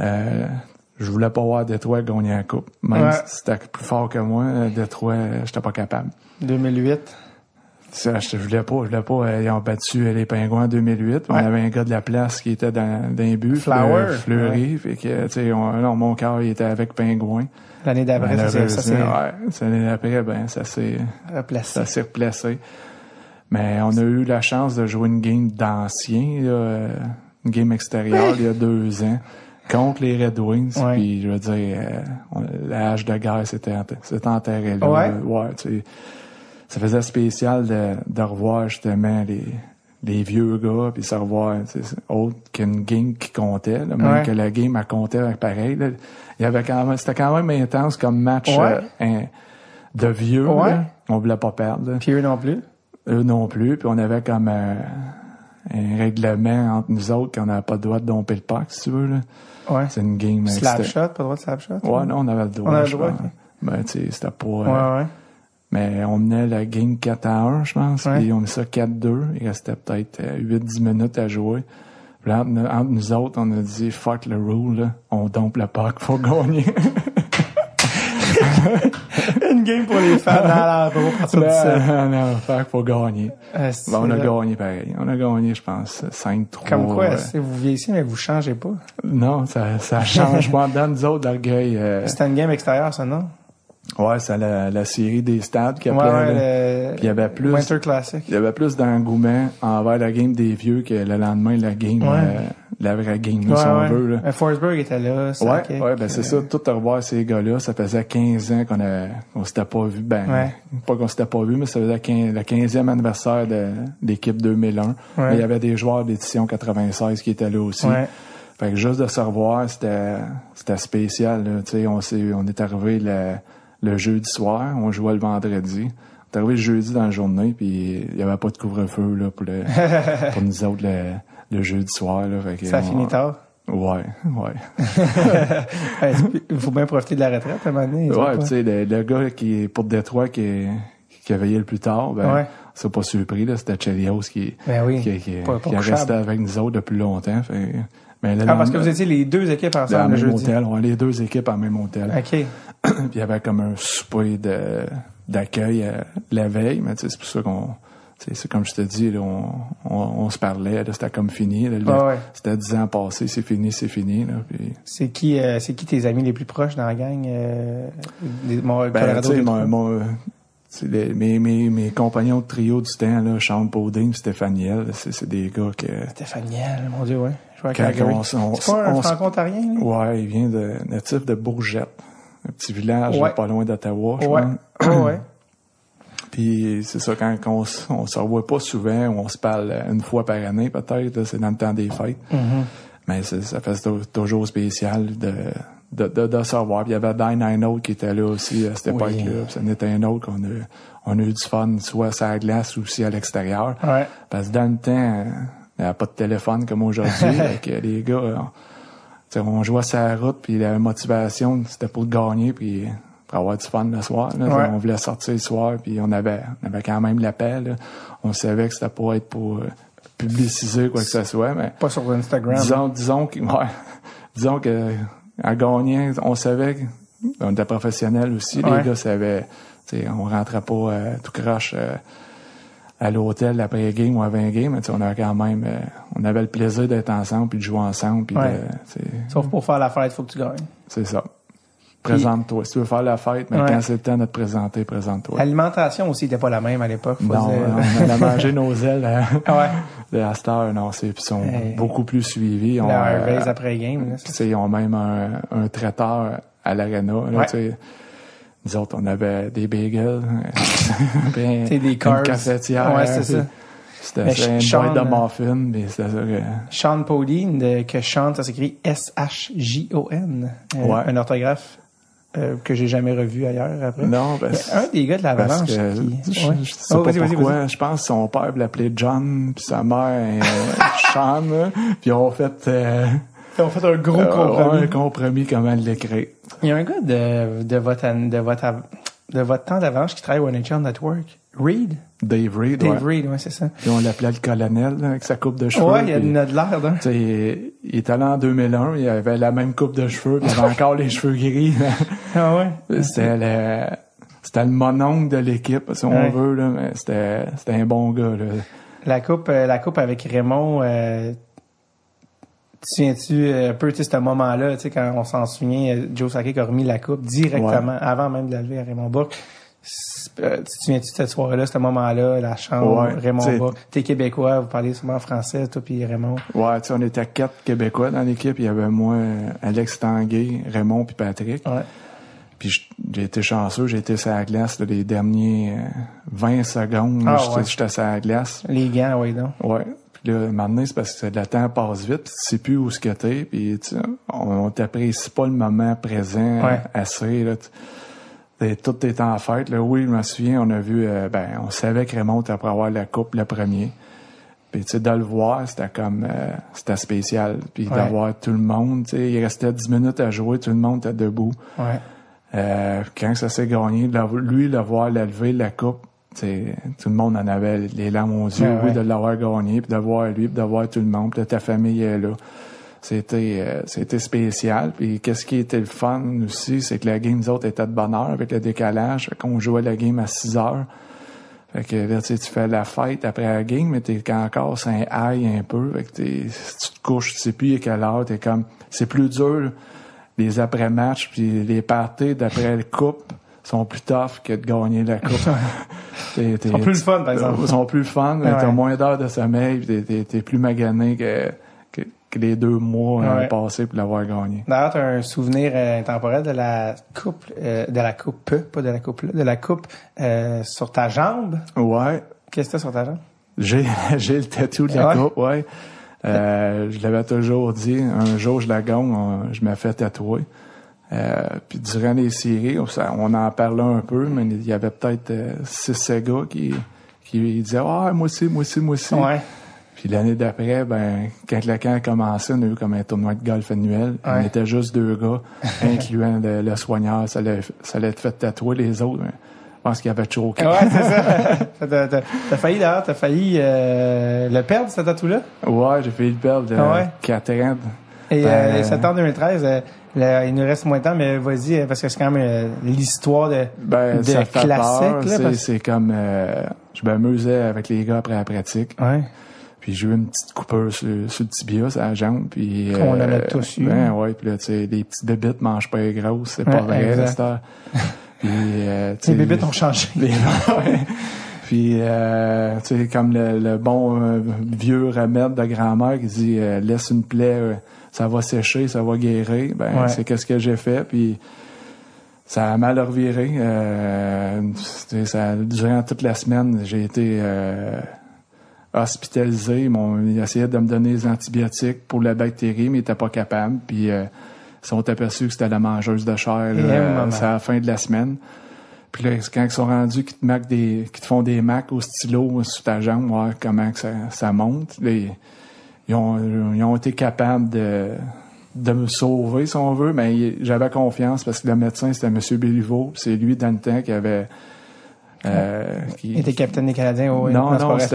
euh, je voulais pas voir Détroit gagner la coupe. Même Ouais. si c'était plus fort que moi, euh, Détroit, euh, j'étais pas capable. 2008. Ça, je voulais pas, je voulais pas. euh, Ils ont battu les Pingouins en 2008. On Ouais. avait un gars de la place qui était dans, dans les buts, Flower. Fleu- Fleury. Fait que, tu sais, mon cœur, il était avec Pingouin. L'année d'après, ça, Malheureusement, ouais, l'année d'après, ben, ça s'est, replacé. ça s'est replacé. Mais on a eu la chance de jouer une game euh, une game extérieure il y a deux ans contre les Red Wings. Puis je veux dire, euh, la hache de guerre s'était ent- s'était enterrée là. Ouais? Ouais, tu sais, ça faisait spécial de, de revoir justement les, les vieux gars, puis tu sais, autre qu'une game qui comptait, là, même Ouais. que la game, elle comptait pareil, là. Il y avait quand même, c'était quand même intense comme match Ouais. euh, un- de vieux, Ouais. là. On voulait pas perdre. Puis eux non plus. eux non plus, puis on avait comme euh, un règlement entre nous autres qu'on n'avait pas le droit de domper le pack, si tu veux, là. Ouais. C'est une game. euh, Slap c'était- shot, pas le droit de slap shot. Ouais, non, on avait le droit. On avait le droit. Ben, tu sais, c'était pas... euh, Ouais, ouais. Mais on menait la game 4 à 1, je pense, Ouais. puis on met ça 4-2. Il restait peut-être euh, 8-10 minutes à jouer. Puis là, entre, nous- autres, on a dit « Fuck le rule, là. On dompe le pack, faut gagner. <laughs> <laughs> Une game pour les fans à partir ça. non, non, fuck, faut gagner. Euh, Ben, on a gagné pareil. On a gagné, je pense, 5-3. Comme quoi, euh, vous vieillissez, mais vous changez pas? Non, ça, ça change pas. <laughs> Dans nous autres, euh, C'était une game extérieure, ça, non? Ouais, c'est la, la série des stades qui appelait. ouais, il y avait plus- Winter Classic. Il y avait plus d'engouement envers la game des vieux que le lendemain, la game, Ouais. euh, la vraie game, si on veut. Là. Euh, Forsberg était là. Ouais, ouais, ben c'est ça, tout à revoir ces gars-là, ça faisait 15 ans qu'on a, on s'était pas vu, ben, pas qu'on s'était pas vu, mais ça faisait 15 le 15e anniversaire de l'équipe 2001. Mais il y avait des joueurs d'édition 96 qui étaient là aussi. Fait que juste de se revoir, c'était, c'était spécial, là. Tu sais, on s'est, on est arrivé le, le jeudi soir, on jouait le vendredi. On est arrivé le jeudi dans la journée, puis il y avait pas de couvre-feu, là, pour le, <laughs> pour nous autres, le, le jeudi soir, là. Fait que Ça a on- fini tard? Ouais, ouais. <laughs> Il faut bien profiter de la retraite à un moment donné. Ouais, tu sais, le, le gars qui est pour Détroit qui, qui a veillé le plus tard, ben, Ouais. c'est pas surpris, là, c'était Chelios qui, Ben oui. qui, a resté avec nous autres depuis longtemps. Fait, mais le Ah, parce que vous étiez les deux équipes dans le ensemble le même jeudi. hôtel, on les deux équipes en même hôtel. OK. <clears throat> Puis il y avait comme un souper de, d'accueil euh, la veille, mais c'est pour ça qu'on, c'est comme je te dis, là, on, on, on se parlait, c'était comme fini. Ah ouais. C'était dix ans passés, c'est fini, c'est fini. Puis, C'est qui, euh, c'est qui tes amis les plus proches dans la gang? Euh, mon, ben, mon, mon, les- mes, mes, mes compagnons de trio du temps, là, Sean Poding, Stéphaniel, c'est, c'est des gars que... Stéphaniel, mon Dieu, ouais. À Quand C'est pas un franco-ontarien? Ouais, il vient de natif de Bourgette, un petit village Ouais. là, pas loin d'Ottawa, je Ouais. Ouais, ouais. <clears throat> Puis c'est ça, quand on, on se revoit pas souvent, ou on se parle une fois par année peut-être, c'est dans le temps des fêtes. Mm-hmm. Mais ça fait tou- toujours spécial de, de, de, de se revoir. Puis il y avait Dan un autre qui était là aussi à cette époque-là. Puis ça en était un autre qu'on a, on a eu du fun, soit sur la glace ou aussi à l'extérieur. Ouais. Parce que dans le temps, il n'y avait pas de téléphone comme aujourd'hui. <laughs> les gars, euh, on jouait la route, puis la motivation, c'était pour gagner, puis pour avoir du fun le soir. là. Ouais. On voulait sortir le soir, puis on avait, on avait quand même l'appel. On savait que c'était pas être pour euh, publiciser quoi que ce soit, mais Pas sur Instagram. disons, disons que, ouais, <laughs> disons que en gagnant, on savait qu'on était professionnels aussi. Ouais. Les gars savaient, on rentrait pas euh, tout croche euh, à l'hôtel après game ou avant game, mais on avait quand même, euh, on avait le plaisir d'être ensemble puis de jouer ensemble puis Ouais. de, tu sais, Sauf pour faire la fête, faut que tu gagnes. c'est ça. Présente-toi. Si tu veux faire la fête, mais Ouais. quand c'est le temps de te présenter, présente-toi. L'alimentation aussi n'était pas la même à l'époque. Non, on allait manger nos <laughs> ailes à, Ah ouais. de la star, non, c'est, ils sont Hey. beaucoup plus suivis. On, La euh, après game. là, ils ont même un, un traiteur à l'arena. Ouais. Nous autres, on avait des bagels, <laughs> T'sais, des une carbs. cafetière. Ouais, c'est ça. C'était c'était une Sean, boîte de euh, muffins, mais c'était ça que... Sean Pauline, de- que Sean, ça s'écrit S-H-J-O-N. Euh, Ouais. Un orthographe euh, que j'ai jamais revu ailleurs après. Non, ben, un des gars de l'Avalanche que qui... je, Ouais. je sais Oh, pas pourquoi. Je pense que son père l'appelait John, puis sa mère euh, <laughs> Sean, puis ont fait, euh, Ils ont fait un gros compromis. <laughs> un compromis comment l'écrire. Il y a un gars de, de, votre, de, votre, de votre temps d'Avalanche qui travaille au NHL Network. Reed? Dave Reed, Dave ouais. Reed, ouais, c'est ça. Puis on l'appelait le colonel, là, avec sa coupe de cheveux. Ouais, il y a de l'air sais, il, il est allé en 2001, il avait la même coupe de cheveux, puis il avait encore les cheveux gris. Ah ouais? C'était le, c'était le mononcle de l'équipe, si on Ouais. veut, là, mais c'était, c'était un bon gars, là. La coupe, euh, la coupe avec Raymond, euh, te souviens-tu euh, un peu, tu sais, ce moment-là, tu sais, quand on s'en souvient, euh, Joe Sakic a remis la coupe directement, avant même de la lever à Raymond Bourque. Euh, Tu te souviens-tu de cette soirée-là, ce moment-là, la chambre, Ouais, Raymond Bourque? T'es québécois, vous parlez souvent français, toi puis Raymond. Ouais, tu sais, on était quatre Québécois dans l'équipe. Il y avait moi, Alex Tanguay, Raymond puis Patrick. Ouais. Puis j'ai été chanceux, j'ai été sur la glace là, les derniers euh, 20 secondes. Ah, j'étais ouais. j'étais sur la glace. Les gants, oui, donc. Ouais. Là, maintenant, c'est parce que le temps passe vite, tu sais plus où ce que t'es, puis tu sais, on, on t'apprécie pas le moment présent Ouais. assez. Là, tout est en fête. Là. Oui, je me souviens, on a vu, euh, ben, on savait que Raymond était après avoir la coupe le premier. Puis tu sais, de le voir, c'était comme, euh, c'était spécial. Puis Ouais. d'avoir tout le monde, tu sais, il restait 10 minutes à jouer, tout le monde était debout. Ouais. Euh, quand ça s'est gagné, lui, le voir la lever, la coupe, t'sais, tout le monde en avait les larmes aux yeux, Ouais, oui, ouais. de l'avoir gagné, puis de voir lui, puis de voir tout le monde, puis de ta famille est là. C'était euh, c'était spécial. Puis qu'est-ce qui était le fun aussi, c'est que la game, nous autres, était de bonne heure avec le décalage. Fait qu'on jouait la game à 6 heures. Fait que là, tu fais la fête après la game, mais t'es encore c'est un high un peu. Fait que t'es- si tu te couches, tu sais plus à quelle heure, t'es comme. C'est plus dur les après-matchs puis les parties d'après le coupe sont plus tough que de gagner la coupe. <laughs> T'es- sont plus le fun, par exemple. Ils sont plus le fun, mais Ouais. t'as moins d'heures de sommeil, t'es, t'es- plus magané que, que, que les deux mois euh, Ouais. passés pour l'avoir gagné. D'ailleurs, tu as un souvenir euh, intemporel de la coupe, euh, de la coupe, pas de la coupe, de la coupe euh, sur ta jambe? Ouais. Qu'est-ce que c'était sur ta jambe? J'ai, <laughs> j'ai le tatou de la Ouais. coupe, ouais. Je l'avais toujours dit, un jour je la gagne, je me fais tatouer. Euh, puis durant les séries, on, on en parlait un peu, mais il y avait peut-être euh, six sept gars qui, qui disaient Ah, moi aussi, moi aussi, moi aussi. Ouais. Puis l'année d'après, ben, quand le camp a commencé, on a eu comme un tournoi de golf annuel. On Ouais. était juste deux gars, <laughs> incluant le, le soigneur. Ça allait, ça allait être fait tatouer les autres. mais je pense qu'il avait choqué. Ouais, c'est ça. <laughs> t'as, failli, d'ailleurs, t'as failli euh, le perdre, ce tatou-là. Ouais, j'ai fait le perdre de Ah ouais? 4 ans. Et Ben, euh, septembre 2013, euh, le- il nous reste moins de temps, mais vas-y, euh, parce que c'est quand même euh, l'histoire de, Ben, de ça fait classique. là, C'est, parce- comme... euh, je m'amusais avec les gars après la pratique. Ouais. Puis j'ai eu une petite coupure sur, sur le tibia, sur la jambe. Puis, On en a tous eu. Ben ouais, puis là, tu sais, les petites bébites mangent pas les grosses. C'est pas vrai, à cette heure. Puis, euh, tu Les bébites ont changé. <laughs> Les- ouais. Puis, euh, tu sais, comme le, le bon euh, vieux remède de grand-mère qui dit euh, laisse une plaie, euh, ça va sécher, ça va guérir. Ben, Ouais. c'est qu'est-ce que j'ai fait. Puis, ça a mal reviré. Euh, ça, durant toute la semaine, j'ai été euh, hospitalisé. Ils m'ont ils essayaient de me donner des antibiotiques pour la bactérie, mais ils n'étaient pas capables. Puis, euh, ils sont aperçus que c'était la mangeuse de chair. là, c'est à la fin de la semaine. Puis là, quand ils sont rendus qu'ils te, marquent des, qu'ils te font des macs au stylo sur ta jambe, voir comment que ça, ça monte. Là, ils, ils ont, ils ont été capables de, de me sauver, si on veut, mais j'avais confiance parce que le médecin, c'était M. Béliveau. C'est lui, dans le temps, qui avait... Euh, qui, Il était capitaine des Canadiens. ouais. non, non, <laughs> non, c'est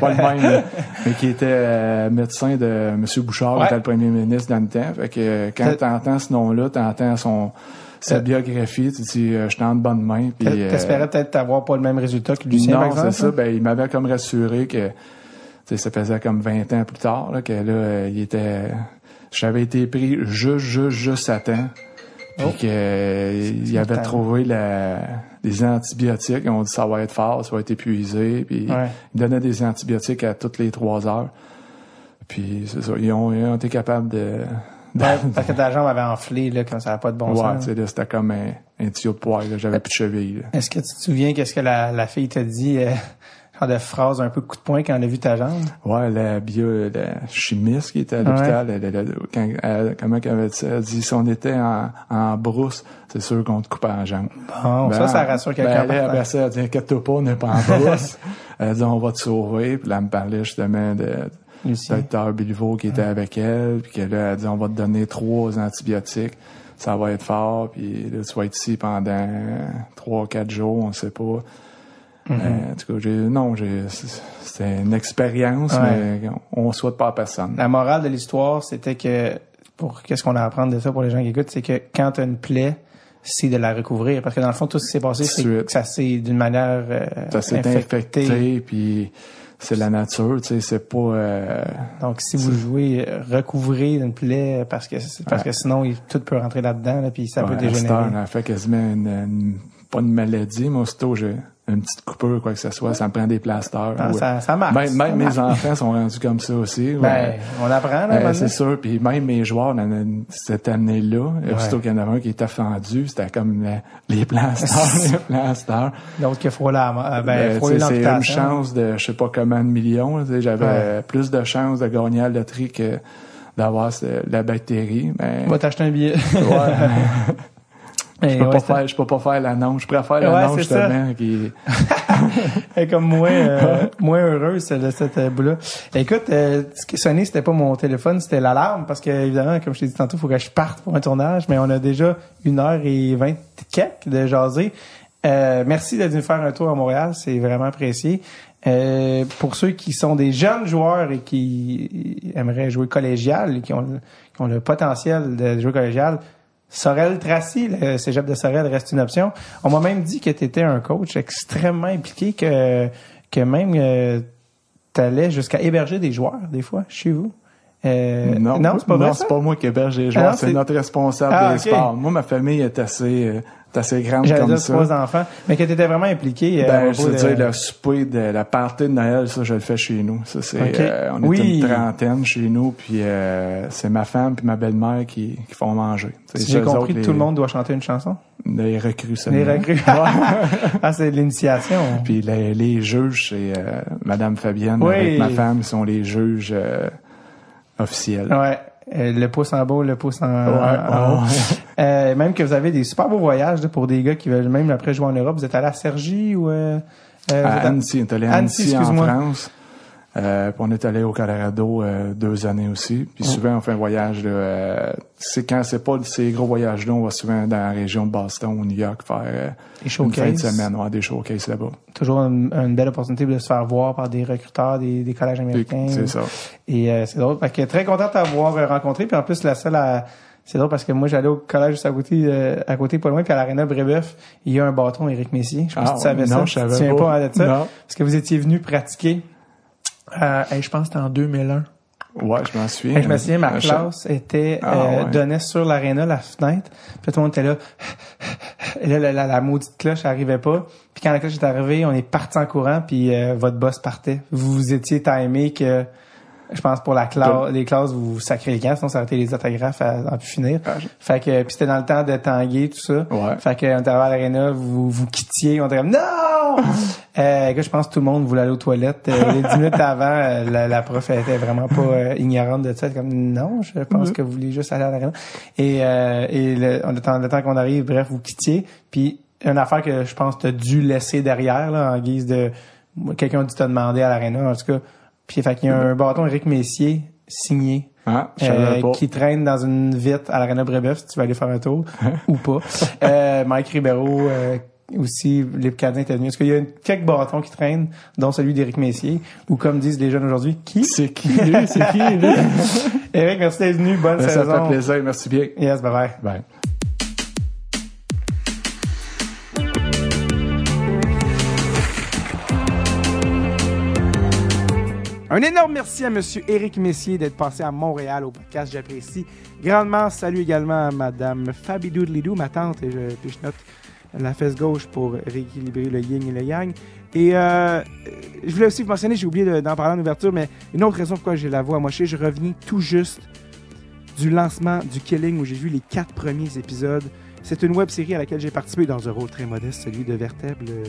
pas le même, mais qui était euh, médecin de M. Bouchard, qui Ouais. était le premier ministre dans le temps. Fait que euh, quand t'entends ce nom-là, t'entends son sa biographie, tu te dis euh, je suis en de bonne main. Puis, euh, T'espérais peut-être avoir pas le même résultat que Lucien, par non, exemple? c'est ça. hein? Ben, il m'avait comme rassuré que ça faisait comme 20 ans plus tard là, que là, euh, il était. J'avais été pris juste, juste, juste à temps. Puis Oh. que euh, il avait trouvé la, des antibiotiques. Ils ont dit ça va être fort, ça va être épuisé. Puis Ouais. ils donnaient des antibiotiques à toutes les trois heures. Puis c'est ça. Ils ont, ils ont été capables de. de- Ouais, parce que ta jambe avait enflé, là, comme ça n'a pas de bon ouais, sens. là, c'était comme un, un tuyau de poil. là. J'avais plus de cheville. Est-ce que tu te souviens qu'est-ce que la, la fille t'a dit, euh, genre de phrase un peu coup de poing quand elle a vu ta jambe? Ouais, la bio, la chimiste qui était à l'hôpital, elle, elle- elle- quand, elle- comment qu'elle avait dit ça? Elle dit, si on était en, en brousse, c'est sûr qu'on te coupe en jambe. Bon, ça, ça rassure quelqu'un. Ben, elle, après ça, elle dit, inquiète-toi pas, on n'est pas en <laughs> brousse. elle dit, on va te sauver. Puis là, elle me parlait justement de, docteur Béliveau qui était avec elle, puis que là, elle dit, on va te donner trois antibiotiques. Ça va être fort, puis là, tu vas être ici pendant trois, quatre jours, on sait pas. Euh, en tout cas, j'ai, non, j'ai, c'est- c'était une expérience, Ouais. mais on souhaite pas à personne. La morale de l'histoire, c'était que, pour qu'est-ce qu'on a à apprendre de ça pour les gens qui écoutent, c'est que quand tu as une plaie, c'est de la recouvrir. Parce que dans le fond, tout ce qui s'est passé, c'est que ça s'est d'une manière euh, Ça s'est infecté, puis c'est la nature, tu sais, c'est pas... euh, Donc, si vous jouez, euh, recouvrez une plaie parce que parce Ouais. que sinon, il- tout peut rentrer là-dedans, là, puis ça ouais, peut dégénérer. fait quasiment une pas de maladie, mais aussitôt j'ai une petite coupure, quoi que ce soit, ça me prend des plasters. Ah, Ouais. ça, ça marche. Même, mes enfants sont rendus comme ça aussi. Ben, ouais. on apprend, là, Euh, c'est sûr, puis même mes joueurs cette année-là, aussitôt qu'il y en avait un qui était fendu, c'était comme la- les plasters, <laughs> les plasters. L'autre qui a frôlé la, euh, ben, sais, c'est une chance de je sais pas combien de millions. J'avais Ouais. plus de chances de gagner à la loterie que d'avoir la bactérie. Mais Va t'acheter un billet. ouais, <laughs> je peux ouais, pas faire, je peux pas faire l'annonce. Je préfère Ouais, l'annonce ça. justement qui. <laughs> Comme moins, euh, moins heureuse, celle- cette euh, bout-là. Écoute, euh, ce qui sonnait, c'était pas mon téléphone, c'était l'alarme, parce que, évidemment, comme je t'ai dit tantôt, il faut que je parte pour un tournage, mais on a déjà une heure et vingt quelques de jaser. Euh, merci d'être venu faire un tour à Montréal, c'est vraiment apprécié. Euh, pour ceux qui sont des jeunes joueurs et qui aimeraient jouer collégial, et qui ont, qui ont le potentiel de jouer collégial, Sorel Tracy, le cégep de Sorel reste une option. On m'a même dit que tu étais un coach extrêmement impliqué, que, que même tu allais jusqu'à héberger des joueurs, des fois, chez vous. Euh, non, c'est pas vrai. non, c'est pas moi qui héberge les Ah joueurs, c'est notre responsable Ah, des sports. Moi, ma famille est assez, euh, assez grande comme ça. trois enfants, mais que tu étais vraiment impliqué. euh, Ben, je propos veux de- dire, le souper, de, la party de Noël, ça, je le fais chez nous. Ça, c'est, euh, on est Oui. une trentaine chez nous, puis euh, c'est ma femme puis ma belle-mère qui, qui font manger. Si j'ai compris autres, que les- tout le monde doit chanter une chanson? Les recrues Les seulement. recrues. <laughs> <laughs> ah, c'est de l'initiation. Puis les, les juges, c'est euh, Madame Fabienne Oui. avec ma femme, sont les juges euh, officiels. Ouais. Euh, le pouce en bas, le pouce en, Ouais, en haut. Euh, même que vous avez des super beaux voyages là, pour des gars qui veulent même après jouer en Europe. Vous êtes allé à Sergi ou euh, euh, À Annecy, on est allé à Annecy, Annecy, en. France. Euh, on est allé au Colorado euh, deux années aussi. Puis souvent, on fait un voyage. Là, euh, c'est quand c'est pas ces gros voyages-là, on va souvent dans la région de Boston ou New York faire euh, une fin de semaine, ouais, des showcases là-bas. toujours une, une belle opportunité de se faire voir par des recruteurs des, des collèges américains. C'est ça. Et euh, c'est drôle. Fait que très content de t'avoir rencontré. Puis en plus, la seule à... C'est drôle parce que moi, j'allais au collège juste à côté, euh, à côté pas loin, puis à l'aréna Brébeuf, il y a un bâton Éric Messier. Je pas Ah, si tu savais ça. non, Tu je savais souviens pas. pas de ça? Non. Parce que vous étiez venu pratiquer. Euh, hey, je pense que c'était en 2001. Ouais, je m'en souviens. Hey, je me souviens, ma classe était Ah, euh, ouais. donnait sur l'aréna la fenêtre. Puis tout le monde était là. Et là, la, la, la maudite cloche arrivait pas. Puis quand la cloche est arrivée, on est parti en courant. Puis euh, votre boss partait. Vous vous étiez timé que, je pense pour la classe, les classes, vous vous sacrez le camp, sinon ça aurait été les autographes à, à pu finir. Ah, je- Fait que puis c'était dans le temps de tanguer tout ça. Ouais. Fait que on était à l'aréna, vous vous quittiez, on était comme non. <laughs> euh, écoute, je pense que tout le monde voulait aller aux toilettes. Euh, les dix minutes avant, euh, la, la prof elle était vraiment pas euh, ignorante de ça. Elle était comme non, je pense que vous voulez juste aller à l'aréna. Et euh, et le, on attend le temps qu'on arrive, bref, vous quittiez. Puis une affaire que je pense que tu as dû laisser derrière là, en guise de quelqu'un a dû te demander à l'aréna en tout cas. Puis fait qu'il y a un bâton Éric Messier signé Ah, euh, qui traîne dans une vitre à l'Arena Brébeuf, si tu vas aller faire un tour, <laughs> ou pas. Euh, Mike Ribeiro, euh, aussi, les Canadiens étaient venus. Est-ce qu'il y a quelques bâtons qui traînent, dont celui d'Éric Messier, ou comme disent les jeunes aujourd'hui, qui? C'est qui, lui? C'est qui, lui? <laughs> Éric, merci d'être venu. Bonne Ben, ça saison. fait plaisir. Merci bien. Yes, bye bye. Bye. Un énorme merci à Monsieur Éric Messier d'être passé à Montréal au podcast. J'apprécie grandement. Salut également à Madame Fabi Doodlidoo, ma tante, et je, puis je note la fesse gauche pour rééquilibrer le yin et le yang. Et euh, je voulais aussi vous mentionner, j'ai oublié de- d'en parler en ouverture, mais une autre raison pourquoi j'ai la voix mochée, je reviens tout juste du lancement du Killing où j'ai vu les quatre premiers épisodes. C'est une web série à laquelle j'ai participé dans un rôle très modeste, celui de Vertèbre, le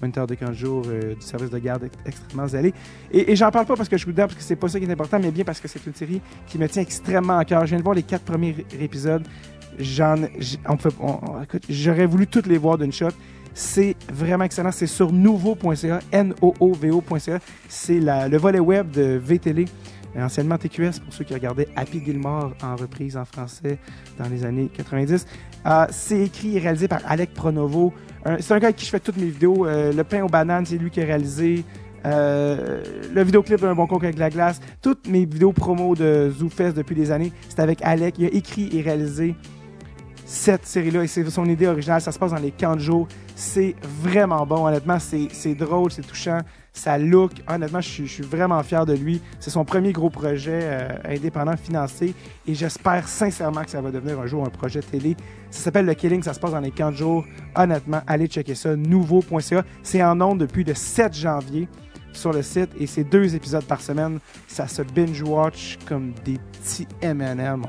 moniteur de 15 jours euh, du service de garde ex- extrêmement zélé. Et, et j'en parle pas parce que je suis dedans, parce que c'est pas ça qui est important, mais bien parce que c'est une série qui me tient extrêmement à cœur. Je viens de voir les quatre premiers épisodes. J'en, on on- on- j'aurais voulu toutes les voir d'une shot. C'est vraiment excellent. C'est sur nouveau.ca, N-O-O-V-O.ca. C'est le volet web de VTL, euh, anciennement TQS, pour ceux qui regardaient Happy Gilmore en reprise en français dans les années 90. Euh, c'est écrit et réalisé par Alec Pronovo. C'est un gars avec qui je fais toutes mes vidéos. Euh, le pain aux bananes, c'est lui qui a réalisé. Euh, le vidéoclip d'un bon concours avec la glace. Toutes mes vidéos promo de ZooFest depuis des années, c'est avec Alec. Il a écrit et réalisé cette série-là c'est son idée originale. Ça se passe dans les camps de jour. C'est vraiment bon, honnêtement. C'est drôle, c'est touchant. Sa look. Honnêtement, je suis, vraiment fier de lui. C'est son premier gros projet euh, indépendant financé et j'espère sincèrement que ça va devenir un jour un projet télé. Ça s'appelle Le Killing, ça se passe dans les 15 jours. Honnêtement, allez checker ça, nouveau.ca. C'est en ondes depuis le 7 janvier sur le site et c'est deux épisodes par semaine. Ça se binge-watch comme des petits M&M.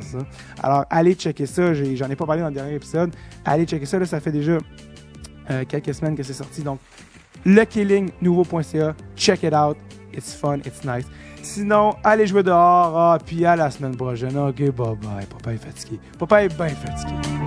Ça? Alors, allez checker ça. J'en ai, pas parlé dans le dernier épisode. Allez checker ça. Là, ça fait déjà euh, quelques semaines que c'est sorti. Donc, le killing, nouveau.ca. Check it out. It's fun, it's nice. Sinon, allez jouer dehors. Ah, puis à la semaine prochaine. Ok, bye bye. Papa est fatigué. Papa est bien fatigué.